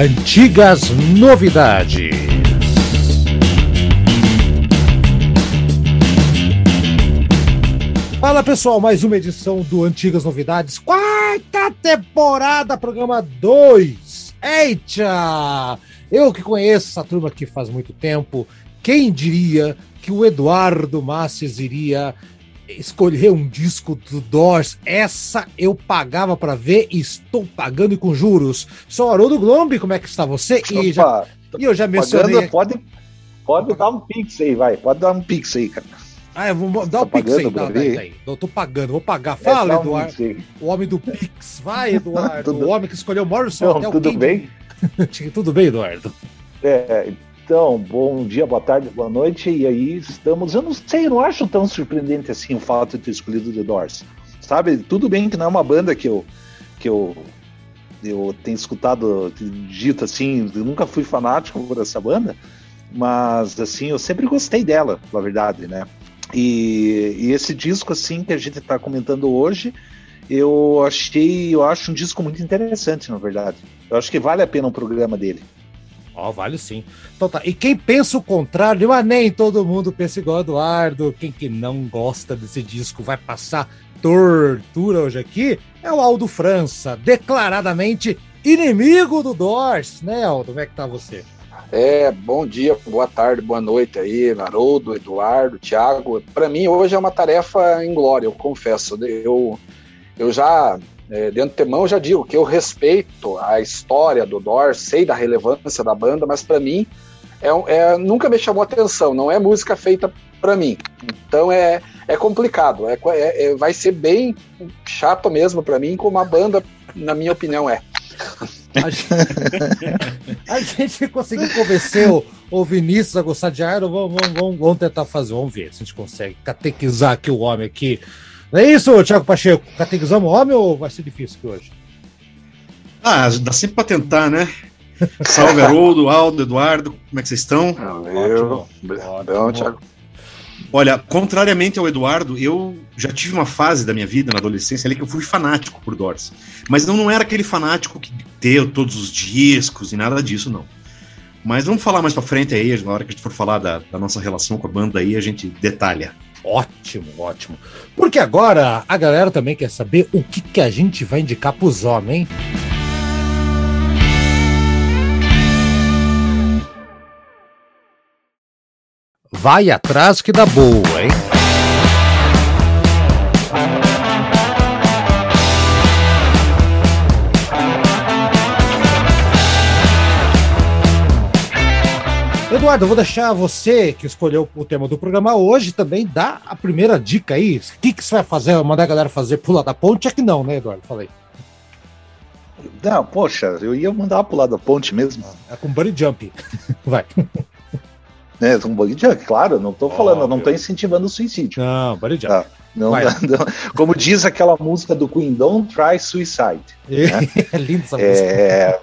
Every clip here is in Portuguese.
Antigas Novidades. Fala pessoal, mais uma edição do Antigas Novidades, quarta temporada, programa 2. Eita! Eu que conheço essa turma aqui faz muito tempo, quem diria que o Eduardo Masses iria escolher um disco do Doors? Essa eu pagava para ver e estou pagando com juros. Sou Haroldo Glombi, como é que está você? E, já, e eu já mencionei. Pagando, pode, pode dar um pix aí, vai. Pode dar um pix aí, cara. Ah, eu vou dar tá um pix aí. Aí. Eu tô pagando, vou pagar. Fala, é, Eduardo. Um o homem do pix. Vai, Eduardo. tudo... O homem que escolheu Morrison. Não, tudo bem? tudo bem, Eduardo? É, então, bom dia, boa tarde, boa noite. E aí estamos. Eu não sei, eu não acho tão surpreendente assim o fato de ter escolhido The Doors. Sabe? Tudo bem que não é uma banda que eu, que eu, eu tenho escutado dito assim, eu nunca fui fanático por essa banda, mas assim, eu sempre gostei dela, na verdade, né? E, e esse disco assim que a gente está comentando hoje, eu achei, eu acho um disco muito interessante, na verdade. Eu acho que vale a pena um programa dele. Ó, oh, vale sim. Então tá. E quem pensa o contrário, mas nem todo mundo pensa igual Eduardo. Quem que não gosta desse disco vai passar tortura hoje aqui é o Aldo França, declaradamente inimigo do Doors, né, Aldo? Como é que tá você? É, bom dia, boa tarde, boa noite aí, Haroldo, Eduardo, Thiago. Para mim, hoje é uma tarefa inglória, eu confesso. Eu, eu já é, de antemão já digo que eu respeito a história do Doors, sei da relevância da banda, mas para mim é, é, nunca me chamou atenção, não é música feita para mim. Então é, é complicado, é, é, é vai ser bem chato mesmo para mim, como a banda, na minha opinião, é. A gente, a gente conseguiu convencer o, o Vinícius a gostar de Iron, vamos, vamos, vamos tentar fazer, vamos ver se a gente consegue catequizar aqui o homem aqui não é isso, Thiago Pacheco? Catequizamos o homem ou vai ser difícil aqui hoje? Ah, dá sempre para tentar, né? Salve, Haroldo, Aldo, Eduardo, como é que vocês estão? Valeu, Obrigado, Thiago. Olha, contrariamente ao Eduardo, eu já tive uma fase da minha vida na adolescência ali que eu fui fanático por Doors. Mas não, não era aquele fanático que deu todos os discos e nada disso, não. Mas vamos falar mais pra frente aí, na hora que a gente for falar da, da nossa relação com a banda aí, a gente detalha. Ótimo, ótimo. Porque agora a galera também quer saber o que, que a gente vai indicar pros homens, hein? Vai atrás que dá boa, hein? Eduardo, eu vou deixar você, que escolheu o tema do programa hoje, também dar a primeira dica aí. O que, que você vai fazer? Mandar a galera fazer pular da ponte? É que não, né, Eduardo? Falei. Não, poxa, eu ia mandar pular da ponte mesmo. É com bunny jump. vai. É, com bunny jump, claro, não tô falando, oh, não tô incentivando o suicídio. Não, bunny jump. Ah, não, não, não, como diz aquela música do Queen, Don't Try Suicide. Né? é lindo essa música.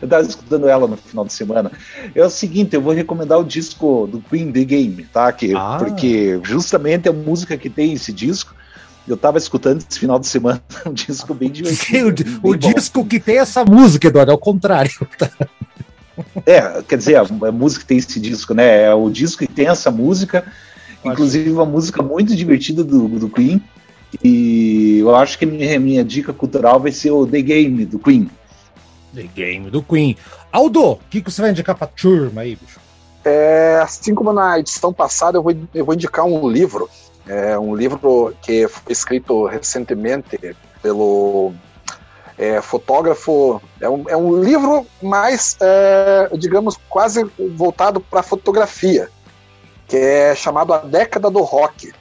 É, eu estava escutando ela no final de semana. É o seguinte, eu vou recomendar o disco do Queen The Game, tá? Que, ah. Porque justamente a música que tem esse disco. Eu estava escutando esse final de semana um disco bem divertido. o, o disco que tem essa música, Eduardo, é o contrário. é, quer dizer, a, a, música que tem esse disco, né? É o disco que tem essa música, inclusive uma música muito divertida do, do Queen. E eu acho que minha, minha dica cultural vai ser o The Game do Queen. The Game do Queen. Aldo, o que, que você vai indicar pra turma aí, bicho? É, assim como na edição passada, eu vou, eu vou indicar um livro. É um livro que foi escrito recentemente pelo é, fotógrafo. É um, é um livro mais, é, digamos, quase voltado para fotografia, que é chamado A Década do Rock.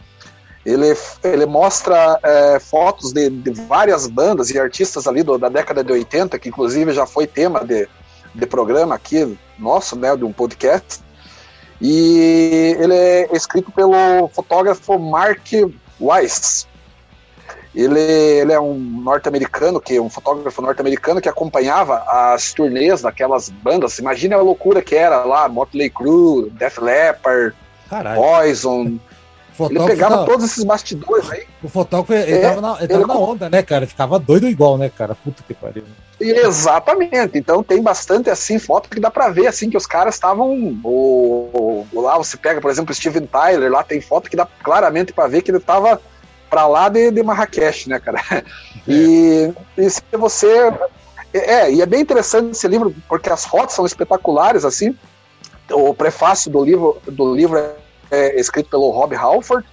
Ele, ele mostra é, fotos de, de, várias bandas e artistas ali do, da década de 80, que inclusive já foi tema de, de programa aqui nosso, né, de um podcast. E ele é escrito pelo fotógrafo Mark Weiss. Ele, ele é um norte-americano, que um fotógrafo norte-americano que acompanhava as turnês daquelas bandas. Imagina a loucura que era lá, Motley Crue, Def Leppard, Caralho. Poison, ele pegava tá... todos esses bastidores aí. O fotógrafo, ele é, tava, na, ele tava ele... na onda, né, cara? Ele ficava doido igual, né, cara? Puta que pariu. Exatamente. Então tem bastante assim foto que dá para ver assim que os caras estavam o, o, lá você pega, por exemplo, Steven Tyler, lá tem foto que dá claramente para ver que ele tava para lá de, de Marrakech, né, cara? É. E, e se você é, e é bem interessante esse livro porque as fotos são espetaculares assim. O prefácio do livro do livro é, escrito pelo Rob Halford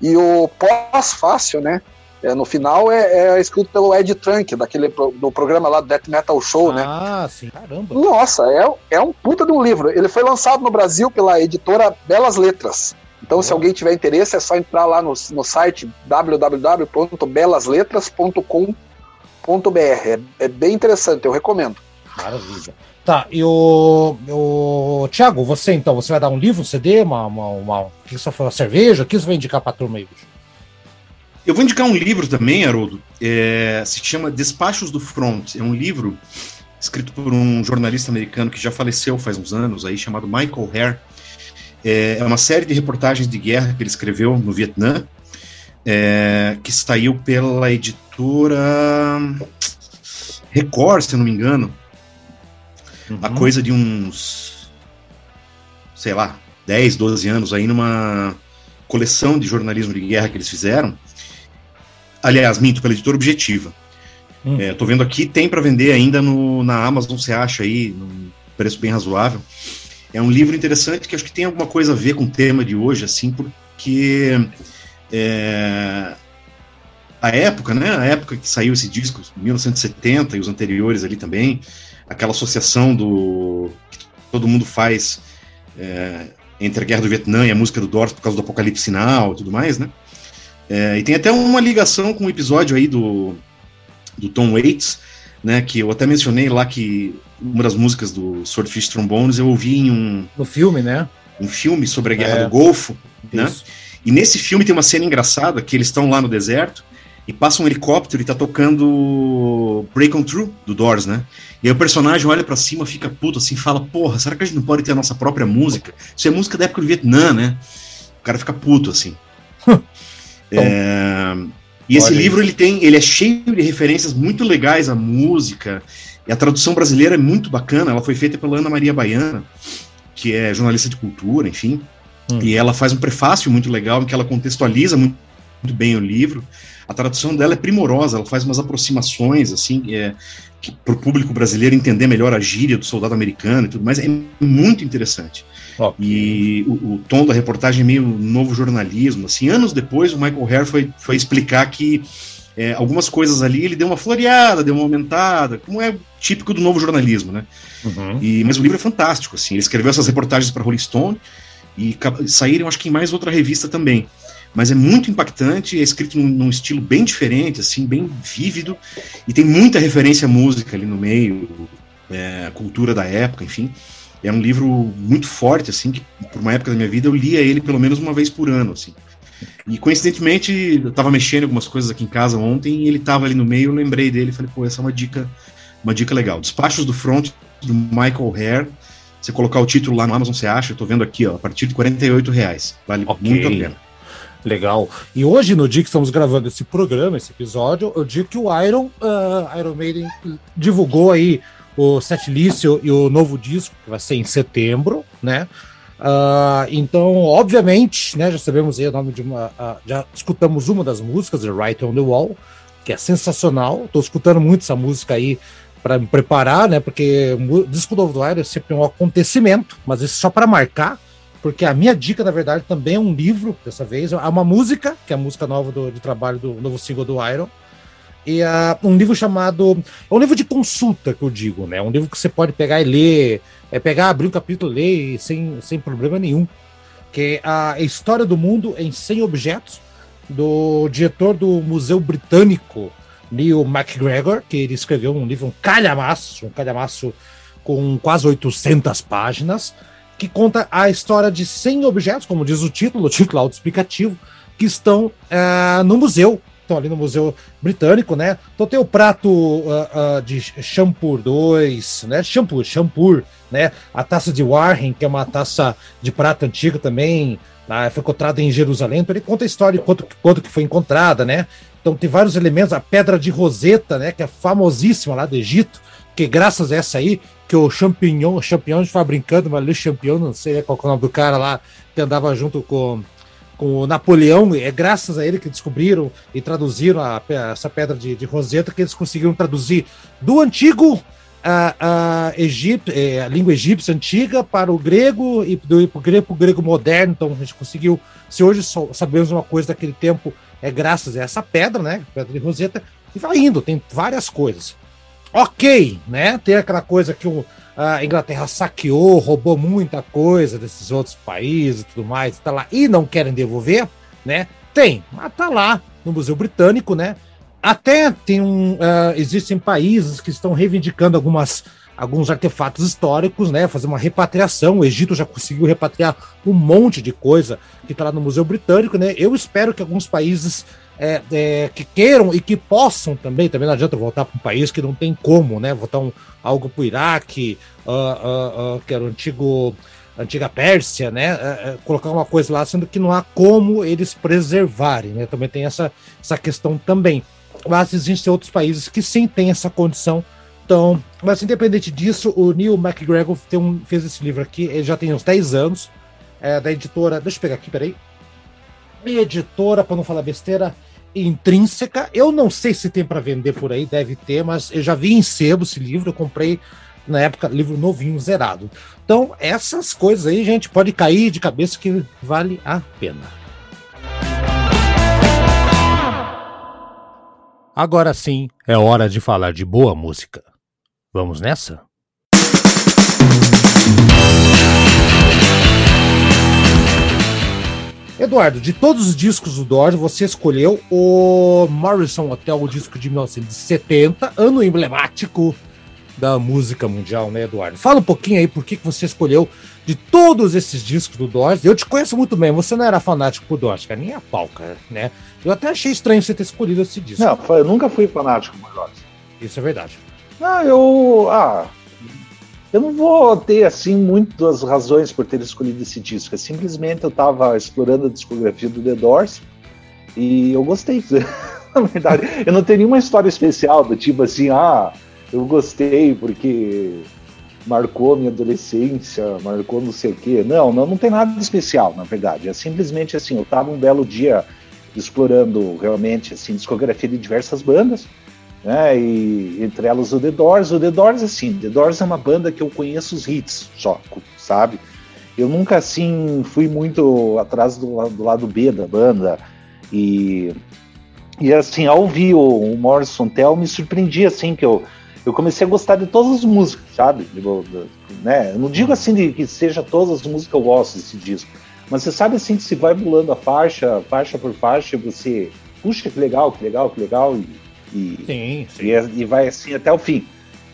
e o pós-fácil, né? É, no final é, é, escrito pelo Ed Trunk, daquele pro, do programa lá do Death Metal Show, ah, né? Ah, sim, caramba. Nossa, é, é um puta de um livro. Ele foi lançado no Brasil pela editora Belas Letras. Então, oh. se alguém tiver interesse, é só entrar lá no, no site www.belasletras.com.br. É, é bem interessante, eu recomendo. Maravilha. Tá, e o, o Tiago, você então, você vai dar um livro, um CD, uma, uma, uma, o que você foi, uma cerveja? O que você vai indicar para a turma aí, bicho? Eu vou indicar um livro também, Haroldo, é, se chama Despachos do Front. É um livro escrito por um jornalista americano que já faleceu faz uns anos, aí chamado Michael Hare. É, é uma série de reportagens de guerra que ele escreveu no Vietnã, é, que saiu pela editora Record, se não me engano. Uhum. A coisa de uns, sei lá, 10, 12 anos aí numa coleção de jornalismo de guerra que eles fizeram. Aliás, minto, pela editora Objetiva. Hum. É, tô vendo aqui, tem para vender ainda no, na Amazon, você acha aí, num preço bem razoável. É um livro interessante que acho que tem alguma coisa a ver com o tema de hoje, assim, porque é, a época, né? A época que saiu esse disco, 1970 e os anteriores ali também, aquela associação do que todo mundo faz é, entre a Guerra do Vietnã e a música do Doors por causa do Apocalipse Sinal e tudo mais, né? É, e tem até uma ligação com o um episódio aí do, do Tom Waits, né? Que eu até mencionei lá que uma das músicas do Swordfish Trombones eu ouvi em um. No filme, né? Um filme sobre a Guerra é, do Golfo, né? isso. né? E nesse filme tem uma cena engraçada que eles estão lá no deserto e passa um helicóptero e tá tocando Break On Through do Doors, né? E aí o personagem olha para cima, fica puto assim, fala: Porra, será que a gente não pode ter a nossa própria música? Isso é música da época do Vietnã, né? O cara fica puto assim. É, e esse livro ele tem, ele é cheio de referências muito legais à música. E a tradução brasileira é muito bacana. Ela foi feita pela Ana Maria Baiana, que é jornalista de cultura, enfim. Hum. E ela faz um prefácio muito legal em que ela contextualiza muito, muito bem o livro. A tradução dela é primorosa, ela faz umas aproximações, assim, é, para o público brasileiro entender melhor a gíria do soldado americano e tudo mais. É muito interessante. E o, o, tom da reportagem é meio novo jornalismo. Assim, anos depois, o Michael Hare foi, foi explicar que é, algumas coisas ali ele deu uma floreada, deu uma aumentada, como é típico do novo jornalismo, né? Uhum. E, mas o livro é fantástico, assim. Ele escreveu essas reportagens para Rolling Stone e saíram, acho que em mais outra revista também. Mas é muito impactante, é escrito num, num estilo bem diferente, assim, bem vívido, e tem muita referência à música ali no meio, é, cultura da época, enfim. É um livro muito forte, assim, que por uma época da minha vida eu lia ele pelo menos uma vez por ano, assim. E coincidentemente, eu tava mexendo em algumas coisas aqui em casa ontem e ele tava ali no meio, eu lembrei dele e falei, pô, essa é uma dica, uma dica legal. Despachos do Front, do Michael Hare. Você colocar o título lá no Amazon, você acha, eu tô vendo aqui, ó, a partir de 48 reais. Vale okay. muito a pena. Legal. E hoje, no dia que estamos gravando esse programa, esse episódio, eu digo que o Iron, uh, Iron Maiden divulgou aí o setlist e o novo disco, que vai ser em setembro, né? Uh, então, obviamente, né, já sabemos aí o nome de uma. Uh, já escutamos uma das músicas, The Right on the Wall, que é sensacional. Estou escutando muito essa música aí para me preparar, né? Porque o disco novo do Iron é sempre um acontecimento, mas isso só para marcar, porque a minha dica, na verdade, também é um livro, dessa vez, é uma música, que é a música nova do, de trabalho do novo single do Iron e uh, um livro chamado. É um livro de consulta que eu digo, né? Um livro que você pode pegar e ler, é pegar, abrir um capítulo ler sem, sem problema nenhum. Que é a História do Mundo em 100 Objetos, do diretor do Museu Britânico, Neil MacGregor, que ele escreveu um livro, um calhamaço, um calhamaço com quase 800 páginas, que conta a história de 100 objetos, como diz o título, o título autoexplicativo, que estão uh, no museu estão ali no Museu Britânico, né? Então tem o prato uh, uh, de Champur 2, né? Champur, Champur, né? A taça de Warren, que é uma taça de prata antiga também, Ah, foi encontrada em Jerusalém, então ele conta a história de quanto, quanto que foi encontrada, né? Então tem vários elementos, a pedra de Roseta, né, que é famosíssima lá do Egito, que graças a essa aí, que o Champignon, o Champignon estava brincando, mas o Champignon, não sei qual é o nome do cara lá, que andava junto com, com o Napoleão, é graças a ele que descobriram e traduziram a, essa pedra de, de Roseta, que eles conseguiram traduzir do antigo a, a, Egip, é, a língua egípcia antiga para o grego e do grego, pro grego moderno. Então a gente conseguiu. Se hoje sabemos uma coisa daquele tempo, é graças a essa pedra, né? Pedra de Roseta, e vai indo, tem várias coisas. Ok, né? Tem aquela coisa que o, a Inglaterra saqueou, roubou muita coisa desses outros países e tudo mais, tá lá, e não querem devolver, né? Tem, mas tá lá no Museu Britânico, né? Até tem um, uh, existem países que estão reivindicando algumas, alguns artefatos históricos, né? Fazer uma repatriação. O Egito já conseguiu repatriar um monte de coisa que está lá no Museu Britânico, né? Eu espero que alguns países é, é, que queiram e que possam também, também não adianta voltar para um país que não tem como, né? Voltar um, algo para o Iraque, uh, uh, uh, que era o antigo antiga Pérsia, né? É, é, colocar uma coisa lá, sendo que não há como eles preservarem, né? Também tem essa, essa questão também. Mas existem outros países que sim têm essa condição. Então, mas independente disso, o Neil McGregor um, fez esse livro aqui, ele já tem uns 10 anos, é, da editora, deixa eu pegar aqui, peraí. Minha editora, para não falar besteira, intrínseca. Eu não sei se tem para vender por aí, deve ter, mas eu já vi em sebo esse livro, eu comprei na época livro novinho, zerado. Então, essas coisas aí, gente, pode cair de cabeça que vale a pena. Agora sim é hora de falar de boa música. Vamos nessa? Eduardo, de todos os discos do Doors, você escolheu o Morrison Hotel, o disco de 1970, ano emblemático da música mundial, né, Eduardo? Fala um pouquinho aí por que, você escolheu de todos esses discos do Doors. Eu te conheço muito bem, você não era fanático por Doors, cara, nem a pau, cara, né? Eu até achei estranho você ter escolhido esse disco. Não, eu nunca fui fanático por Doors. Isso é verdade. Não, eu. Ah, eu não vou ter, assim, muitas razões por ter escolhido esse disco. É simplesmente eu estava explorando a discografia do The Doors e eu gostei. Na verdade, eu não tenho nenhuma história especial do tipo assim, ah, eu gostei porque marcou minha adolescência, marcou não sei o quê. Não, não, não tem nada especial, na verdade. É simplesmente assim, eu estava um belo dia explorando realmente assim, discografia de diversas bandas né? E entre elas o The Doors. O The Doors, assim, The Doors é uma banda que eu conheço os hits só, sabe? Eu nunca, assim, fui muito atrás do, do lado B da banda. E, e assim, ao ouvir o, o Morrison Tell, me surpreendi, assim, que eu, eu comecei a gostar de todas as músicas, sabe? Né? Eu não digo, assim, de, que seja todas as músicas que eu gosto desse disco. Mas você sabe, assim, que se vai pulando a faixa, faixa por faixa, você... Puxa, que legal, que legal, que legal. E, e, sim, sim. E, é, e, vai assim até o fim.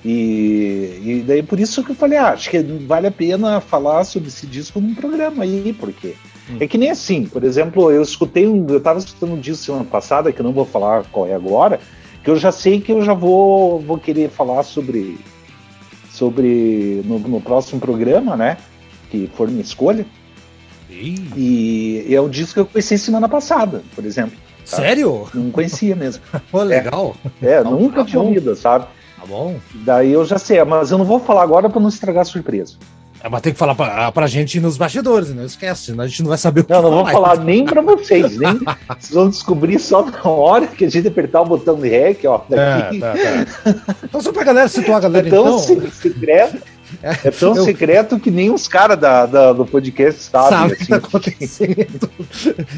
E, e daí por isso que eu falei, ah, acho que vale a pena falar sobre esse disco num programa aí, porque hum. é que nem assim, por exemplo, eu escutei um, eu tava escutando um disco semana passada, que eu não vou falar qual é agora, que eu já sei que eu já vou, vou querer falar sobre sobre no, no próximo programa, né? Que for minha escolha. E, e é um disco que eu conheci semana passada, por exemplo. Tá? Sério? Não conhecia mesmo. Pô, legal. É, é nunca tá tinha ouvido, sabe? Tá bom. Daí eu já sei, mas eu não vou falar agora para não estragar a surpresa. É, mas tem que falar pra, pra gente nos bastidores, não esquece, senão a gente não vai saber o que Não, não vou falar nem pra vocês, nem. vocês vão descobrir só na hora que a gente apertar o botão de REC, ó. Daqui. É, tá, tá. Então, só pra galera situar a galera, é tão então. secreto. É tão eu... secreto que nem os caras da, da, do podcast sabem. Sabe assim. que tá acontecendo.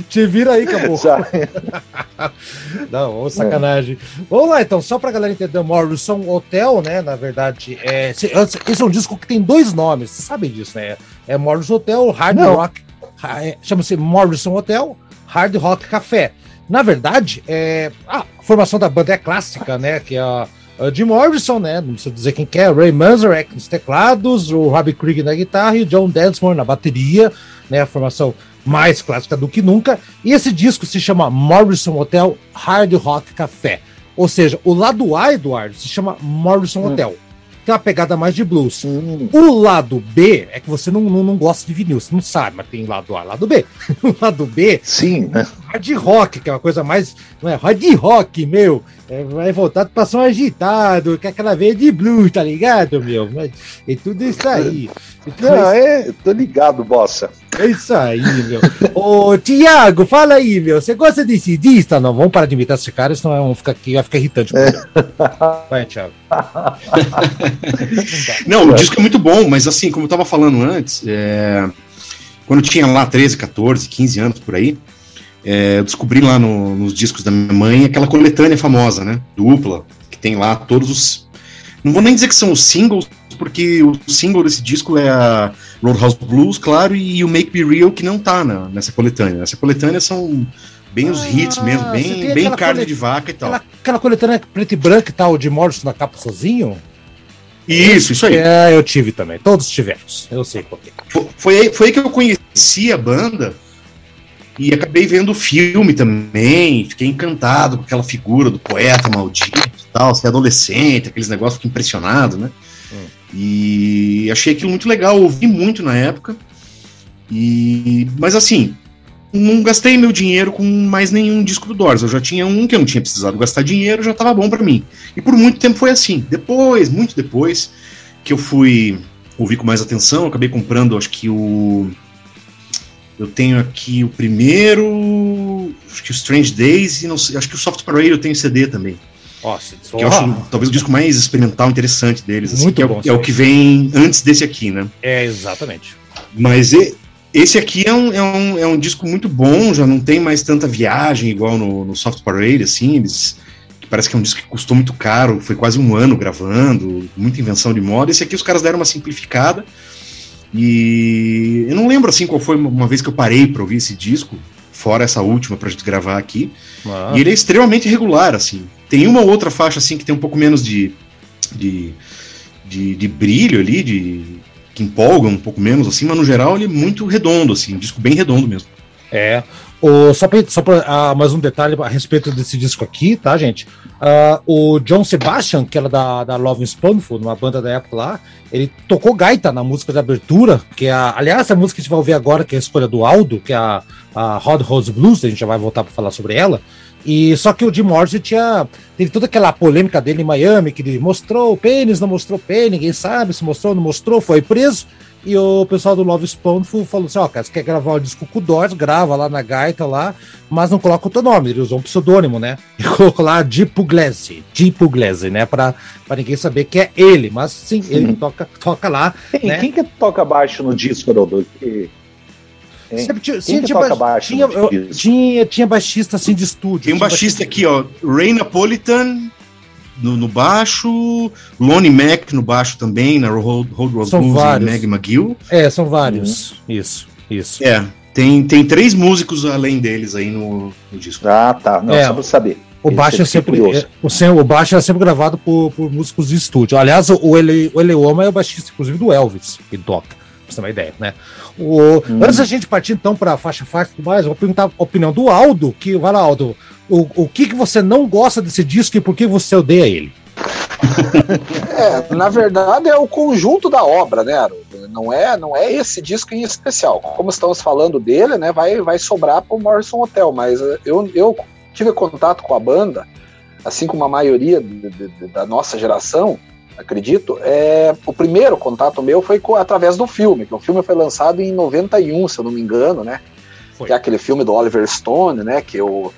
Te vira aí, acabou. Não, sacanagem. É. Vamos lá, então, só pra galera entender, Morrison Hotel, né, na verdade, é, esse é um disco que tem dois nomes, vocês sabem disso, né? É Morrison Hotel, Hard Não. Rock, é, chama-se Morrison Hotel, Hard Rock Café. Na verdade, é, a formação da banda é clássica, né, que é a uh, Jim Morrison, né? Não precisa dizer quem é, Ray Manzarek nos teclados, o Robbie Krieger na guitarra e o John Densmore na bateria, né? A formação mais clássica do que nunca. E esse disco se chama Morrison Hotel Hard Rock Café. Ou seja, o lado A, Eduardo, se chama Morrison hum. Hotel. tem uma pegada mais de blues. Hum. O lado B é que você não, não, não, gosta de vinil, você não sabe, mas tem lado A lado B. o lado B. Sim, né? Hard rock, que é uma coisa mais. Não é hard rock, meu. É, vai voltado pra som agitado, que é aquela veia de blues, tá ligado, meu? Mas, e tudo isso aí. Então, não, é, tô ligado, bossa. É isso aí, meu. Ô, Tiago, fala aí, meu. Você gosta de cidista? Não, vamos parar de imitar esse cara, senão vamos ficar aqui, vai ficar irritante. É. Vai, Tiago. Não, o disco é muito bom, mas assim, como eu tava falando antes, é... quando eu tinha lá 13, 14, 15 anos por aí, é... eu descobri lá no, nos discos da minha mãe aquela coletânea famosa, né? Dupla, que tem lá todos os. Não vou nem dizer que são os singles, porque o single desse disco é a Roadhouse Blues, claro, e o Make Me Real, que não tá na, nessa coletânea. Essa coletânea são bem os hits mesmo, ah, bem, bem carne colet... de vaca e tal. Aquela, aquela coletânea preto e branco e tal, de Morrison na capa sozinho? Isso, isso aí. É, eu tive também. Todos tivemos. Eu sei qual Foi, foi, aí, foi aí que eu conheci a banda e acabei vendo o filme também. Fiquei encantado com aquela figura do poeta maldito e tal. Ser adolescente, aqueles negócios, fiquei impressionado, né? Hum. E achei aquilo muito legal, ouvi muito na época. E mas assim, não gastei meu dinheiro com mais nenhum disco do Doors. Eu já tinha um que eu não tinha precisado gastar dinheiro, já estava bom para mim. E por muito tempo foi assim. Depois, muito depois, que eu fui ouvir com mais atenção, acabei comprando, acho que o. Eu tenho aqui o primeiro, acho que o Strange Days, e não sei, acho que o Soft Parade eu tenho CD também. Nossa, que eu acho talvez o disco mais experimental interessante deles, assim, que é, bom, é, o que vem antes desse aqui, né? É, exatamente. Mas esse aqui é um, é, um, é um disco muito bom, já não tem mais tanta viagem igual no, no Soft Parade, assim, eles, parece que é um disco que custou muito caro, foi quase um ano gravando, muita invenção de moda. Esse aqui os caras deram uma simplificada, e eu não lembro, assim, qual foi uma vez que eu parei para ouvir esse disco, fora essa última pra gente gravar aqui, ah. e ele é extremamente regular, assim. Tem uma outra faixa, assim, que tem um pouco menos de, de, de, de brilho ali, de que empolgam um pouco menos, assim, mas no geral ele é muito redondo, assim, um disco bem redondo mesmo. É. Só para só pra, uh, mais um detalhe a respeito desse disco aqui, tá, gente? Uh, o John Sebastian, que era da, da Love Spoonful, uma banda da época lá, ele tocou gaita na música de abertura, que é a, aliás, a música que a gente vai ouvir agora, que é a escolha do Aldo, que é a, a Hot Rose Blues, a gente já vai voltar para falar sobre ela. E só que o Jim Morrison tinha teve toda aquela polêmica dele em Miami, que ele mostrou o pênis, não mostrou pênis, ninguém sabe se mostrou, não mostrou, foi preso. E o pessoal do Love Spoonful falou assim: ó, oh, cara, você quer gravar o disco com o Doors, grava lá na gaita lá, mas não coloca o teu nome. Ele usou um pseudônimo, né? E colocou lá Di Puglese, Di Puglese, né? Pra, pra ninguém saber que é ele. Mas sim, ele toca, toca lá. Quem, né? quem que toca baixo no disco, Rodolfo? Sempre tinha, tinha, tinha, baixista assim de estúdio. Tem um baixista, baixista aqui, ó. Ray Napolitan no, no, baixo, Lonnie Mac no baixo também, na Road, Road Blues e Meg McGill. É, são vários. Uhum. Isso, isso. É, tem, tem três músicos além deles aí no, no disco. Ah, tá. Não, é, só pra saber. O baixo, é sempre, é, o, o baixo é sempre gravado por, por músicos de estúdio. Aliás, o, Ele, o Eleoma é o baixista, inclusive, do Elvis, que toca, você ter uma ideia, né? O, hum. Antes da gente partir então para faixa faixa e tudo mais, eu vou perguntar a opinião do Aldo, que vai lá, Aldo, o, o que, que você não gosta desse disco e por que você odeia ele? é, na verdade é o conjunto da obra, né? Não é, não é esse disco em especial. Como estamos falando dele, né? Vai, vai sobrar para o Morrison Hotel, mas eu, eu tive contato com a banda, assim como a maioria de, de, da nossa geração, acredito, é, o primeiro contato meu foi com, através do filme, que o filme foi lançado em 91, se eu não me engano, né? Foi. Que é aquele filme do Oliver Stone, né? Que, o,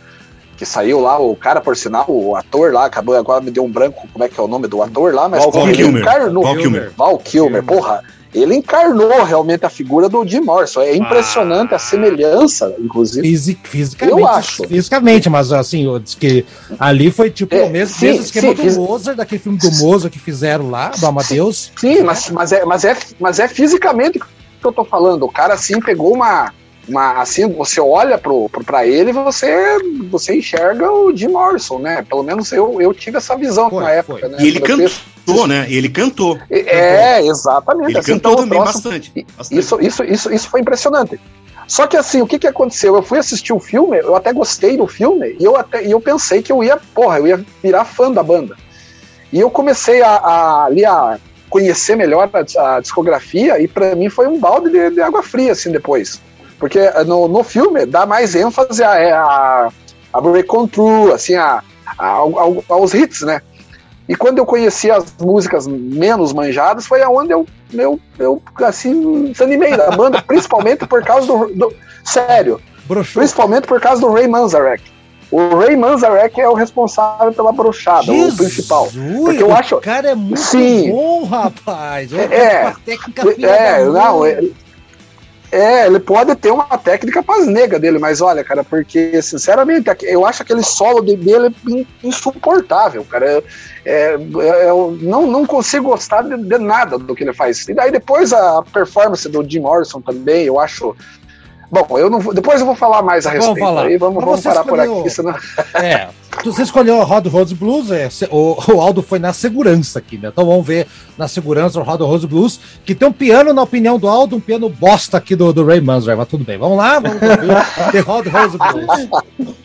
que saiu lá, o cara, por sinal, o ator lá, acabou, agora me deu um branco, como é que é o nome do ator lá, mas Val, Kilmer. Encarnou, Val Kilmer. Val Kilmer, porra ele encarnou realmente a figura do Jim Morrison. É impressionante ah. a semelhança, inclusive. Fisic, fisicamente, eu acho. Fisicamente, mas assim, eu disse que ali foi tipo é, o mesmo, sim, mesmo esquema sim, do fiz... Mozart, daquele filme do Mozart que fizeram lá, do Amadeus. Sim, mas, mas, é, mas, é, mas é fisicamente que eu tô falando. O cara assim pegou uma. Uma, assim, você olha pro, pro, pra ele e você, você enxerga o Jim Morrison, né? Pelo menos eu, eu tive essa visão foi, na época, foi. né? E ele cantou, cantou, né? Ele cantou. É, exatamente. Ele assim, cantou então, também bastante, bastante. Isso, isso, isso, isso foi impressionante. Só que assim, o que, que aconteceu? Eu fui assistir o filme, eu até gostei do filme, e eu, até, e eu pensei que eu ia, porra, eu ia virar fã da banda. E eu comecei a, a ali a, conhecer melhor a, a discografia e para mim foi um balde de, de, água fria assim depois. Porque no, no filme dá mais ênfase a, a, a Break On True, assim, a, a, aos hits, né? E quando eu conheci as músicas menos manjadas, foi aonde eu, eu, eu assim, desanimei da banda, principalmente por causa do. do sério. Broxou. Principalmente por causa do Ray Manzarek. O Ray Manzarek é o responsável pela brochada, Jesus, o principal. Porque eu acho. O cara é muito Sim, bom, rapaz. É, é, técnica é, não, é, é, ele pode ter uma técnica pasnega dele, mas olha, cara, porque, sinceramente, eu acho aquele solo dele insuportável, cara. É, é, eu não, não consigo gostar de, de, nada do que ele faz. E daí depois a performance do Jim Morrison também, eu acho Bom, eu não vou, depois eu vou falar mais a respeito. Vamos falar. Aí vamos, vamos parar escolheu... por aqui, senão... É, você escolheu o Rod Rose Blues, é, o, o, Aldo foi na segurança aqui, né? Então vamos ver na segurança o Rod Rose Blues, que tem um piano, na opinião do Aldo, um piano bosta aqui do, do Ray Manzarek, mas tudo bem. Vamos lá, vamos ver The Rod Rose Blues.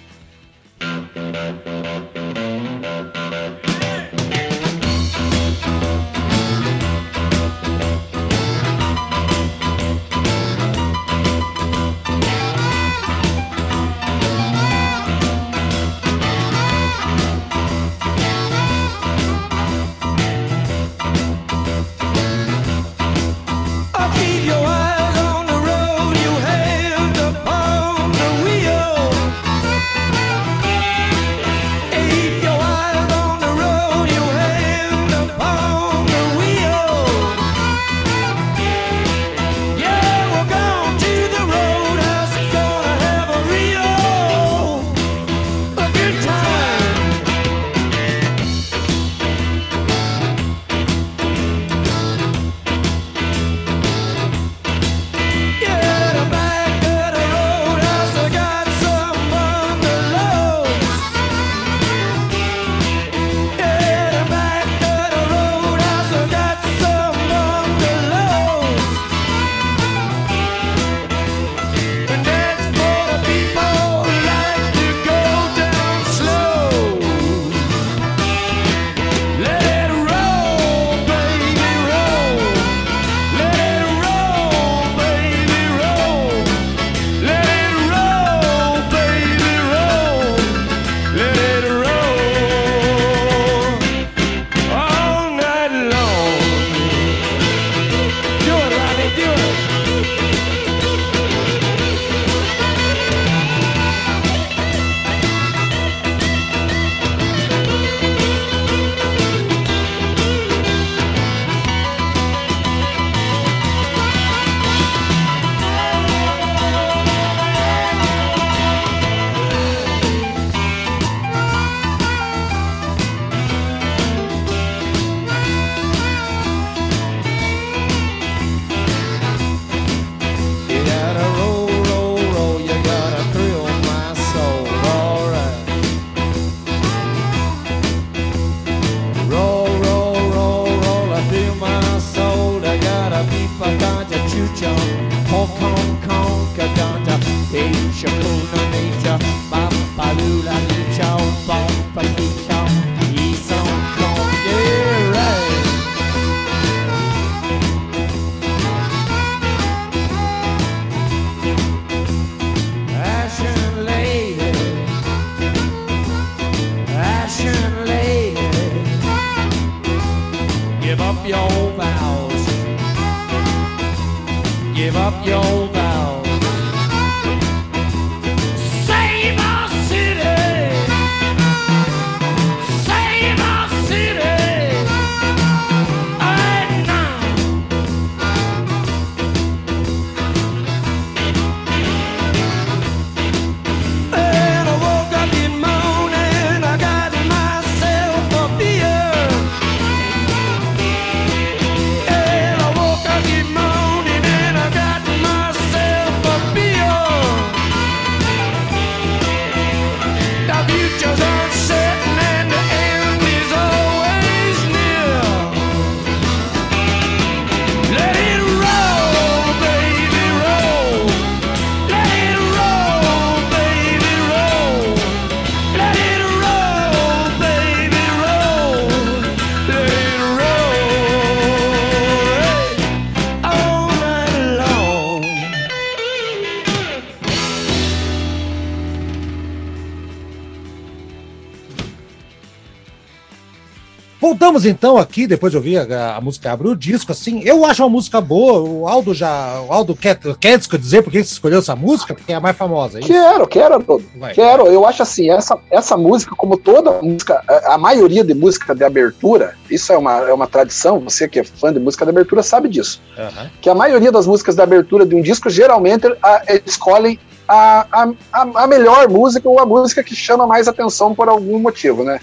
Voltamos então aqui, depois de ouvir a, a música Abre o Disco, assim, eu acho uma música boa, o Aldo já, o Aldo quer, quer dizer por que você escolheu essa música, porque é a mais famosa, é Quero, quero, todo. Quero, eu acho assim, essa, essa música, como toda música, a, a, maioria de música de abertura, isso é uma, é uma tradição, você que é fã de música de abertura sabe disso, uhum. que a maioria das músicas de abertura de um disco, geralmente, a, escolhem a, a, a melhor música ou a música que chama mais atenção por algum motivo, né?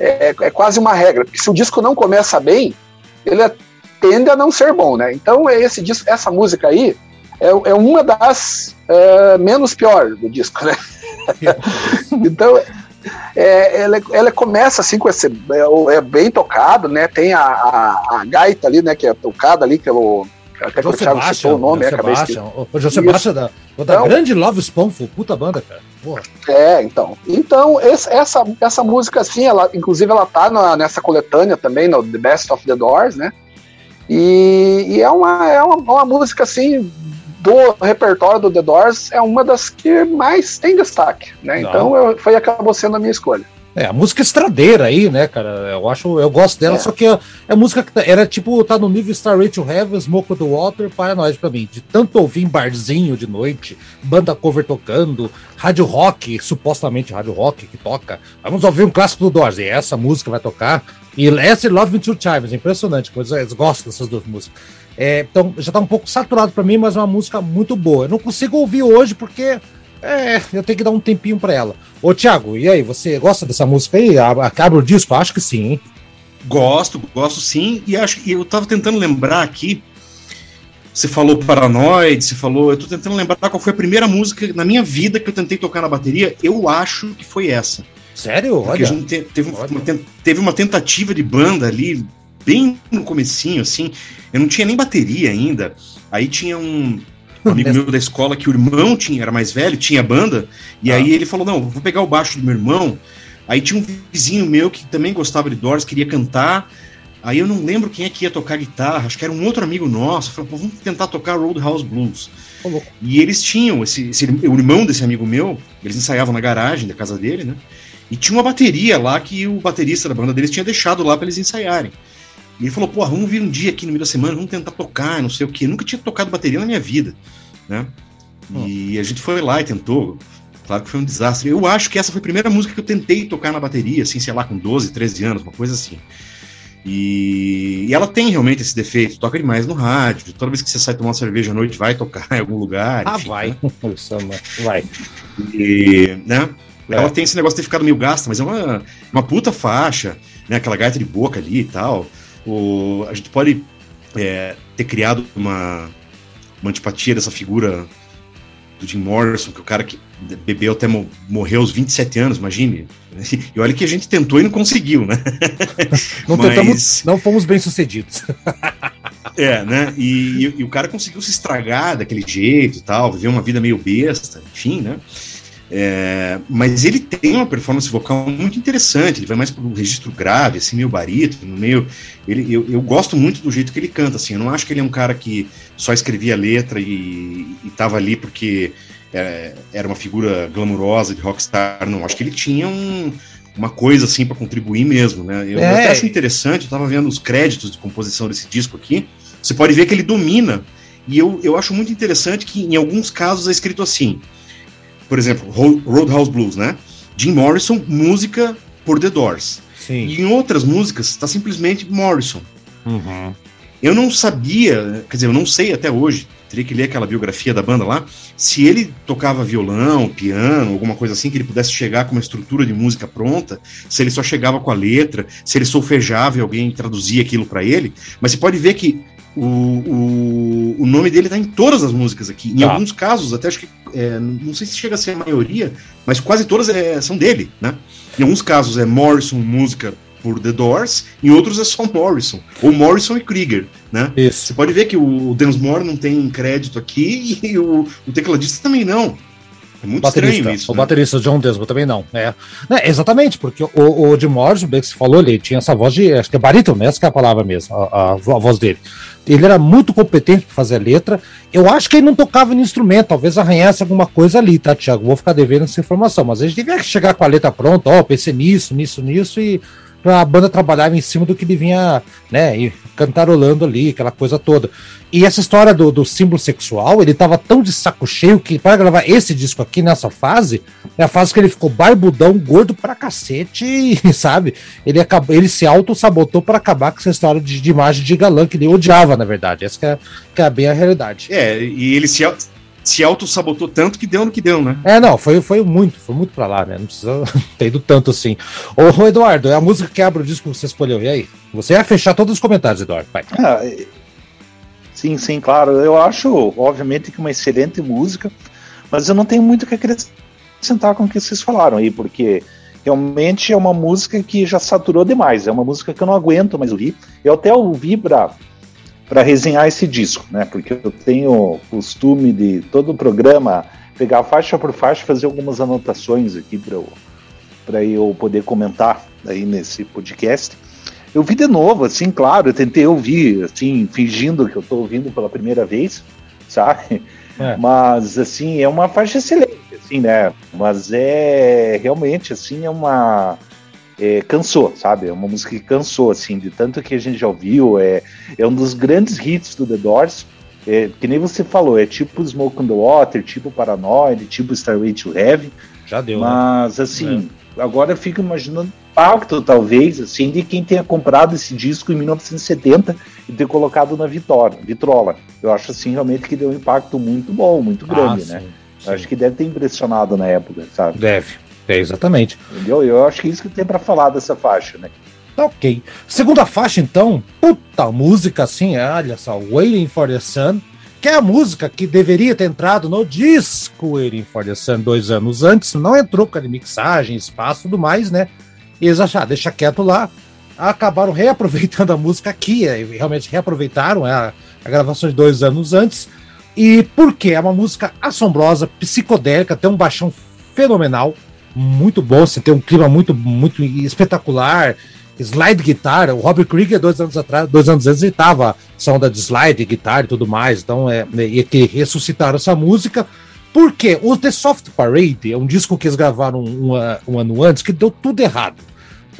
É, é quase uma regra, porque se o disco não começa bem, ele é, tende a não ser bom, né? Então esse disco, essa música aí é, é uma das é, menos pior do disco, né? então é, ela, ela, começa assim com esse é, é, bem tocado, né? Tem a, a, a, gaita ali, né? Que é tocada ali pelo até que o Thiago citou o nome, é, Sebastian, o José Sebastian da, da então, grande Love Spoonful, puta banda, cara. Porra. É, então. Então, esse, essa, essa música, assim, ela, inclusive, ela tá na, nessa coletânea também, no The Best of the Doors, né? E, e é, uma, é uma, uma música, assim, do repertório do The Doors, é uma das que mais tem destaque, né? Não. Então, eu, foi acabou sendo a minha escolha. É, a música estradeira aí, né, cara? Eu acho, eu gosto dela, é. só que a, a música que tá, era tipo, tá no nível Starway to Heaven, Smoke the Water, Paranoid pra mim. De tanto ouvir em barzinho de noite, banda cover tocando, rádio rock, supostamente rádio rock que toca. Vamos ouvir um clássico do Doors, e essa música vai tocar. E essa e Love Me Two Times, impressionante, coisa, eles gostam dessas duas músicas. É, então já tá um pouco saturado para mim, mas é uma música muito boa. Eu não consigo ouvir hoje porque é, eu tenho que dar um tempinho para ela. Ô, Thiago, e aí, você gosta dessa música aí? Acaba o disco? Acho que sim, hein? Gosto, gosto sim. E acho que eu tava tentando lembrar aqui. Você falou Paranoid, você falou. Eu tô tentando lembrar qual foi a primeira música na minha vida que eu tentei tocar na bateria. Eu acho que foi essa. Sério? Porque Olha. te, teve, Olha. Uma, teve uma tentativa de banda ali, bem no comecinho, assim. Eu não tinha nem bateria ainda. Aí tinha um, um amigo meu da escola que o irmão tinha, era mais velho, tinha banda, e ah. aí ele falou: Não, vou pegar o baixo do meu irmão. Aí tinha um vizinho meu que também gostava de Doors, queria cantar. Aí eu não lembro quem é que ia tocar guitarra, acho que era um outro amigo nosso. Falei, vamos tentar tocar Roadhouse Blues. Oh, e eles tinham, esse, esse, o irmão desse amigo meu, eles ensaiavam na garagem da casa dele, né? E tinha uma bateria lá que o baterista da banda deles tinha deixado lá para eles ensaiarem. E ele falou, pô, vamos vir um dia aqui no meio da semana, vamos tentar tocar, não sei o quê. Eu nunca tinha tocado bateria na minha vida, né? E a gente foi lá e tentou. Claro que foi um desastre. Eu acho que essa foi a primeira música que eu tentei tocar na bateria, assim, sei lá, com 12, 13 anos, uma coisa assim. E, e ela tem realmente esse defeito, toca demais no rádio. Toda vez que você sai tomar uma cerveja à noite, vai tocar em algum lugar. Ah, enfim, vai. Né? vai. E, né? É. Ela tem esse negócio de ter ficado meio gasta, mas é uma, uma puta faixa, né? Aquela gaita de boca ali e tal. O, a gente pode é, ter criado uma, uma antipatia dessa figura do Jim Morrison, que é o cara que bebeu até morrer aos 27 anos, imagine. E olha que a gente tentou e não conseguiu, né? Não Mas... tentamos, não fomos bem sucedidos. É, né? E, e, e, o cara conseguiu se estragar daquele jeito e tal, viver uma vida meio besta, enfim, né? É, mas ele tem uma performance vocal muito interessante, ele vai mais para um registro grave, assim, meio barítono, meio. Ele, eu, eu gosto muito do jeito que ele canta, assim, eu não acho que ele é um cara que só escrevia letra e, estava ali porque é, era uma figura glamurosa de rockstar, não. Acho que ele tinha um, uma coisa assim para contribuir mesmo, né? Eu, é. eu, até acho interessante, eu estava vendo os créditos de composição desse disco aqui. Você pode ver que ele domina, e eu, eu acho muito interessante que em alguns casos é escrito assim por exemplo, Roadhouse Blues, né? Jim Morrison, música por The Doors. Sim. E em outras músicas está simplesmente Morrison. Uhum. Eu não sabia, quer dizer, eu não sei até hoje, teria que ler aquela biografia da banda lá, se ele tocava violão, piano, alguma coisa assim, que ele pudesse chegar com uma estrutura de música pronta, se ele só chegava com a letra, se ele solfejava e alguém traduzia aquilo para ele. Mas você pode ver que o, o, o nome dele está em todas as músicas aqui. Em tá. alguns casos, até acho que. É, não sei se chega a ser a maioria, mas quase todas é, são dele, né? Em alguns casos é Morrison, música por The Doors, em outros é só Morrison, ou Morrison e Krieger, né? Isso. Você pode ver que o Densmore não tem crédito aqui e o, o tecladista também não. É muito baterista, estranho isso. O né? baterista John Desmond também não. É. é exatamente, porque o, o Jim Morrison, bem que você falou, ele tinha essa voz de. Acho que é barítono, essa é a palavra mesmo, a, a, a voz dele. Ele era muito competente para fazer a letra. Eu acho que ele não tocava no instrumento, talvez arranhasse alguma coisa ali, tá, Tiago? Vou ficar devendo essa informação, mas a gente devia chegar com a letra pronta, ó, oh, pensei nisso, nisso, nisso, e a banda trabalhava em cima do que ele vinha, né, cantarolando ali, aquela coisa toda. E essa história do, do símbolo sexual, ele tava tão de saco cheio que para gravar esse disco aqui nessa fase, é a fase que ele ficou barbudão, gordo pra cacete, sabe? Ele, acabou, ele se auto-sabotou para acabar com essa história de, de, imagem de galã que ele odiava, na verdade. Essa que é, que é bem a realidade. É, e ele se, se auto-sabotou tanto que deu no que deu, né? É, não, foi, foi muito, foi muito pra lá, né? Não precisa ter ido tanto assim. Ô, Eduardo, é a música que abre o disco que você escolheu, e aí? Você vai fechar todos os comentários, Eduardo, vai. Ah, sim, sim, claro. Eu acho, obviamente, que uma excelente música, mas eu não tenho muito o que acrescentar com o que vocês falaram aí, porque realmente é uma música que já saturou demais. É uma música que eu não aguento mais ouvir. Eu até ouvi pra para resenhar esse disco, né? Porque eu tenho costume de todo o programa pegar faixa por faixa, fazer algumas anotações aqui para eu, para eu poder comentar aí nesse podcast. Eu vi de novo, assim, claro, eu tentei ouvir, assim, fingindo que eu estou ouvindo pela primeira vez, sabe? É. Mas, assim, é uma faixa excelente, assim, né? Mas é realmente, assim, é uma é, cansou, sabe? É uma música que cansou, assim, de tanto que a gente já ouviu. É, é um dos grandes hits do The Doors. É, que nem você falou, é tipo Smoke on the Water, tipo Paranoid, tipo Starway to Heaven. Já deu, né? Mas, né? assim, é. agora eu fico imaginando o impacto, talvez, assim, de quem tenha comprado esse disco em 1970 e ter colocado na vitória, vitrola. Eu acho, assim, realmente que deu um impacto muito bom, muito grande, ah, né? Sim, sim. Acho que deve ter impressionado na época, sabe? Deve. É, exatamente. Entendeu? Eu acho que é isso que tem para falar dessa faixa, né? Tá ok. Segunda faixa, então, puta música assim, olha só, Waiting for the Sun, que é a música que deveria ter entrado no disco Waiting for the Sun dois anos antes, não entrou com a mixagem, espaço e tudo mais, né? E eles acharam, deixa quieto lá, acabaram reaproveitando a música aqui, é, realmente reaproveitaram a, a gravação de dois anos antes. E por quê? É uma música assombrosa, psicodélica, tem um baixão fenomenal, muito bom, você tem um clima muito, muito espetacular. Slide guitar, o Robert Krieger, dois anos atrás, dois anos antes, ele tava essa onda de slide guitar e tudo mais. Então, é, é e que ressuscitaram essa música. Porque o The Soft Parade é um disco que eles gravaram um, um ano antes que deu tudo errado.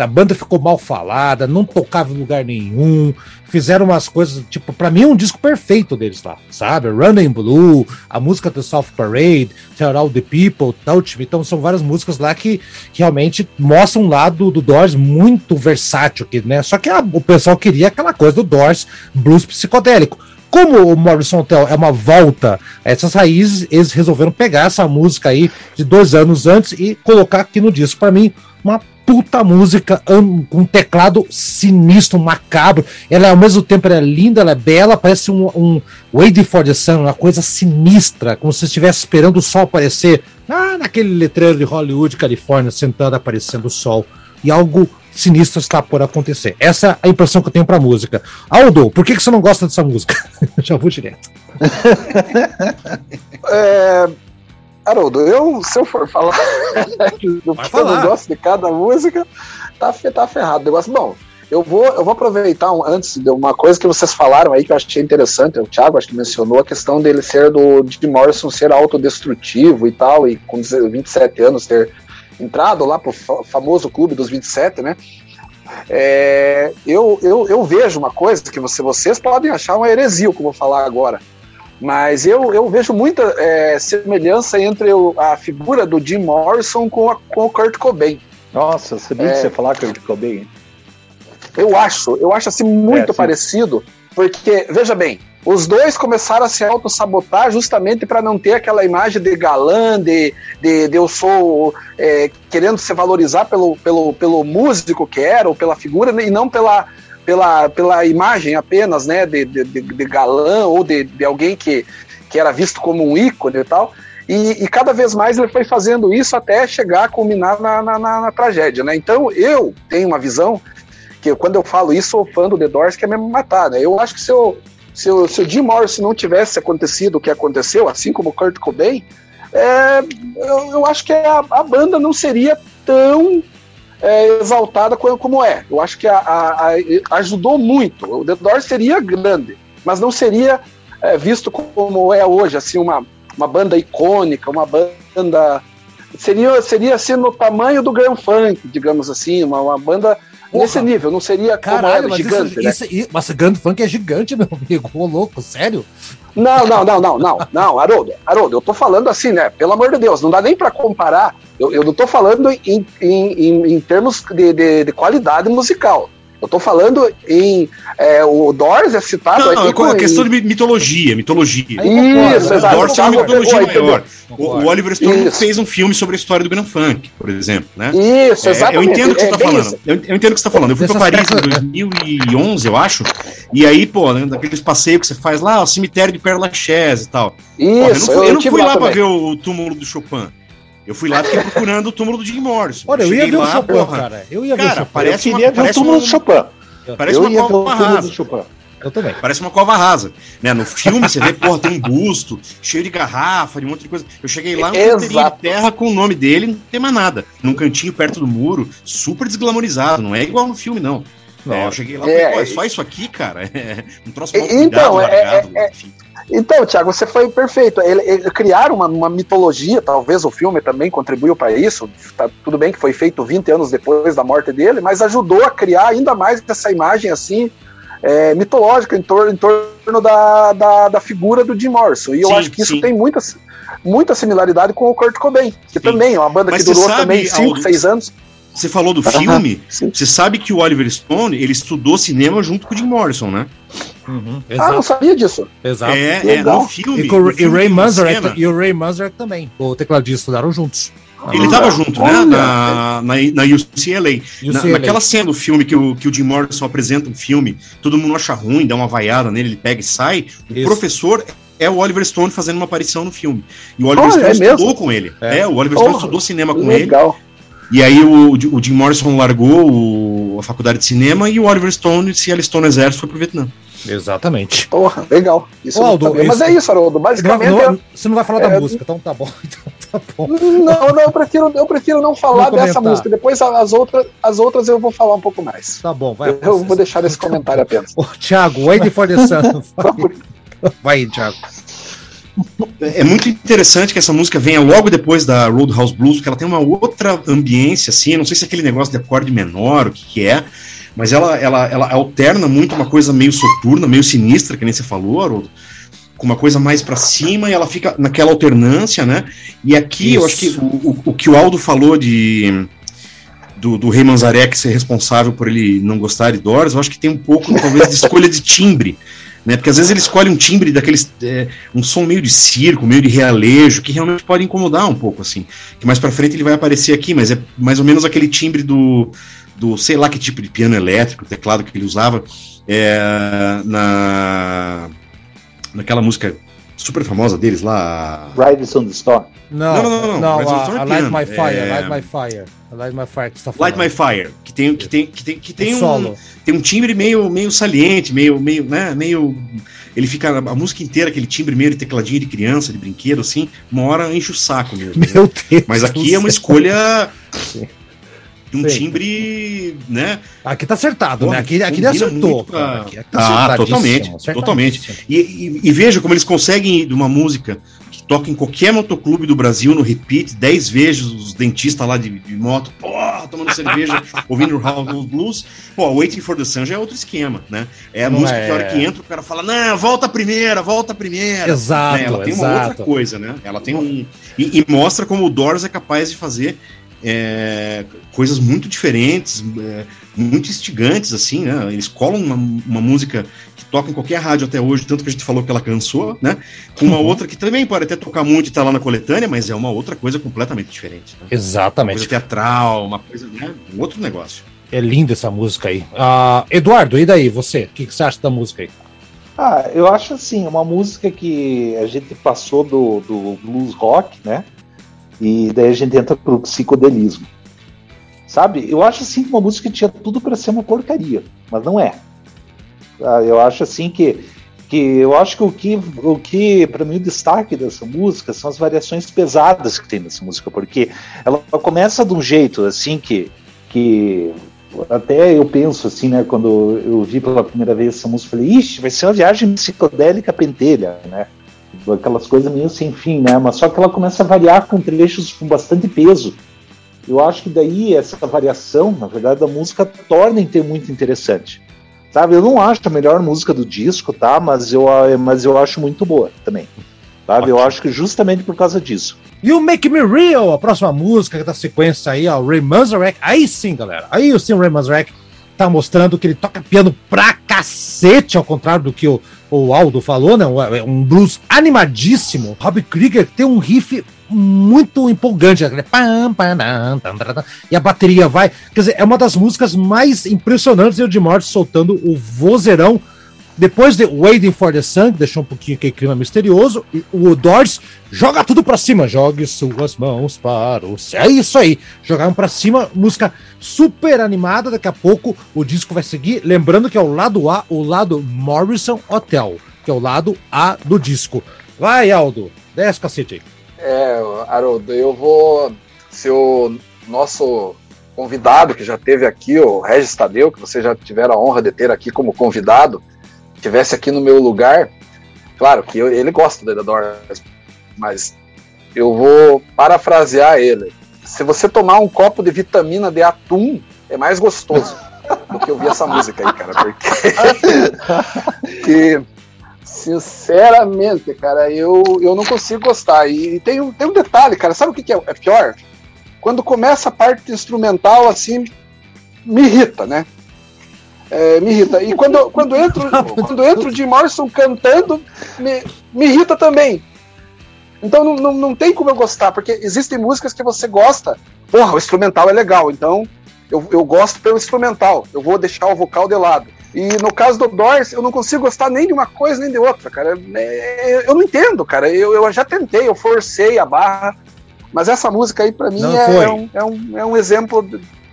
A banda ficou mal falada, não tocava em lugar nenhum, fizeram umas coisas, tipo, para mim é um disco perfeito deles lá, sabe? Running Blue, a música do South Parade, Tell All the People, Touch Me, então são várias músicas lá que realmente mostram um lado do Doors muito versátil, né? Só que a, o pessoal queria aquela coisa do Doors blues psicodélico. Como o Morrison Hotel é uma volta a essas raízes, eles resolveram pegar essa música aí de dois anos antes e colocar aqui no disco. Para mim, uma puta música com um teclado sinistro, macabro. Ela ao mesmo tempo é linda, ela é bela, parece um, um Waiting for the Sun, uma coisa sinistra, como se estivesse esperando o sol aparecer. Ah, naquele letreiro de Hollywood, Califórnia, sentado aparecendo o sol. E algo sinistro está por acontecer. Essa é a impressão que eu tenho pra música. Aldo, por que, que você não gosta dessa música? Já vou direto. é, Haroldo, eu, se eu for falar do que falar. eu não gosto de cada música, tá, tá ferrado o negócio. Bom, eu vou, eu vou aproveitar um, antes de uma coisa que vocês falaram aí que eu achei interessante. O Thiago acho que mencionou a questão dele ser do Jim Morrison ser autodestrutivo e tal, e com 27 anos ter entrado lá pro famoso clube dos 27, né? É, eu, eu, eu vejo uma coisa que você, vocês podem achar uma heresia, como eu vou falar agora. Mas eu, eu vejo muita é, semelhança entre o, a figura do Jim Morrison com, a, com o Kurt Cobain. Nossa, sabia é, que você falar Kurt Cobain? Eu acho, eu acho assim muito é, parecido, porque, veja bem, os dois começaram a se auto-sabotar justamente para não ter aquela imagem de galã, de, de, de eu sou é, querendo se valorizar pelo, pelo, pelo músico que era, ou pela figura, e não pela, pela, pela imagem apenas, né, de, de, de galã ou de, de alguém que, que era visto como um ícone e tal. E, e, cada vez mais ele foi fazendo isso até chegar a culminar na, na, na, na, tragédia, né? Então eu tenho uma visão que quando eu falo isso, sou fã do The Doors, que é mesmo matar, né? Eu acho que se, eu, se, o, se o Jim Morrison não tivesse acontecido o que aconteceu, assim como o Kurt Cobain, é, eu, eu, acho que a, a banda não seria tão é, exaltada como é. Eu acho que a, a, a, ajudou muito. O The Doors seria grande, mas não seria é, visto como é hoje, assim, uma, uma banda icônica, uma banda seria, seria assim no tamanho do Grand Funk, digamos assim, uma, uma banda Porra. nesse nível, não seria Caralho, como gigante, isso, né? Isso, isso, mas Grand Funk é gigante, meu amigo, ô louco, sério? Não, não, não, não, não, não, Haroldo, Haroldo, eu tô falando assim, né, pelo amor de Deus, não dá nem para comparar, eu, eu não tô falando em, em, em, em termos de, de, de qualidade musical, eu tô falando em. É, o Doors é citado. Não, não é questão de mitologia, mitologia. Isso, exato. O Doors tem uma mitologia pegou, maior. O, o, Oliver Stone isso. fez um filme sobre a história do Grand Funk, por exemplo. Né? Isso, exatamente. É, eu entendo o que você é, tá falando. Eu, eu, entendo o que você tá falando. Eu fui para Paris em 2011, eu acho. E aí, pô, né, daqueles passeios que você faz lá, o cemitério de Père Lachaise e tal. Isso, pô, eu não fui, eu não fui lá, lá para ver o túmulo do Chopin. Eu fui lá e fiquei procurando o túmulo do Jim Morrison. Olha, eu ia ver lá, o Chopin, porra. cara. Eu ia ver cara, o Chopin. Parece eu queria uma, ver o túmulo um... do Chopin. Parece eu uma cova rasa. Eu também. Parece uma cova rasa. Né? No filme você vê, porra, tem um busto, cheio de garrafa, de um monte de coisa. Eu cheguei lá, um canteirinho de terra com o nome dele, não tem mais nada. Num cantinho perto do muro, super desglamorizado. Não é igual no filme, não. É, eu cheguei lá e é, falei, é só isso aqui, cara? É um troço mal então, cuidado, é, largado, é, enfim. Então, Thiago, você foi perfeito. Ele, ele criaram uma, uma, mitologia, talvez o filme também contribuiu para isso. Tá, tudo bem que foi feito 20 anos depois da morte dele, mas ajudou a criar ainda mais essa imagem assim é, mitológica em, tor em torno da, da, da, figura do Jim Morrison. E eu sim, acho que isso sim. tem muita, muita similaridade com o Kurt Cobain, que sim. também é uma banda mas que durou sabe, também 5, 6 anos. Você falou do filme, você sabe que o Oliver Stone ele estudou cinema junto com o Jim Morrison, né? Uhum, ah, não sabia disso. Exato. É, é no filme. E, com, no filme e, Ray Manzarek, e o Ray Manzarek também. O tecladista estudaram juntos. Ele estava ah, junto, né? Na, na, na UCLA. UCLA. Na, naquela cena do filme que o, que o Jim Morrison apresenta um filme, todo mundo acha ruim, dá uma vaiada nele, ele pega e sai. O Isso. professor é o Oliver Stone fazendo uma aparição no filme. E o Oliver oh, Stone é estudou mesmo? com ele. É. é. o Oliver Stone oh, estudou cinema com legal. ele. E aí o, o Jim Morrison largou o, a faculdade de cinema e o Oliver Stone se alistou no exército e foi pro Vietnã. Exatamente. Porra, legal. Isso Aldo, Mas é isso, Haroldo. Basicamente. Não, não, você não vai falar é... da música, então tá bom. Então tá bom. Não, não, eu prefiro, eu prefiro não falar não dessa música. Depois as outras, as outras eu vou falar um pouco mais. Tá bom, vai. Eu, eu vou deixar esse comentário apenas. Ô, Thiago, wait for the sun. Vai, Thiago. É muito interessante que essa música venha logo depois da Roadhouse Blues, porque ela tem uma outra ambiência, assim, não sei se é aquele negócio de acorde menor, o que, que é, mas ela, ela, ela alterna muito uma coisa meio soturna, meio sinistra, que nem você falou, Haroldo, com uma coisa mais para cima e ela fica naquela alternância, né? E aqui Isso. eu acho que o, o, o, que o Aldo falou de do, do Rei Manzarek ser responsável por ele não gostar de Doors, eu acho que tem um pouco, talvez, de escolha de timbre né? Porque às vezes ele escolhe um timbre daqueles. É, um som meio de circo, meio de realejo, que realmente pode incomodar um pouco, assim. Que mais pra frente ele vai aparecer aqui, mas é mais ou menos aquele timbre do. Do sei lá que tipo de piano elétrico, teclado que ele usava é, na. naquela música super famosa deles lá. Riders on the Storm. Não, não, não, não. não, não a, a Light My Fire, é... Light My Fire. Light My Fire que você tá falando. Light My Fire, que tem, que tem, que tem, que tem um, solo. tem um timbre meio, meio saliente, meio, meio, né, meio... Ele fica a música inteira, aquele timbre meio de tecladinho de criança, de brinquedo, assim, uma hora enche o saco mesmo. Meu né? Deus Mas aqui é uma escolha... de um Sim. timbre, né? Aqui tá acertado, Porra, né? Aqui, aqui ele acertou. Pra... Aqui, aqui tá ah, totalmente, totalmente. E, e, e, veja como eles conseguem de uma música toca em qualquer motoclube do Brasil no repeat, 10 vezes os dentistas lá de, de moto, pô, tomando cerveja, ouvindo o House Blues. Pô, Waiting for the Sun já é outro esquema, né? É a não música é... que a hora que entra o cara fala, não, volta a primeira, volta a primeira. Exato, né? Ela tem exato. uma outra coisa, né? Ela tem um... E, e mostra como o Doors é capaz de fazer é, coisas muito diferentes, é, muito instigantes, assim, né? Eles colam uma, uma música toca em qualquer rádio até hoje, tanto que a gente falou que ela cansou, né? Com uma uhum. outra que também pode até tocar muito e tá lá na coletânea, mas é uma outra coisa completamente diferente. Né? Exatamente. Uma coisa teatral, uma coisa, né? Um outro negócio. É linda essa música aí. Uh, Eduardo, e daí, você? O que, que você acha da música aí? Ah, eu acho assim, uma música que a gente passou do, do blues rock, né? E daí a gente entra pro psicodelismo. Sabe? Eu acho assim que uma música tinha tudo para ser uma porcaria, mas não é. Ah, eu acho assim que que eu acho que o que, o que para mim o destaque dessa música são as variações pesadas que tem nessa música, porque ela começa de um jeito assim que, que até eu penso assim, né, quando eu vi pela primeira vez essa música, falei, ixi, vai ser uma viagem psicodélica pentelha, né? Aquelas coisas meio sem fim, né? Mas só que ela começa a variar com trechos com bastante peso. Eu acho que daí essa variação, na verdade, da música torna ter muito interessante. Sabe, eu não acho a melhor música do disco, tá? Mas eu, mas eu acho muito boa também. Sabe? Ótimo. Eu acho que justamente por causa disso. E o Make Me Real, a próxima música da sequência aí, ó, Ray Manzarek. Aí sim, galera. Aí sim o Ray Manzarek tá mostrando que ele toca piano pra cacete, ao contrário do que o, o Aldo falou, né? Um blues animadíssimo. Robbie Krieger tem um riff muito empolgante. E a bateria vai. Quer dizer, é uma das músicas mais impressionantes de Morte soltando o vozeirão depois de Waiting for the Sun, que deixou um pouquinho aquele clima misterioso, o Doors joga tudo pra cima. Jogue suas mãos para o céu. É isso aí. Jogaram pra cima, música super animada. Daqui a pouco o disco vai seguir. Lembrando que é o lado A, o lado Morrison Hotel, que é o lado A do disco. Vai, Aldo, desce cacete aí. É, Haroldo, eu vou ser o nosso convidado que já teve aqui, o Regis Tadeu, que você já tiveram a honra de ter aqui como convidado tivesse aqui no meu lugar, claro que eu, ele gosta do Doors, mas eu vou parafrasear ele. Se você tomar um copo de vitamina de atum, é mais gostoso do que ouvir essa música aí, cara, porque que, sinceramente, cara, eu, eu não consigo gostar. E tem um, tem um detalhe, cara, sabe o que, que é, é pior? Quando começa a parte instrumental, assim, me irrita, né? É, me irrita. E quando, quando, entro, quando entro o Jim Morrison cantando, me, me irrita também. Então não, não, não tem como eu gostar, porque existem músicas que você gosta. Porra, o instrumental é legal, então eu, eu gosto pelo instrumental. Eu vou deixar o vocal de lado. E no caso do Doors, eu não consigo gostar nem de uma coisa nem de outra, cara. É, eu não entendo, cara. Eu, eu já tentei, eu forcei a barra. Mas essa música aí, para mim, é, é, um, é, um, é um exemplo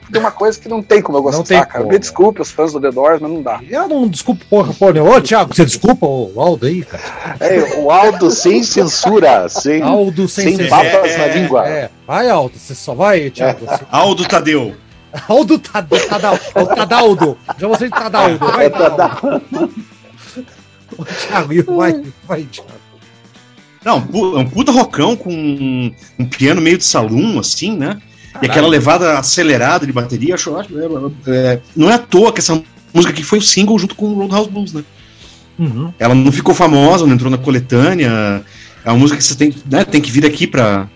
de uma coisa que não tem como eu gostar, não tem cara. Como. Me desculpe os fãs do The Doors, mas não dá. Eu não desculpo porra, porra. Ô, Thiago, você desculpa o Aldo aí, cara? É, o Aldo sem censura, sem, Aldo sem, sem papas é, na língua. É. Vai, Aldo, você só vai, Thiago. É. Aldo Tadeu. Aldo Tadeu, Tadaldo. Já você de Tadaldo. Vai, é, Tadaldo. Thiago, vai, vai, Thiago. Não, um puta rocão com um piano meio de salão, assim, né? E aquela levada acelerada de bateria, acho, acho é, é, não é à toa que essa música aqui foi o single junto com o Roadhouse Blues, né? Uhum. Ela não ficou famosa, não entrou na coletânea. É uma música que você tem, né, tem que vir aqui pra,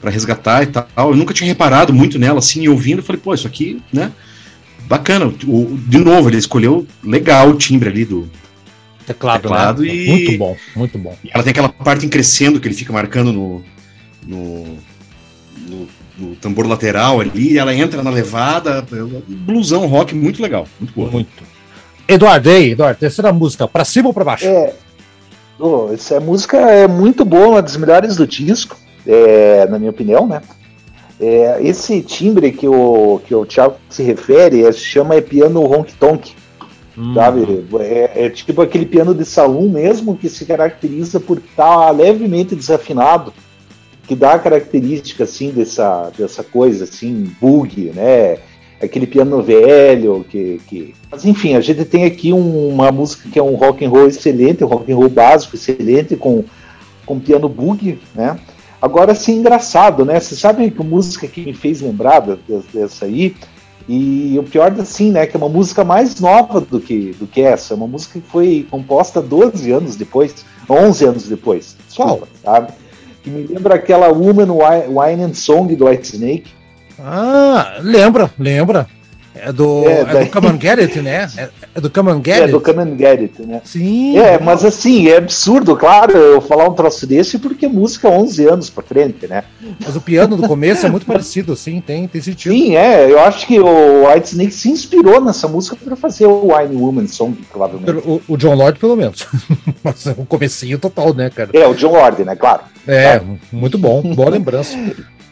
pra resgatar e tal. Eu nunca tinha reparado muito nela, assim, e ouvindo, eu falei, pô, isso aqui, né? Bacana. O, de novo, ele escolheu legal o timbre ali do, teclado, teclado né? e muito bom, muito bom. ela tem aquela parte em crescendo que ele fica marcando no, no do tambor lateral ali, ela entra na levada, blusão rock muito legal, muito boa. Muito. Eduardo, aí, Eduardo, terceira música, pra cima ou pra baixo? É, oh, essa música é muito boa, uma das melhores do disco, é, na minha opinião, né? É, esse timbre que o, que o Thiago se refere é, se chama é piano honk tonk. Hum. Sabe? É, é, tipo aquele piano de salão mesmo que se caracteriza por estar levemente desafinado que dá a característica assim dessa, dessa coisa assim, bug, né? Aquele piano velho que, que... Mas enfim, a gente tem aqui um, uma música que é um rock and roll excelente, um rock and roll básico excelente com com piano bug, né? Agora sim, engraçado, né? Vocês sabem que música que me fez lembrar dessa aí, e o pior assim, né, que é uma música mais nova do que, do que essa, é uma música que foi composta 12 anos depois, 11 anos depois. Qual? Sabe? Que me lembra aquela Woman Wine and Song do White Snake. Ah, lembra, lembra. É do, é, é do Come and Get It, né? É, é do Come and Get é, It. É do Come and Get It, né? Sim. É, mas assim, é absurdo, claro, eu falar um troço desse porque música 11 anos pra frente, né? Mas o piano do começo é muito parecido, sim, tem, tem sentido. Sim, é, eu acho que o White Snake se inspirou nessa música para fazer o Wine Woman Song, provavelmente. O, o John Lord, pelo menos. mas é um comecinho total, né, cara? É, o John Lord, né, claro. É, tá. muito bom, boa lembrança.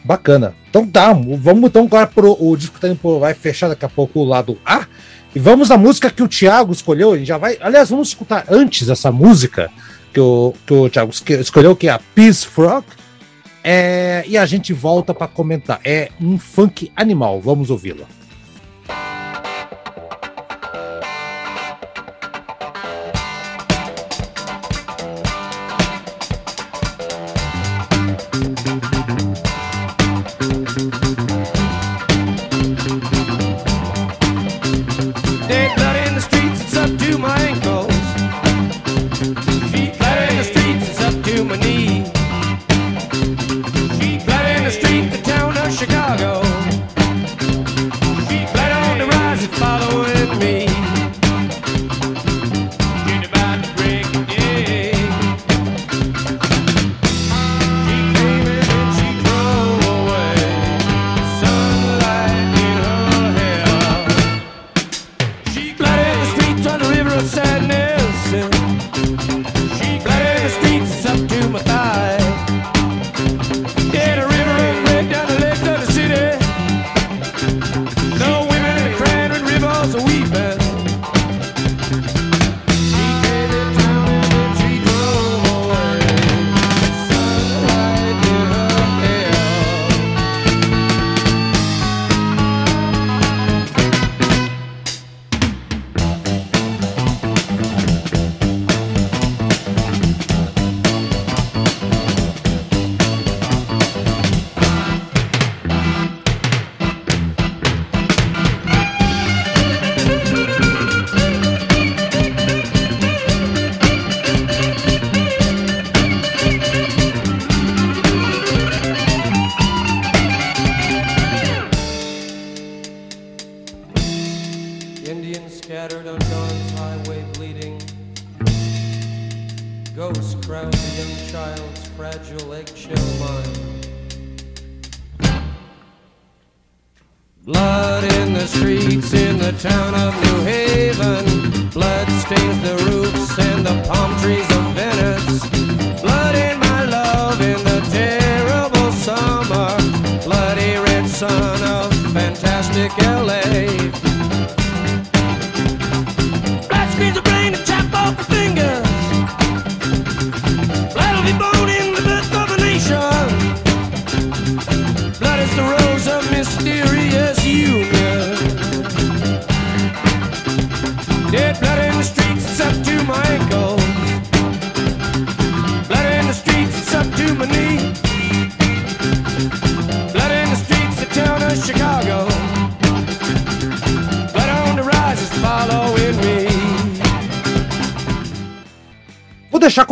Bacana. Então tá, vamos então agora pro o disco tá vai fechar daqui a pouco o lado A. E vamos na música que o Thiago escolheu. Já vai. Aliás, vamos escutar antes essa música que o, que o Thiago escolheu, que é a Peace Frog. É, e a gente volta para comentar. É um funk animal. Vamos ouvi-la.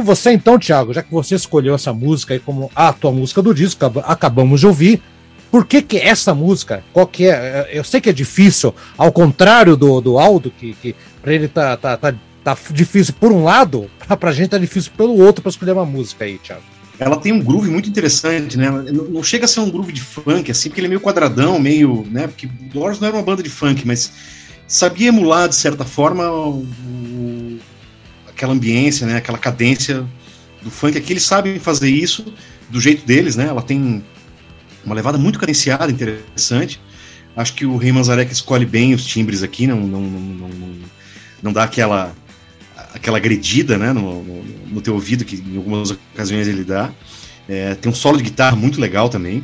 Com você então, Thiago, já que você escolheu essa música aí como a tua música do disco, acab- acabamos de ouvir. Por que que essa música, qual que é? Eu sei que é difícil, ao contrário do, do Aldo, que, que pra ele tá, tá, tá, tá difícil por um lado, pra, pra gente tá difícil pelo outro pra escolher uma música aí, Thiago. Ela tem um groove muito interessante, né? Não chega a ser um groove de funk, assim, porque ele é meio quadradão, meio, né? Porque Doors não era uma banda de funk, mas sabia emular, de certa forma, o- aquela ambiência, né? Aquela cadência do funk. Aqui eles sabem fazer isso do jeito deles, né? Ela tem uma levada muito cadenciada, interessante. Acho que o Rei Manzarek escolhe bem os timbres aqui, não, não, não, não, dá aquela aquela agredida né, no, no, teu ouvido, que em algumas ocasiões ele dá. É, tem um solo de guitarra muito legal também.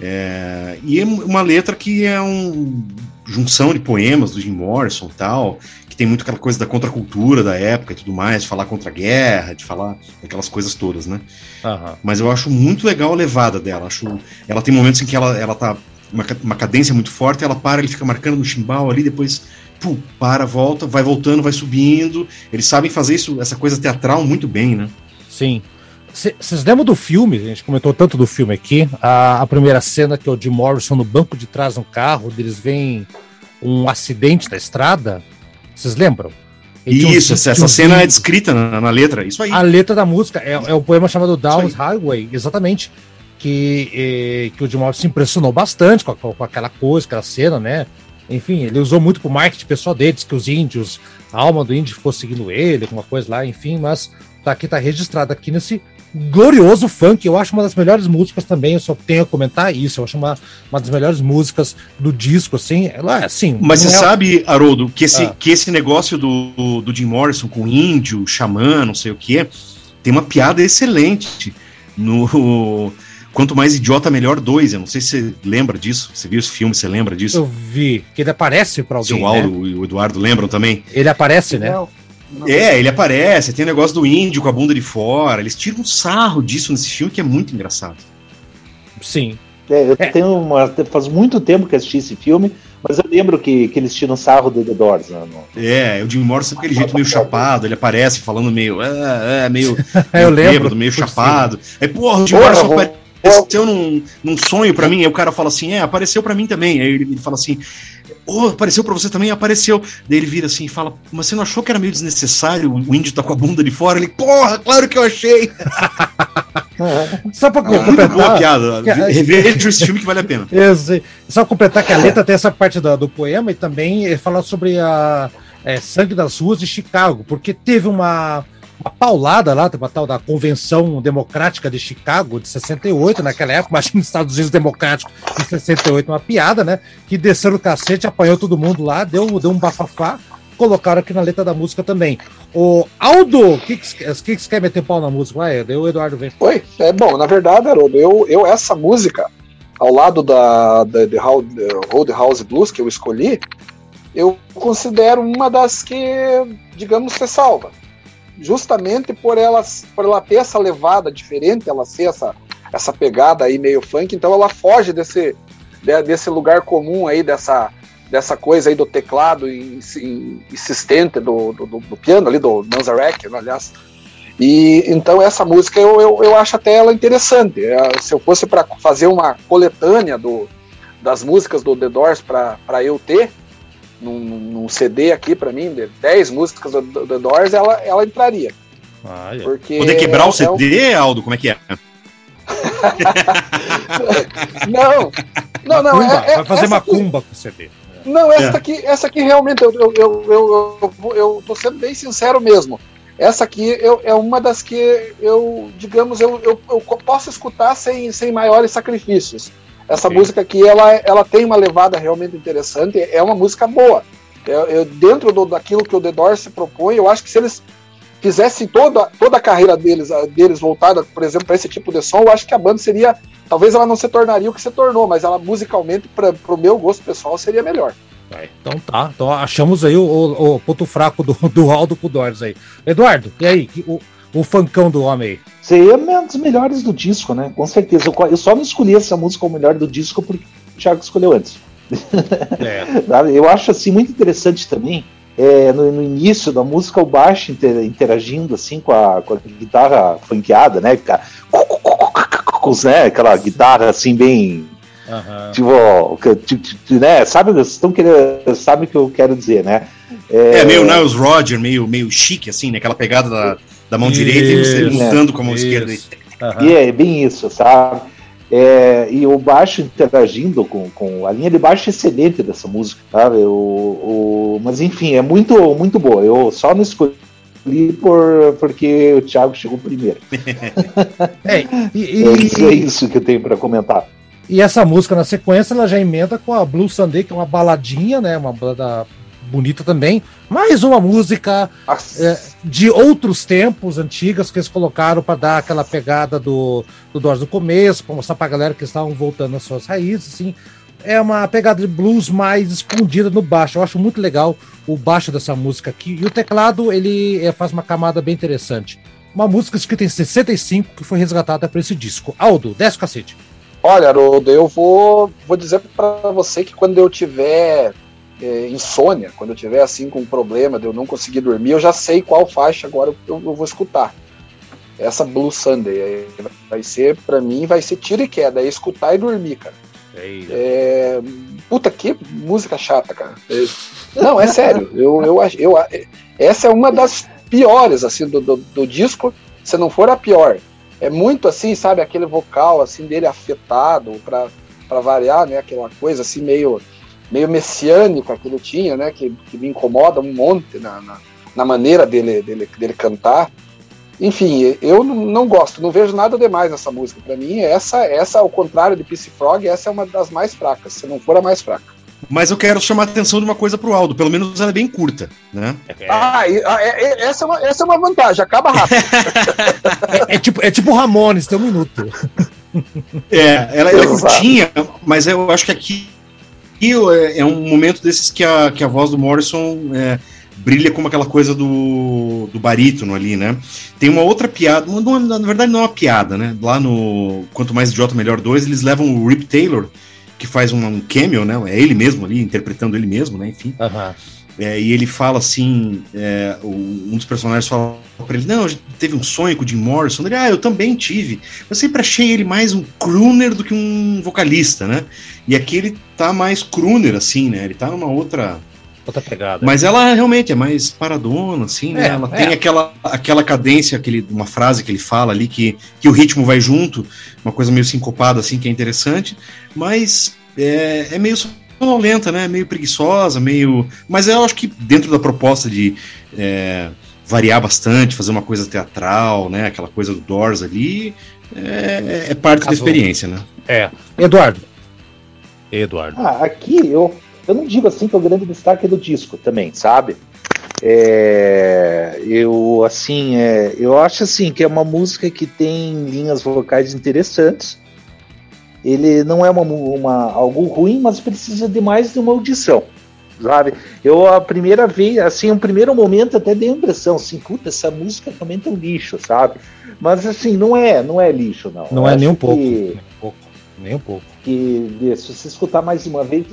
É, e é uma letra que é uma junção de poemas do Jim Morrison tal, tem muito aquela coisa da contracultura da época e tudo mais, de falar contra a guerra, de falar aquelas coisas todas, né? Mas eu acho muito legal a levada dela. Acho, ela tem momentos em que ela, ela tá uma, uma cadência muito forte, ela para, ele fica marcando no chimbal ali, depois pum, para, volta, vai voltando, vai subindo. Eles sabem fazer isso, essa coisa teatral muito bem, né? Sim. Vocês lembram do filme? A gente comentou tanto do filme aqui. A, a primeira cena que é o Jim Morrison no banco de trás no carro, eles veem um acidente na estrada. Vocês lembram? E tinha um- Isso, essa, um cena é descrita na, na letra, isso aí. A letra da música é, é o poema chamado Down Isso Highway, exatamente. Que, eh, que o Jim se impressionou bastante com, com aquela coisa, aquela cena, né? Enfim, ele usou muito pro marketing pessoal deles, que os índios, a alma do índio ficou seguindo ele, alguma coisa lá, enfim, mas tá aqui, tá registrado aqui nesse glorioso funk. Eu acho uma das melhores músicas também, eu só tenho a comentar isso. Eu acho uma, uma das melhores músicas do disco, assim. Ela é assim. Mas você é- sabe, Haroldo, que esse, Ah. que esse negócio do, do Jim Morrison com índio, xamã, não sei o que, tem uma piada excelente no Quanto Mais Idiota Melhor 2. Eu não sei se você lembra disso. Você viu esse filme, você lembra disso? Eu vi que ele aparece pra alguém. Seu né? Aldo e o Eduardo lembram também? Ele aparece, né? Não. É, ele aparece, tem o negócio do índio com a bunda de fora. Eles tiram um sarro disso nesse filme que é muito engraçado. Sim. É, eu É. tenho uma, faz muito tempo que assisti esse filme, mas eu lembro que, que eles tiram sarro do The Doors. Né, no- É, o Jim Morrison aquele jeito meio chapado, ele aparece falando meio. É, é meio. Eu lembro. bêbado, meio chapado. Aí, porra, o Jim Porra, Morrison apareceu num, num sonho pra mim. Aí o cara fala assim: é, apareceu pra mim também. Aí ele, ele fala assim: oh, apareceu pra você também? Apareceu. Daí ele vira assim e fala: mas você não achou que era meio desnecessário o índio tá com a bunda de fora? Ele, porra, claro que eu achei. Só pra É muito boa completar. piada. que- Reveja esse filme que vale a pena. Esse- só completar que a letra tem essa parte da- do poema e também fala sobre a é, sangue das ruas de Chicago, porque teve uma, uma paulada lá, uma tal da Convenção Democrática de Chicago de 68, naquela época, mas nos Estados Unidos Democrático em 68, uma piada, né? Que desceu no cacete, apanhou todo mundo lá, deu, deu um bafafá. Colocaram aqui na letra da música também. O Aldo, o que, que, que, quer meter pau na música? Vai, o Eduardo vem. Oi, é bom, na verdade, Haroldo, eu, eu essa música, ao lado da, da The Roadhouse Blues que eu escolhi, eu considero uma das que, digamos, se salva. Justamente por ela, por ela ter essa levada diferente, ela ser essa, essa pegada aí meio funk, então ela foge desse, de- desse lugar comum aí, dessa, dessa coisa aí do teclado ins- insistente do, do, do- do piano ali, do Manzarek, né, aliás. E então essa música eu, eu, eu acho até ela interessante. É, Se eu fosse para fazer uma coletânea do, das músicas do The Doors para eu ter num, num CD aqui para mim, de 10 músicas do, do The Doors, ela, ela entraria. Ah, é. Porque Poder quebrar o é um- CD, Aldo, como é que é? Não, Não, não, Macumba, é- é- vai fazer essa aqui- macumba com o CD. Não, essa É. aqui, essa aqui realmente, eu, eu, eu, eu, eu, eu tô sendo bem sincero mesmo. Essa aqui eu, é uma das que eu, digamos, eu, eu, eu posso escutar sem, sem maiores sacrifícios. Essa Ok. música aqui, ela, ela tem uma levada realmente interessante, é uma música boa. Eu, eu- dentro do, daquilo que o The Doors se propõe, eu acho que se eles fizessem toda, toda a carreira deles, deles voltada, por exemplo, para esse tipo de som, eu acho que a banda seria. Talvez ela não se tornaria o que se tornou, mas ela musicalmente, para o meu gosto pessoal, seria melhor. Vai. Então tá, então achamos aí o, o- o ponto fraco do, do Aldo com o Doors aí. Eduardo, e aí? Que- O, o fancão do homem aí? Seria um dos melhores do disco, né? Com certeza. Eu, eu só não escolhi essa música como melhor do disco porque o Thiago escolheu antes. É. Sabe? Eu acho assim muito interessante também. é, no, no início da música, o baixo inter- interagindo assim com a, com a guitarra funkeada, né? Fica, né? Aquela guitarra assim bem Aham. tipo, né? Sabe, vocês estão querendo, sabe o que eu quero dizer, né? É, meio Niles Roger, meio, meio chique, assim, né? Aquela pegada da, da mão direita e você Isso, lutando com a mão isso. esquerda. Aham. E é bem isso, sabe? É, e o baixo interagindo com, com a linha de baixo é excelente dessa música, sabe? O, o, mas enfim, é muito, muito boa. Eu só não escolhi por, porque o Thiago chegou primeiro. É, e, É isso, é e, isso que eu tenho para comentar. e essa música na sequência ela já emenda com a Blue Sunday, que é uma baladinha, né? Uma balada bonita também. Mais uma música É, de outros tempos antigas que eles colocaram para dar aquela pegada do, do Doors no começo, para mostrar pra galera que estavam voltando às suas raízes, assim. É uma pegada de blues mais escondida no baixo. Eu acho muito legal o baixo dessa música aqui. E o teclado, ele é, faz uma camada bem interessante. Uma música escrita em 65 que foi resgatada para esse disco. Aldo, desce o cacete. Olha, Haroldo, eu vou, vou dizer para você que quando eu tiver é, insônia, quando eu tiver assim com um problema de eu não conseguir dormir, eu já sei qual faixa agora eu, eu vou escutar. Essa Blue Sunday vai ser, para mim, vai ser tiro e queda, é escutar e dormir, cara. É, puta que música chata, cara. É, não, é sério. Eu, eu, eu, essa é uma das piores assim do, do, do disco, se não for a pior. É muito assim, sabe, aquele vocal assim dele afetado para para variar, né, aquela coisa assim meio meio messiânica que ele tinha, né, que, que me incomoda um monte na, na, na maneira dele, dele dele cantar. Enfim, eu não gosto, não vejo nada demais nessa música. Para mim, essa, essa, ao contrário de Peace Frog, essa é uma das mais fracas, se não for a mais fraca. Mas eu quero chamar a atenção de uma coisa pro Aldo, pelo menos ela é bem curta, né? Ah, e- ah, é- é- essa, é uma, essa é uma vantagem, acaba rápido. É, é tipo, é tipo Ramones, tem um minuto. É, ela, ela é curtinha, mas eu acho que aqui aqui é, é um momento desses que a, que a voz do Morrison é, brilha como aquela coisa do, do barítono ali, né? Tem uma outra piada, uma- não- na verdade não é uma piada, né? Lá no Quanto Mais Idiota Melhor 2, eles levam o Rip Taylor, que faz um, um cameo, né? É ele mesmo ali, interpretando ele mesmo, né? Enfim. Aham. É, e ele fala assim: é, um dos personagens fala pra ele: Não, teve um sonho com o Jim Morrison. Ele, ah, eu também tive. Eu sempre achei ele mais um crooner do que um vocalista, né? E aqui ele tá mais crooner, assim, né? Ele tá numa outra. Outra pegada. Mas ela realmente é mais paradona, assim, né? É, ela é. tem aquela, aquela cadência, aquele, uma frase que ele fala ali que, que o ritmo vai junto, uma coisa meio sincopada, assim, que é interessante, mas é, é meio sonolenta, né? Meio preguiçosa, meio. Mas eu acho que dentro da proposta de é, variar bastante, fazer uma coisa teatral, né? Aquela coisa do Doors ali, é, é parte da experiência, né? É. Eduardo. Eduardo. Ah, aqui eu, eu não digo assim que o grande destaque é do disco também, sabe? É, eu assim, é, eu acho assim que é uma música que tem linhas vocais interessantes. Ele não é uma, uma algo ruim, mas precisa de mais de uma audição, sabe? Eu a primeira vez, assim, um primeiro momento até dei a impressão, assim, puta, essa música realmente é um lixo, sabe? Mas assim, não é, não é lixo não. Não Eu é nem um pouco. que- Nem um pouco. Que se você escutar mais uma vez,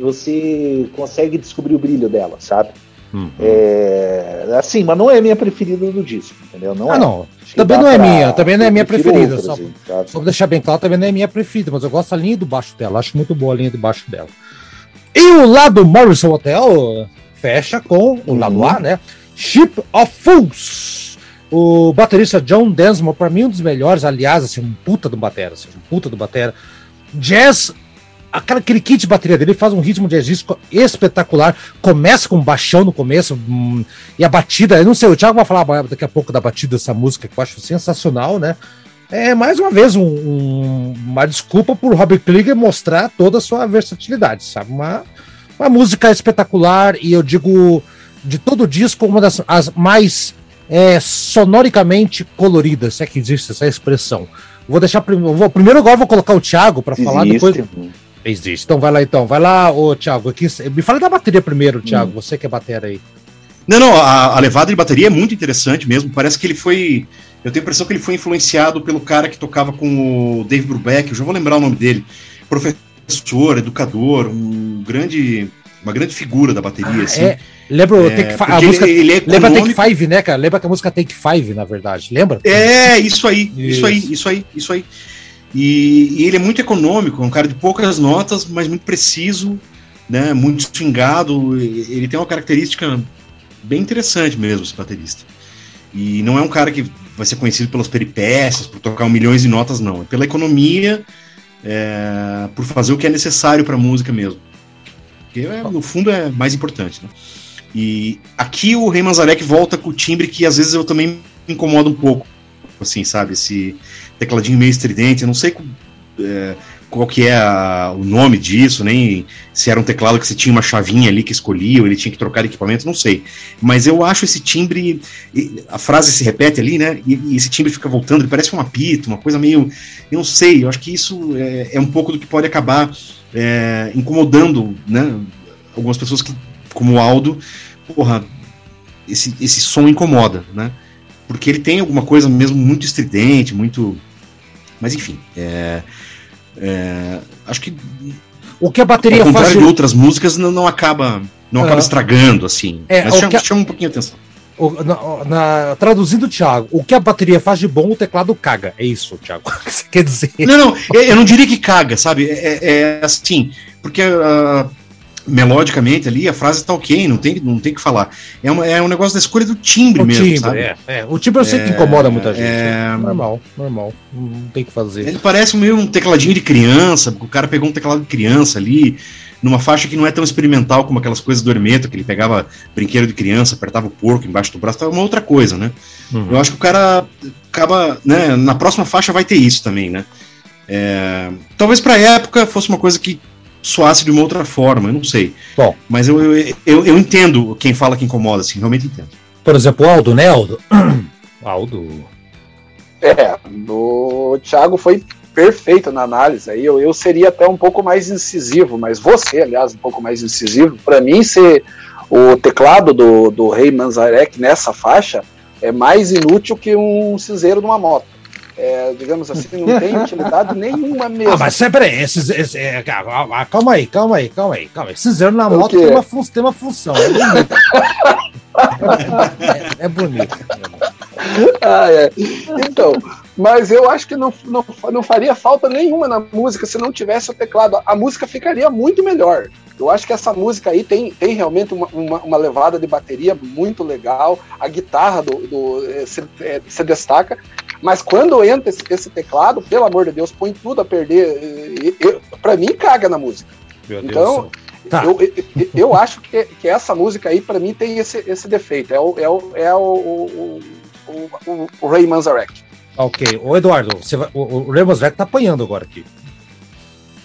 você consegue descobrir o brilho dela, sabe? Uhum. É, assim, mas não é a minha preferida do disco, entendeu? Não Ah, é. não. Também não é pra- minha, também não é eu minha preferida, outras só- aí, sabe? Só pra deixar bem claro, também não é minha preferida, mas eu gosto da linha do baixo dela. Acho muito boa a linha do baixo dela. E o lado Morrison Hotel fecha com o lado A, né? Ship of Fools. O baterista John Densmore, pra mim, um dos melhores, aliás, assim, um puta do batera, assim, um puta do batera. Jazz aquela, aquele kit de bateria dele faz um ritmo de disco espetacular. Começa com um baixão no começo hum, e a batida, eu não sei, o Thiago vai falar daqui a pouco da batida dessa música que eu acho sensacional, né? É mais uma vez um- um- uma desculpa por Robert Krieger mostrar toda a sua versatilidade, sabe? Uma, uma música espetacular e eu digo de todo o disco uma das as mais é, sonoricamente coloridas, se é que existe essa expressão. Vou deixar prim- eu vou, primeiro agora vou colocar o Thiago para falar depois. Existe. Então vai lá então, vai lá, ô Thiago. Aqui, me fala da bateria primeiro, Thiago. Você que é batera aí. Não, não, a, a levada de bateria é muito interessante mesmo. Parece que ele foi. Eu tenho a impressão que ele foi influenciado pelo cara que tocava com o Dave Brubeck, eu já vou lembrar o nome dele. Professor, educador, um grande. Uma grande figura da bateria, assim. É, lembra o É, Take Five? A música, ele, ele é lembra Take. Five, né, cara? Lembra que a música Take Five, na verdade. Lembra? É, isso aí, isso, Isso. aí, isso aí, isso aí. E, e ele é muito econômico, é um cara de poucas notas, mas muito preciso, né? Muito swingado. Ele tem uma característica bem interessante mesmo, esse baterista. E não é um cara que vai ser conhecido pelas peripécias, por tocar milhões de notas, não. É pela economia, é, por fazer o que é necessário para a música mesmo. Porque é, no fundo é mais importante, né? E aqui o Rei Manzarek volta com o timbre que às vezes eu também me incomoda um pouco, assim, sabe? Esse tecladinho meio estridente, eu não sei é, qual que é a- o nome disso, nem se era um teclado que você tinha uma chavinha ali que escolhia, ou ele tinha que trocar equipamento, não sei. Mas eu acho esse timbre, a frase se repete ali, né? E, e esse timbre fica voltando, ele parece um apito, uma coisa meio. Eu não sei, eu acho que isso é, é um pouco do que pode acabar é, incomodando, né? Algumas pessoas que, como o Aldo, porra, esse, esse som incomoda, né? Porque ele tem alguma coisa mesmo muito estridente, muito. Mas enfim, é, é, acho que O que a ao bateria faz. contrário de- de outras músicas, não, não acaba não acaba Ah. estragando, assim. É, Mas chama, a- chama um pouquinho a atenção. o- na- na- traduzindo, Thiago, o que a bateria faz de bom, o teclado caga. É isso, Thiago. O que você quer dizer? Não, não, eu, eu não diria que caga, sabe? É, é- é assim, porque ah, melodicamente ali a frase tá ok, não tem, não tem o que falar. É, uma- é um negócio da escolha do timbre O mesmo, timbre, sabe? é, é. O timbre eu sei que É, incomoda muita gente. é. É normal, normal. Não tem o que fazer. Ele parece meio um tecladinho de criança, o cara pegou um teclado de criança ali, numa faixa que não é tão experimental como aquelas coisas do Hermeto, que ele pegava brinquedo de criança, apertava o porco embaixo do braço, tava uma outra coisa, né? Uhum. Eu acho que o cara acaba, né, na próxima faixa vai ter isso também, né? É, talvez pra época fosse uma coisa que soasse de uma outra forma, eu não sei. Bom. Mas eu, eu, eu, eu entendo quem fala que incomoda, assim, realmente entendo. Por exemplo, o Aldo, né, Aldo? Aldo. É, o Thiago foi perfeito na análise. Aí eu, eu seria até um pouco mais incisivo, mas você, aliás, um pouco mais incisivo. Para mim, ser o teclado do, do Rei Manzarek nessa faixa é mais inútil que um cinzeiro numa moto. É, digamos assim, não tem utilidade nenhuma mesmo. Ah, mas você, peraí, esses, esse, é, calma ah, calma aí, calma aí, calma aí, calma aí. Esse zero na moto tem uma, fun tem uma função, é bonito. é, é bonito. Ah, é. Então, mas eu acho que não, não, não faria falta nenhuma na música se não tivesse o teclado. A música ficaria muito melhor. Eu acho que essa música aí tem, tem realmente uma, uma, uma levada de bateria muito legal. A guitarra do, do eh, se, eh, se destaca. Mas quando entra esse, esse teclado, pelo amor de Deus, põe tudo a perder. eh, Pra mim, caga na música. Meu Deus Então, céu. Tá. Eu, eu, eu acho que, que essa música aí, pra mim, tem esse, esse defeito. É o, é o, é o, o, o, o Ray Manzarek. Ok, ô Eduardo, você vai, o, o Ramos tá apanhando agora aqui.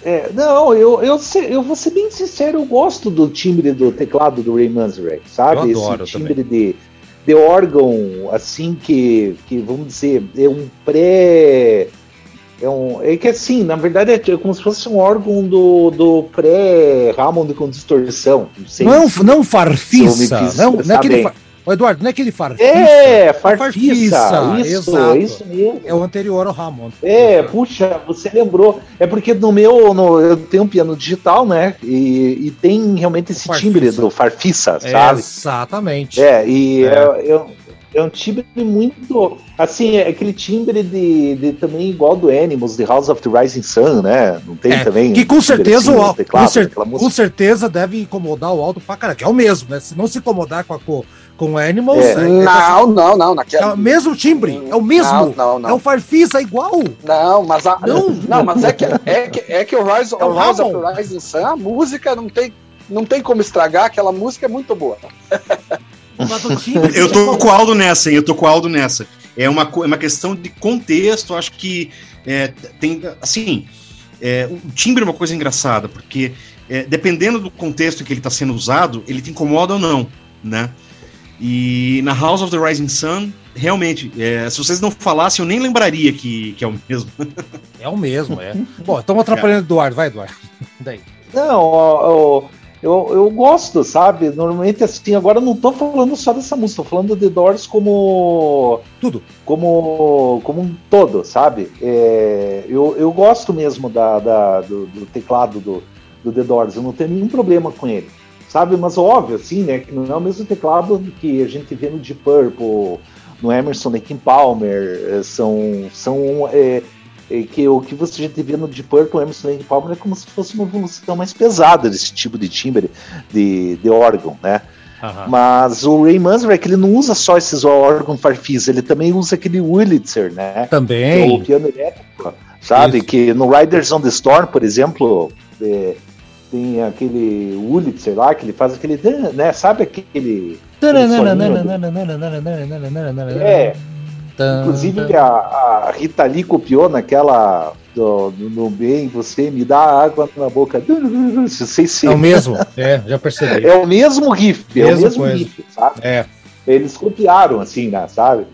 É, não, eu, eu, se- eu vou ser bem sincero, eu gosto do timbre do teclado do Ray Manzarek, sabe? Eu adoro Esse timbre de, de órgão, assim, que, que, vamos dizer, é um pré... É, um, é que assim, na verdade é como se fosse um órgão do, do pré-Hammond com distorção. Não sei Não, se- não farfisa, fiz não, não é aquele. bem. Ô Eduardo, não é aquele farfisa. É, farfisa, farfisa, isso, exato. é isso mesmo. É o anterior ao Ramon. É, puxa, você lembrou. É porque no meu, no, eu tenho um piano digital, né? E, e tem realmente esse timbre do farfisa, sabe? Exatamente. É, e É. é, é, é um timbre muito. Assim, é aquele timbre de, de também igual do Animals, de House of the Rising Sun, né? Não tem É, também. Que com certeza, assim o, no Al- teclado, com, cer- com certeza deve incomodar o Aldo pra caralho, que é o mesmo, né? Se não se incomodar com a, co- com Animals. É. é- Não, não, não. é, Naquela... o mesmo timbre, é o mesmo. Não, não, não. É o Farfisa igual. Não, mas a... Não. não, mas é que é que, é que o Rise, É o Rise of the Rising Sun, a música não tem não tem como estragar, aquela música é muito boa. Mas o timbre. Eu tô com o Aldo nessa, hein? Eu tô com o Aldo nessa. É uma, é uma questão de contexto, acho que é, tem. Assim, é, o timbre é uma coisa engraçada, porque é, dependendo do contexto em que ele está sendo usado, ele te incomoda ou não, né? E na House of the Rising Sun, realmente, é, se vocês não falassem, eu nem lembraria que, que é o mesmo. É o mesmo, é. Bom, estamos atrapalhando o Eduardo. Vai, Eduardo. Daí. Não, ó, eu, eu gosto, sabe? Normalmente, assim, agora eu não tô falando só dessa música, tô falando de Doors como. Tudo. Como, como um todo, sabe? É, eu, eu gosto mesmo da, da- do, do teclado do, do The Doors, eu não tenho nenhum problema com ele, sabe? Mas óbvio, assim, né? Que não é o mesmo teclado que a gente vê no Deep Purple, no Emerson Lake Palmer, eh, são. são é, é que o que você já vê no Deep Purple, Emerson Lake Palmer é como se fosse uma evolução mais pesada desse tipo de timbre de, de órgão, né? Mas o Ray Manzarek, ele não usa só esses órgãos Farfisa, ele também usa aquele Wurlitzer, né? Que é o Também. piano elétrico, sabe? Isso. Que no Riders on the Storm, por exemplo, é, tem aquele Wurlitzer lá, que ele faz aquele, né? Sabe aquele... É, Inclusive a, a Rita Lee copiou naquela do, do- no bem, você me dá água na boca. Não sei se É o mesmo. É, já percebi. é o mesmo riff, é o Mesma mesmo coisa. riff, sabe? É. Eles copiaram, assim, né, sabe?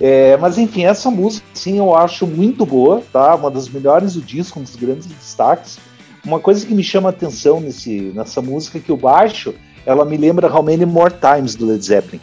É, mas enfim, essa música, sim, eu acho muito boa, tá? Uma das melhores do disco, um dos grandes destaques. Uma coisa que me chama a atenção nesse, nessa música é que o baixo, ela me lembra How Many More Times do Led Zeppelin,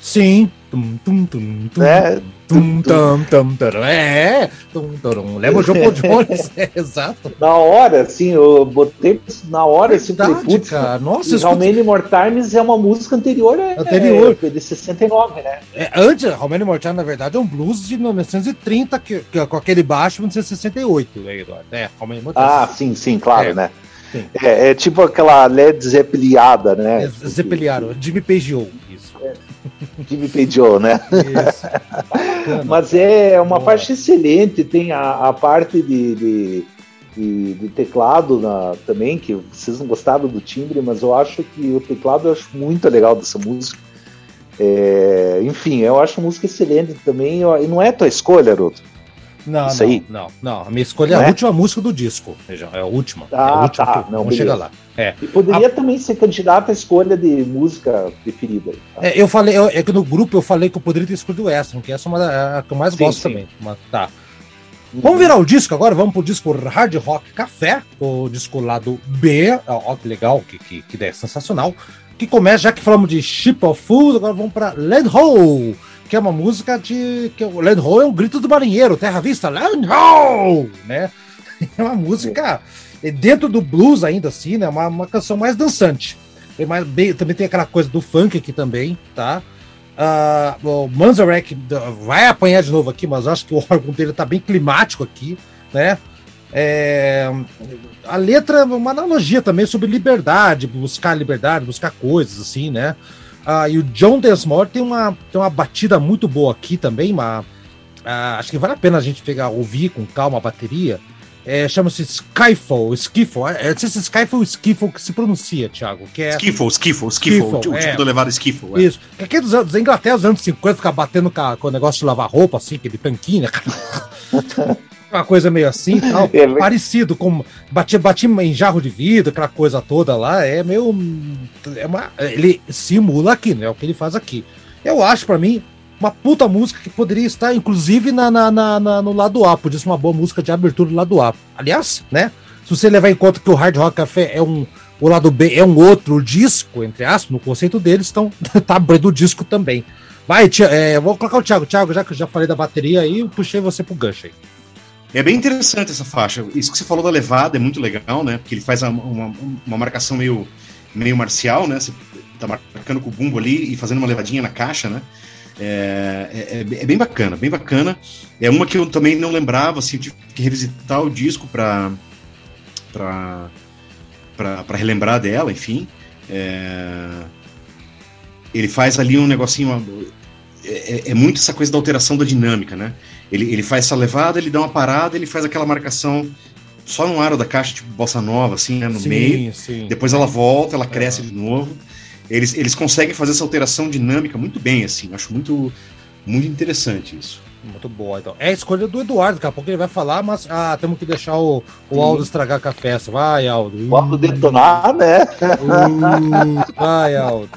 Sim. Tum, tum, tum, tum, né? Tum, tum, tum, tarum. É. Tum, tarum. Lembra o João Jones? É, exato. Na hora, assim, eu botei na hora, assim, falei, Verdade, putz, cara. Nossa, e How Many More Times é uma música anterior, é, Anterior. é de 69, né? É, antes, How Many More Times, na verdade, é um blues de 1930, que, que- com aquele baixo de 1968, né, Eduardo? É, How Many More Times. Ah, sim, sim, claro, É, né? sim. É, é tipo aquela Led Zeppeliada, né? É, Jimmy Pageou. Que me pediu, né? Isso. Mas é uma Boa. parte excelente, tem a, a parte de, de, de- de teclado na- também, que vocês não gostaram do timbre, mas eu acho que o teclado eu acho muito legal dessa música. É, enfim, eu acho música excelente também. E não é tua escolha, Aruto? Não, Isso não, aí. não, não. A minha escolha é Não a é? última música do disco. Veja, é a última. é Ah, a última tá. que- Não, chegar lá. É. E poderia também ser candidato à escolha de música preferida. tá? É, eu falei, eu- é que no grupo eu falei que eu poderia ter escolhido essa, que essa é uma da, a que eu mais Sim, gosto sim. também. Mas, tá. Vamos virar o disco agora, vamos pro disco Hard Rock Café, o disco lá do B, ó, que legal, que, que, que ideia sensacional. Que começa, já que falamos de Ship of Food, agora vamos pra Land Ho, que é uma música de. que o Land Ho é um grito do marinheiro, terra vista, Land Ho! Né? É uma música é dentro do blues ainda assim, né? Uma, uma canção mais dançante. Tem mais, bem- também tem aquela coisa do funk aqui também, tá? Ah, o Manzarek vai apanhar de novo aqui, mas acho que o órgão dele tá bem climático aqui, né? É, a letra é uma analogia também sobre liberdade, buscar liberdade, buscar coisas assim, né? Ah, e o John Desmore tem uma, tem uma batida muito boa aqui também, uma, ah, acho que vale a pena a gente pegar, ouvir com calma a bateria. É, Chama-se Skyfall, Skiffle. É, não sei se é Skyfall ou Skiffle que se pronuncia, Thiago. Que é, Skiffle, Skiffle, Skiffle. Skiffle, O tipo é. do levado Skiffle. é. Isso. Que aqui dos, anos- da Inglaterra, dos anos 50, ficar batendo com, a- com o negócio de lavar roupa, assim, aquele tanquinho, né? Uma coisa meio assim e tal. É, parecido com. Batia, batia em jarro de vidro, aquela coisa toda lá. É meio. É uma, ele simula aqui, né? É o que ele faz aqui. Eu acho, pra mim, uma puta música que poderia estar, inclusive, na, na- na- na- no lado A. Podia ser uma boa música de abertura do lado A. Aliás, né? Se você levar em conta que o Hard Rock Café é um. O lado B é um outro disco, entre aspas, no conceito deles, então tá abrindo o disco também. Vai, tia, é, vou colocar o Thiago. Thiago, já que eu já falei da bateria aí, eu puxei você pro gancho aí. É bem interessante essa faixa. Isso que você falou da levada é muito legal, né? Porque ele faz uma, uma, marcação meio, meio marcial, né? Você tá marcando com o bumbo ali e fazendo uma levadinha na caixa, né? É, é, é bem bacana, bem bacana. É uma que eu também não lembrava, assim, tive que revisitar o disco para para relembrar dela, enfim. É, ele faz ali um negocinho. É, é- é muito essa coisa da alteração da dinâmica, né? Ele, ele faz essa levada, ele dá uma parada, ele faz aquela marcação só no aro da caixa, tipo bossa nova, assim, né? No meio. sim. Depois ela volta, ela cresce de novo. Eles, eles conseguem fazer essa alteração dinâmica muito bem, assim. Eu Acho muito, muito interessante isso. Muito boa, então. É a escolha do Eduardo, daqui a pouco ele vai falar, mas ah, temos que deixar o, o Aldo estragar com a festa. Vai, Aldo. Vamos detonar, né? Uh, vai, Aldo.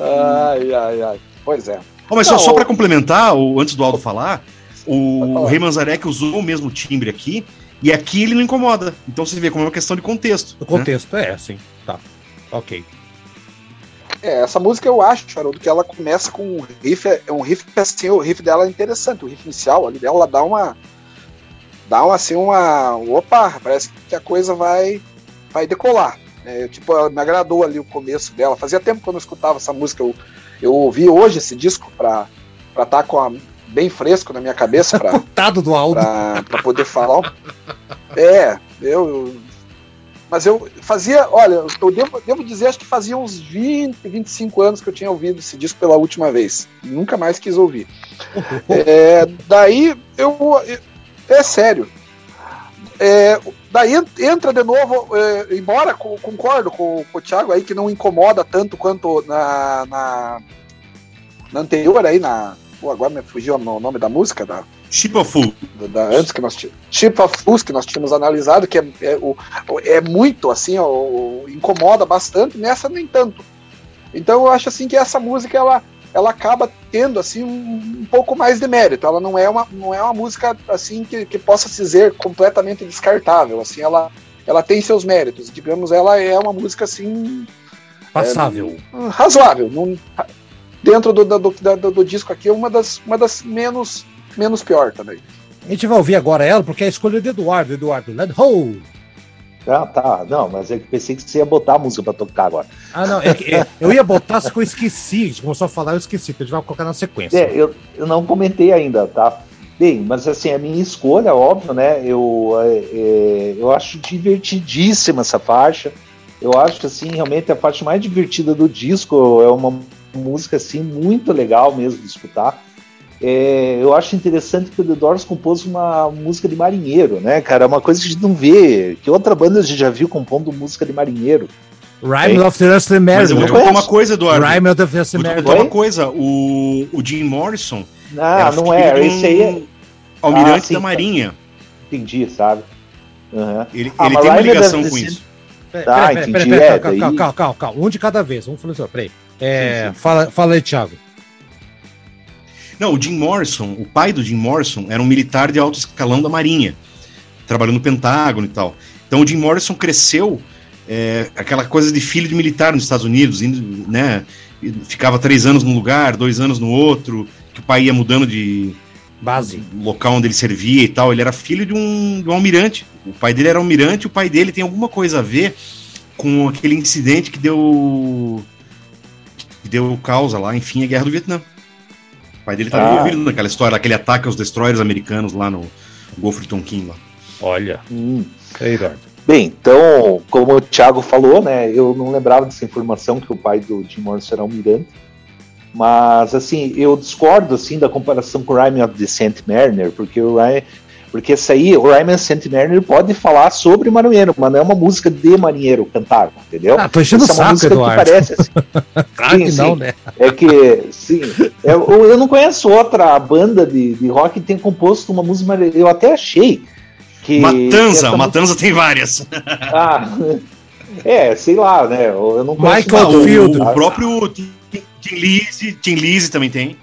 Ai, ai, ai. Pois é. Oh, mas Não, só, só o- para complementar, o, antes do Aldo falar, o. Rei Manzarek usou o mesmo timbre aqui, e aqui ele não incomoda. Então você vê como é uma questão de contexto. O né? contexto é sim. Tá. Ok. É, essa música eu acho, Haroldo, que ela começa com um riff, é um riff assim, o riff dela é interessante, o riff inicial ali dela, ela dá uma dá uma assim uma, opa, parece que a coisa vai vai decolar. É, tipo, ela me agradou ali o começo dela. Fazia tempo que eu não escutava essa música, eu, eu ouvi hoje esse disco pra para estar com a bem fresco na minha cabeça para Tado do Aldo. pra, pra poder falar. É, eu. Mas eu fazia, olha, eu devo, devo dizer, acho que fazia uns 20, 25 anos que eu tinha ouvido esse disco pela última vez. Nunca mais quis ouvir. É, daí eu. É sério. É, daí entra de novo, é, embora co- concordo com, com o Thiago aí que não incomoda tanto quanto na, na, na anterior aí, na. Pô, agora me fugiu o nome da música, da, Chip of Fool. da, da- antes que nós tínhamos. Chip of Fools que nós tínhamos analisado, que é, é, o, é muito assim, ó, o- incomoda bastante, nessa nem tanto. Então eu acho assim que essa música ela, ela acaba tendo assim um, um pouco mais de mérito. Ela não é uma, não é uma música assim que, que possa se dizer completamente descartável. Assim, ela, ela tem seus méritos. Digamos, ela é uma música assim Passável. razoável. Não- dentro do, do, do, do- disco aqui é uma das, uma das menos, menos pior também. A gente vai ouvir agora ela, porque é a escolha do Eduardo. Eduardo, let ho! Ah, tá. Não, mas eu pensei que você ia botar a música pra tocar agora. Ah, não, é que- é, eu ia botar, só que eu esqueci. A gente começou a falar, eu esqueci. Então a gente vai colocar na sequência. É, eu, eu não comentei ainda, tá? Bem, mas assim, a minha escolha, óbvio, né? Eu, é, é, eu acho divertidíssima essa faixa. Eu acho, assim, realmente a faixa mais divertida do disco. É uma música, assim, muito legal mesmo de escutar. É, eu acho interessante que o The Doors compôs uma música de marinheiro, né, cara? É uma coisa que a gente não vê. Que outra banda a gente já viu compondo música de marinheiro? Rhyme of the Rusty Mas eu vou Mary. te contar uma coisa, Eduardo. Rhyme of the Rusty Vou te Mary. contar uma Oi? coisa. O, o Jim Morrison Ah, era não é. um Esse aí é. almirante Ah, sim, da tá. Marinha. Entendi, sabe? Aham. Ele, Ah, ele tem uma ligação com isso. Peraí, Tá, entendi, é, calma, calma, daí- calma, calma, calma. Um de cada vez. Vamos falar assim, peraí. É, Sim, sim. Fala, fala aí, Thiago. Não, o Jim Morrison, o pai do Jim Morrison, era um militar de alto escalão da Marinha, trabalhando no Pentágono e tal. Então o Jim Morrison cresceu é, aquela coisa de filho de militar nos Estados Unidos, indo, né? Ficava três anos num lugar, dois anos no outro, que o pai ia mudando de Base. local onde ele servia e tal. Ele era filho de um, de um almirante. O pai dele era almirante, o pai dele tem alguma coisa a ver com aquele incidente que deu que deu causa lá, enfim, a guerra do Vietnã. O pai dele estava Ah. envolvido naquela história, aquele ataque aos destroyers americanos lá no Golfo de Tonkin lá. Olha. Hum. Aí, Eduardo. Bem, então, como o Thiago falou, né, eu não lembrava dessa informação que o pai do Jim Morrison era almirante, mas, assim, eu discordo, assim, da comparação com o Rhyme of the Saint Mariner, porque o Rhyme, porque essa aí, o Saint Mariner pode falar sobre marinheiro, mas não é uma música de marinheiro cantar, entendeu? Ah, tô enchendo o Essa é uma saco, música que Eduardo. parece, assim, Claro Sim, que não, sim. né? é que, sim, eu, eu não conheço outra banda de, de rock que tenha composto uma música marinheiro, eu até achei que... Matanza, Matanza tem várias. ah, é, sei lá, né? Eu não conheço Michael nada, o, Field. o próprio Tim Tim Lizzy, Tim Lizzy também tem.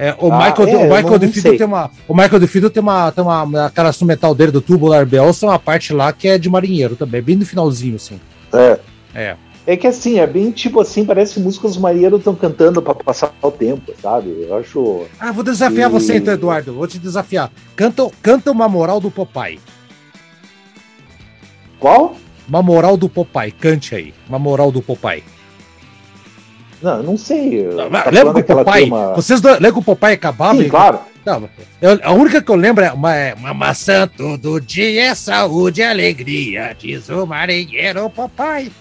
É, o Ah, Michael, é, o Michael DeFido tem uma. O Michael DeFido tem uma, tem uma. Aquela instrumental dele do Tubular Bells, tem uma parte lá que é de marinheiro também, bem no finalzinho, assim. É. É. É que assim, é bem tipo assim, parece músicas os marinheiros estão cantando pra passar o tempo, sabe? Eu acho. Ah, vou desafiar E- você então, Eduardo. Vou te desafiar. Canta, canta uma moral do Popeye. Qual? Uma moral do Popeye. Cante aí. Uma moral do Popeye. Não, eu não sei. Tá lembra que o Popeye. Vocês dois- lembra que o Popeye acabava? Sim, e- claro. Não, eu- a única que eu lembro é uma, é uma maçã todo dia é saúde e alegria, diz o marinheiro Popeye.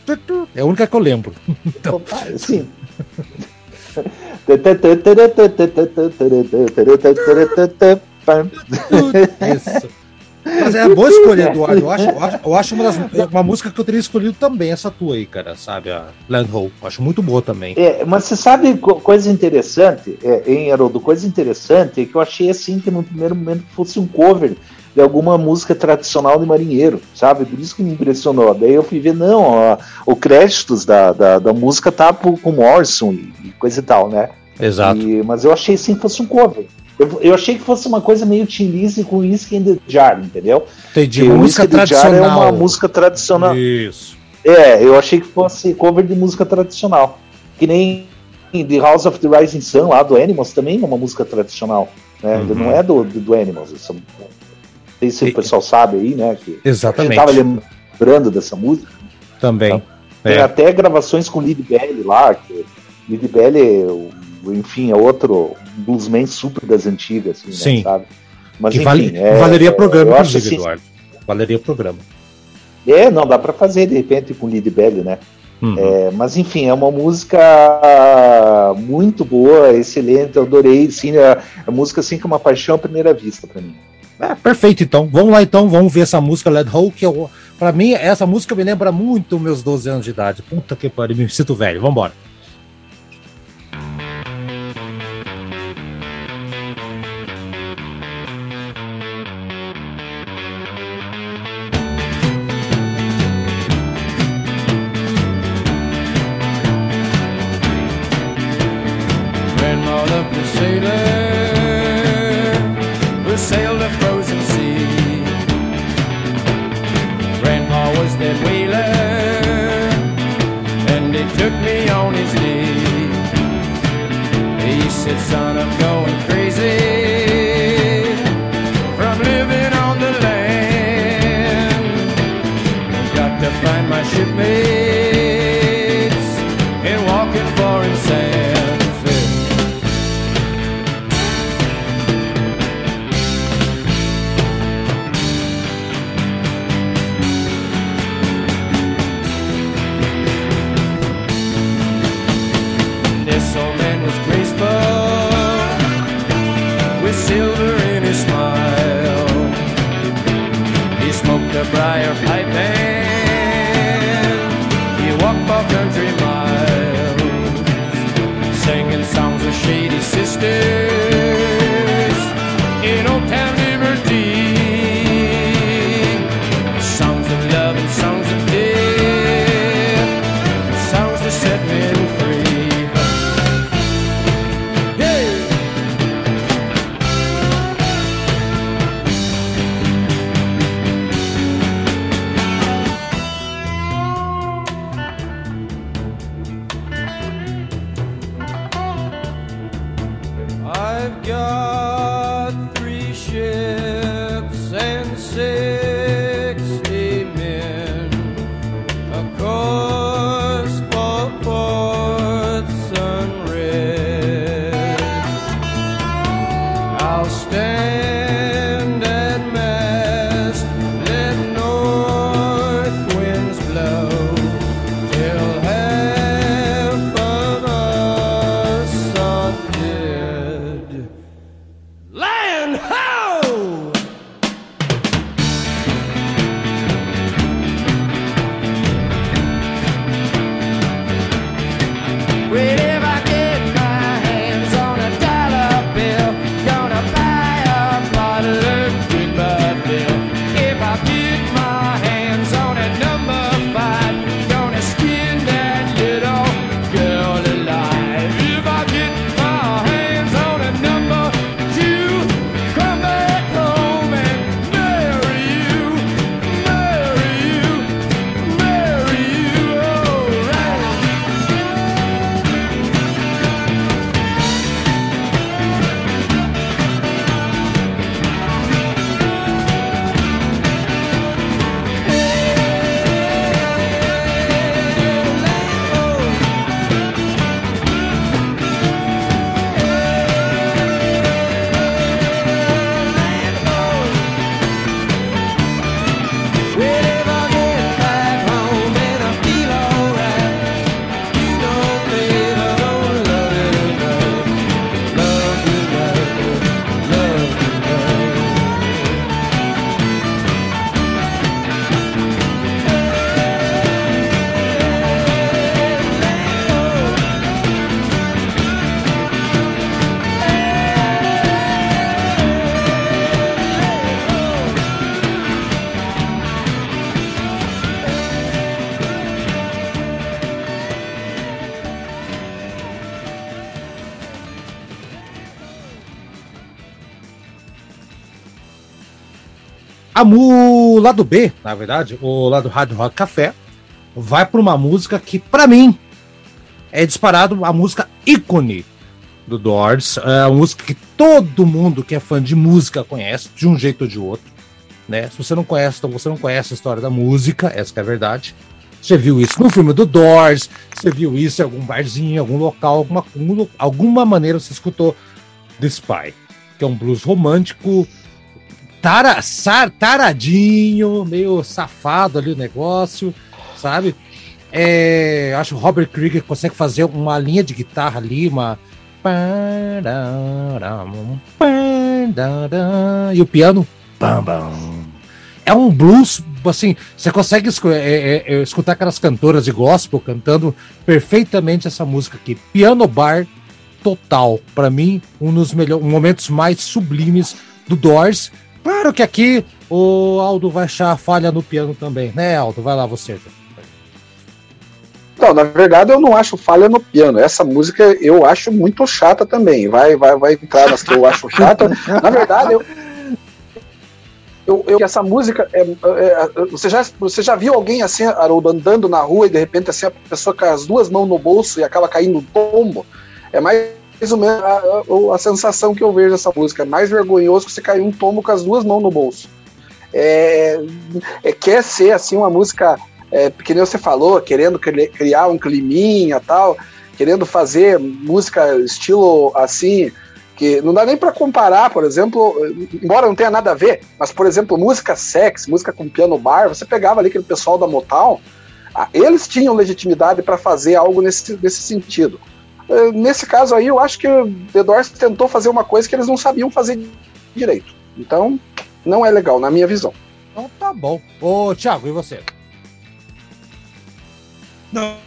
É a única que eu lembro. Então, sim. Isso. Mas é boa escolha, Eduardo. Eu acho, eu acho, eu acho uma, das, uma música que eu teria escolhido também, essa tua aí, cara, sabe? A Land Ho. Acho muito boa também. É, mas você sabe co- coisa interessante, é, hein, Haroldo? Coisa interessante é que eu achei assim que no primeiro momento fosse um cover de alguma música tradicional de marinheiro, sabe? Por isso que me impressionou. Daí eu fui ver, não, ó, o créditos da, da, da música tá pro- com Morrison e, e coisa e tal, né? Exato. E- mas eu achei assim que fosse um cover. Eu, eu achei que fosse uma coisa meio Tim Lizzy com Whiskey in the Jar, entendeu? Entendi. O música in the Jar tradicional. é uma música tradicional. Isso. É, eu achei que fosse cover de música tradicional. Que nem The House of the Rising Sun, lá do Animals, também é uma música tradicional. Né? Uhum. Não é do, do, do Animals. Essa, não sei se E- o pessoal sabe aí, né? Que a gente Exatamente. tava lembrando dessa música. Também. Tem É. até gravações com Lid Belly lá, que Lid Belly, é enfim, é outro bluesman super das antigas, assim, Sim. né, sabe? Mas Que enfim, vale, é- valeria programa, inclusive, assim- Eduardo. Valeria programa. É, não, dá pra fazer de repente com Lid Belly, né? Uhum. É, mas enfim, é uma música muito boa, excelente, eu adorei, sim, é, é música assim que é uma paixão à primeira vista pra mim. É, perfeito, então. Vamos lá, então. Vamos ver essa música Led Ho, que eu, pra mim, essa música me lembra muito meus 12 anos de idade. Puta que pariu, me sinto velho. Vambora. Grandma loved a sailor who sailed a frozen sea. Grandpa was that whaler, and he took me on his knee. He said, Son, I'm going crazy stay. A mu... lado B, na verdade, o lado Hard Rock Café, vai para uma música que, para mim, é disparado a música ícone do Doors. É uma música que todo mundo que é fã de música conhece, de um jeito ou de outro. Né? Se você não conhece, então você não conhece a história da música, essa é a verdade. Você viu isso no filme do Doors, você viu isso em algum barzinho, em algum local, alguma, alguma maneira você escutou The Spy, que é um blues romântico, tara, sar, taradinho, meio safado ali o negócio, sabe? É, acho que o Robert Krieger consegue fazer uma linha de guitarra ali, uma. E o piano. É um blues, assim, você consegue é, é, é, escutar aquelas cantoras de gospel cantando perfeitamente essa música aqui. Piano bar total. Para mim, um dos melhores, momentos mais sublimes do Doors. Claro que aqui o Aldo vai achar falha no piano também, né, Aldo? Vai lá você. Não, na verdade eu não acho falha no piano. Essa música eu acho muito chata também. Vai, vai, vai entrar nas que eu acho chata. na verdade, eu, eu, eu, essa música é, é, você, já, você já viu alguém assim, Haroldo, andando na rua e de repente assim, a pessoa com as duas mãos no bolso e acaba caindo no tombo? É mais ou menos a, a, a sensação que eu vejo dessa música. É mais vergonhoso que você cair um tombo com as duas mãos no bolso. É, é, quer ser assim uma música é, que nem você falou, querendo criar um climinha tal, querendo fazer música estilo assim, que não dá nem para comparar, por exemplo, embora não tenha nada a ver, mas por exemplo, música sex, música com piano bar, você pegava ali aquele pessoal da Motown, eles tinham legitimidade para fazer algo nesse, nesse sentido. É, nesse caso aí, eu acho que o The Doors tentou fazer uma coisa que eles não sabiam fazer direito. Então, não é legal, na minha visão. Então tá bom. Ô, Thiago, e você? Não,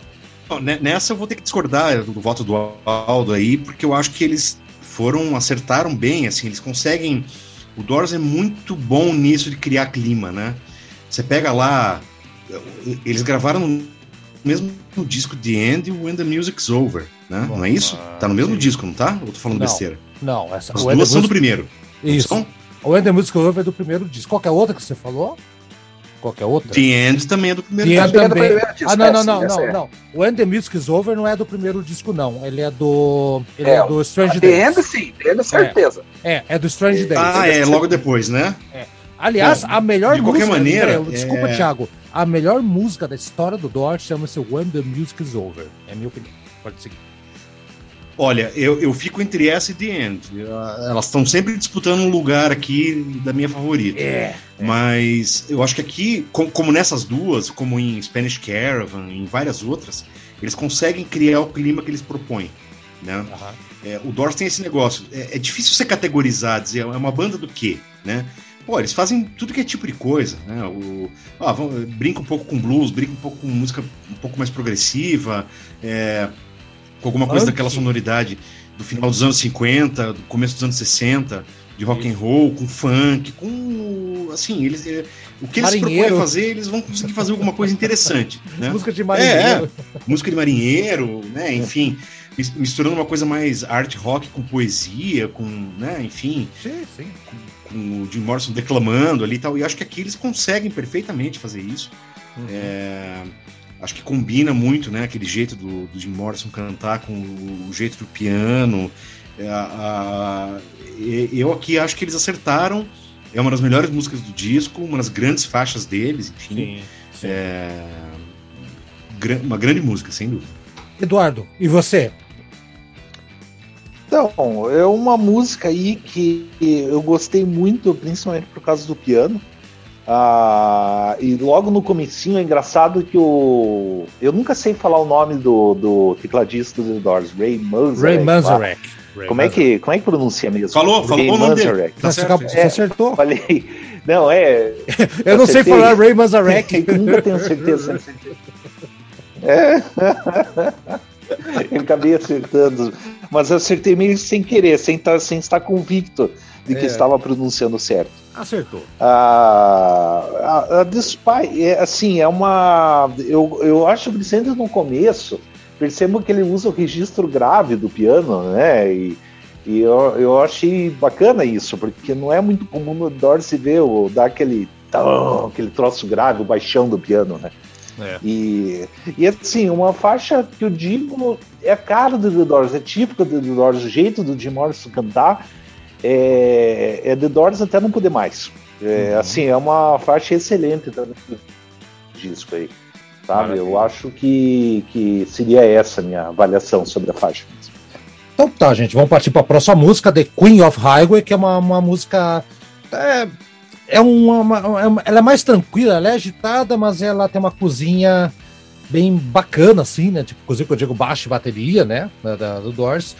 nessa eu vou ter que discordar do voto do Aldo aí, porque eu acho que eles foram, acertaram bem, assim, eles conseguem. O Doors é muito bom nisso de criar clima, né? Você pega lá, eles gravaram no mesmo disco The End e When the Music's Over, né? Bom, não é isso? Tá no mesmo sim. disco, não tá? Ou tô falando não, besteira? Não, essa As duas são do primeiro. Isso. O When the Music's Over é do primeiro disco. Qual é a outra que você falou? Qualquer outra? The End também é do primeiro disco. É também. Ah, não, não, não, não, não. O End the Music is Over não é do primeiro disco, não. Ele é do. Ele é, é do Strange Days. The End, sim, The End, certeza. É, é, é do Strange Days. Ah, é, logo depois, né? É. Aliás, Bom, a melhor de qualquer música. maneira. desculpa, é... Thiago. A melhor música da história do Doors chama-se When the Music is Over. É a minha opinião. Pode seguir. Olha, eu, eu fico entre essa e The End. Elas estão sempre disputando um lugar aqui da minha favorita. É, é. Mas eu acho que aqui, como, como nessas duas, como em Spanish Caravan, em várias outras, eles conseguem criar o clima que eles propõem. Né? Uhum. É, o Doors tem esse negócio. É, é, difícil você categorizar, dizer, é uma banda do quê? Né? Pô, eles fazem tudo que é tipo de coisa, né? O, ah, vamos, brinca um pouco com blues, brinca um pouco com música um pouco mais progressiva, é, com alguma coisa Funk. daquela sonoridade do final dos anos 50, do começo dos anos 60, de rock and roll, com funk, com assim, eles é, o que eles marinheiro. propõem fazer, eles vão conseguir fazer alguma coisa interessante, né? Música de marinheiro. É, é, música de marinheiro, né, enfim, misturando uma coisa mais art rock com poesia, com, né, enfim, sim, sim. Com, com o Jim Morrison declamando ali e tal, e acho que aqui eles conseguem perfeitamente fazer isso. Uhum. É, acho que combina muito, né? Aquele jeito do, do Jim Morrison cantar com o, o jeito do piano. É, a, eu aqui acho que eles acertaram. É uma das melhores músicas do disco, uma das grandes faixas deles, enfim. Sim, sim. É, uma grande música, sem dúvida. Eduardo, e você? Então, é uma música aí que eu gostei muito, principalmente por causa do piano. Ah, e logo no comecinho é engraçado que o. Eu nunca sei falar o nome do, do tecladista do The Doors, Ray Manzarek. Ray Manzarek. Como, é que, como é que pronuncia mesmo? Falou, falou Ray o nome dele. Tá você, você é, acertou. Falei. Não, é. eu não sei falar Ray Manzarek. eu nunca tenho certeza. é. eu acabei acertando. Mas acertei meio sem querer, sem, estar, tá, sem estar convicto de que é. estava pronunciando certo. Acertou. Ah, a, a é, assim, é uma. Eu, eu acho que principalmente no começo, percebo que ele usa o registro grave do piano, né? E, e eu, eu achei bacana isso, porque não é muito comum no Dorsey ver o, dar aquele tão, aquele troço grave, o baixão do piano, né? É. E, e assim, uma faixa que eu digo é a cara do The Doors, é típica do The Doors, o jeito do Jim Morrison cantar é, é The Doors até não poder mais. É, Uhum. Assim, é uma faixa excelente também do disco aí. Sabe? Maravilha. Eu acho que, que seria essa a minha avaliação sobre a faixa. Então tá, gente, vamos partir para a próxima música, The Queen of Highway, que é uma, uma música. É, é uma, uma- é uma- Ela é mais tranquila, ela é agitada, mas ela tem uma cozinha bem bacana, assim, né? Tipo, cozinha que eu digo baixo e bateria, né? Da, da- do Doors.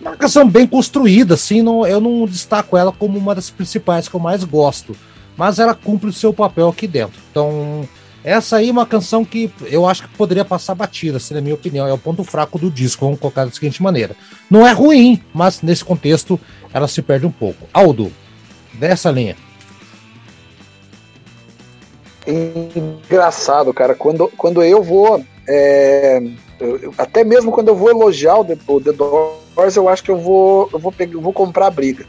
Uma canção bem construída, assim, não, eu não destaco ela como uma das principais que eu mais gosto. Mas ela cumpre o seu papel aqui dentro. Então, essa aí é uma canção que eu acho que poderia passar batida, assim, na minha opinião. É o ponto fraco do disco, vamos colocar da seguinte maneira. Não é ruim, mas nesse contexto ela se perde um pouco. Aldo, dessa linha. Engraçado, cara. Quando, quando eu vou. é, eu- até mesmo quando eu vou elogiar o The, o The Doors, eu acho que eu vou, eu vou, pegar, eu vou comprar a briga.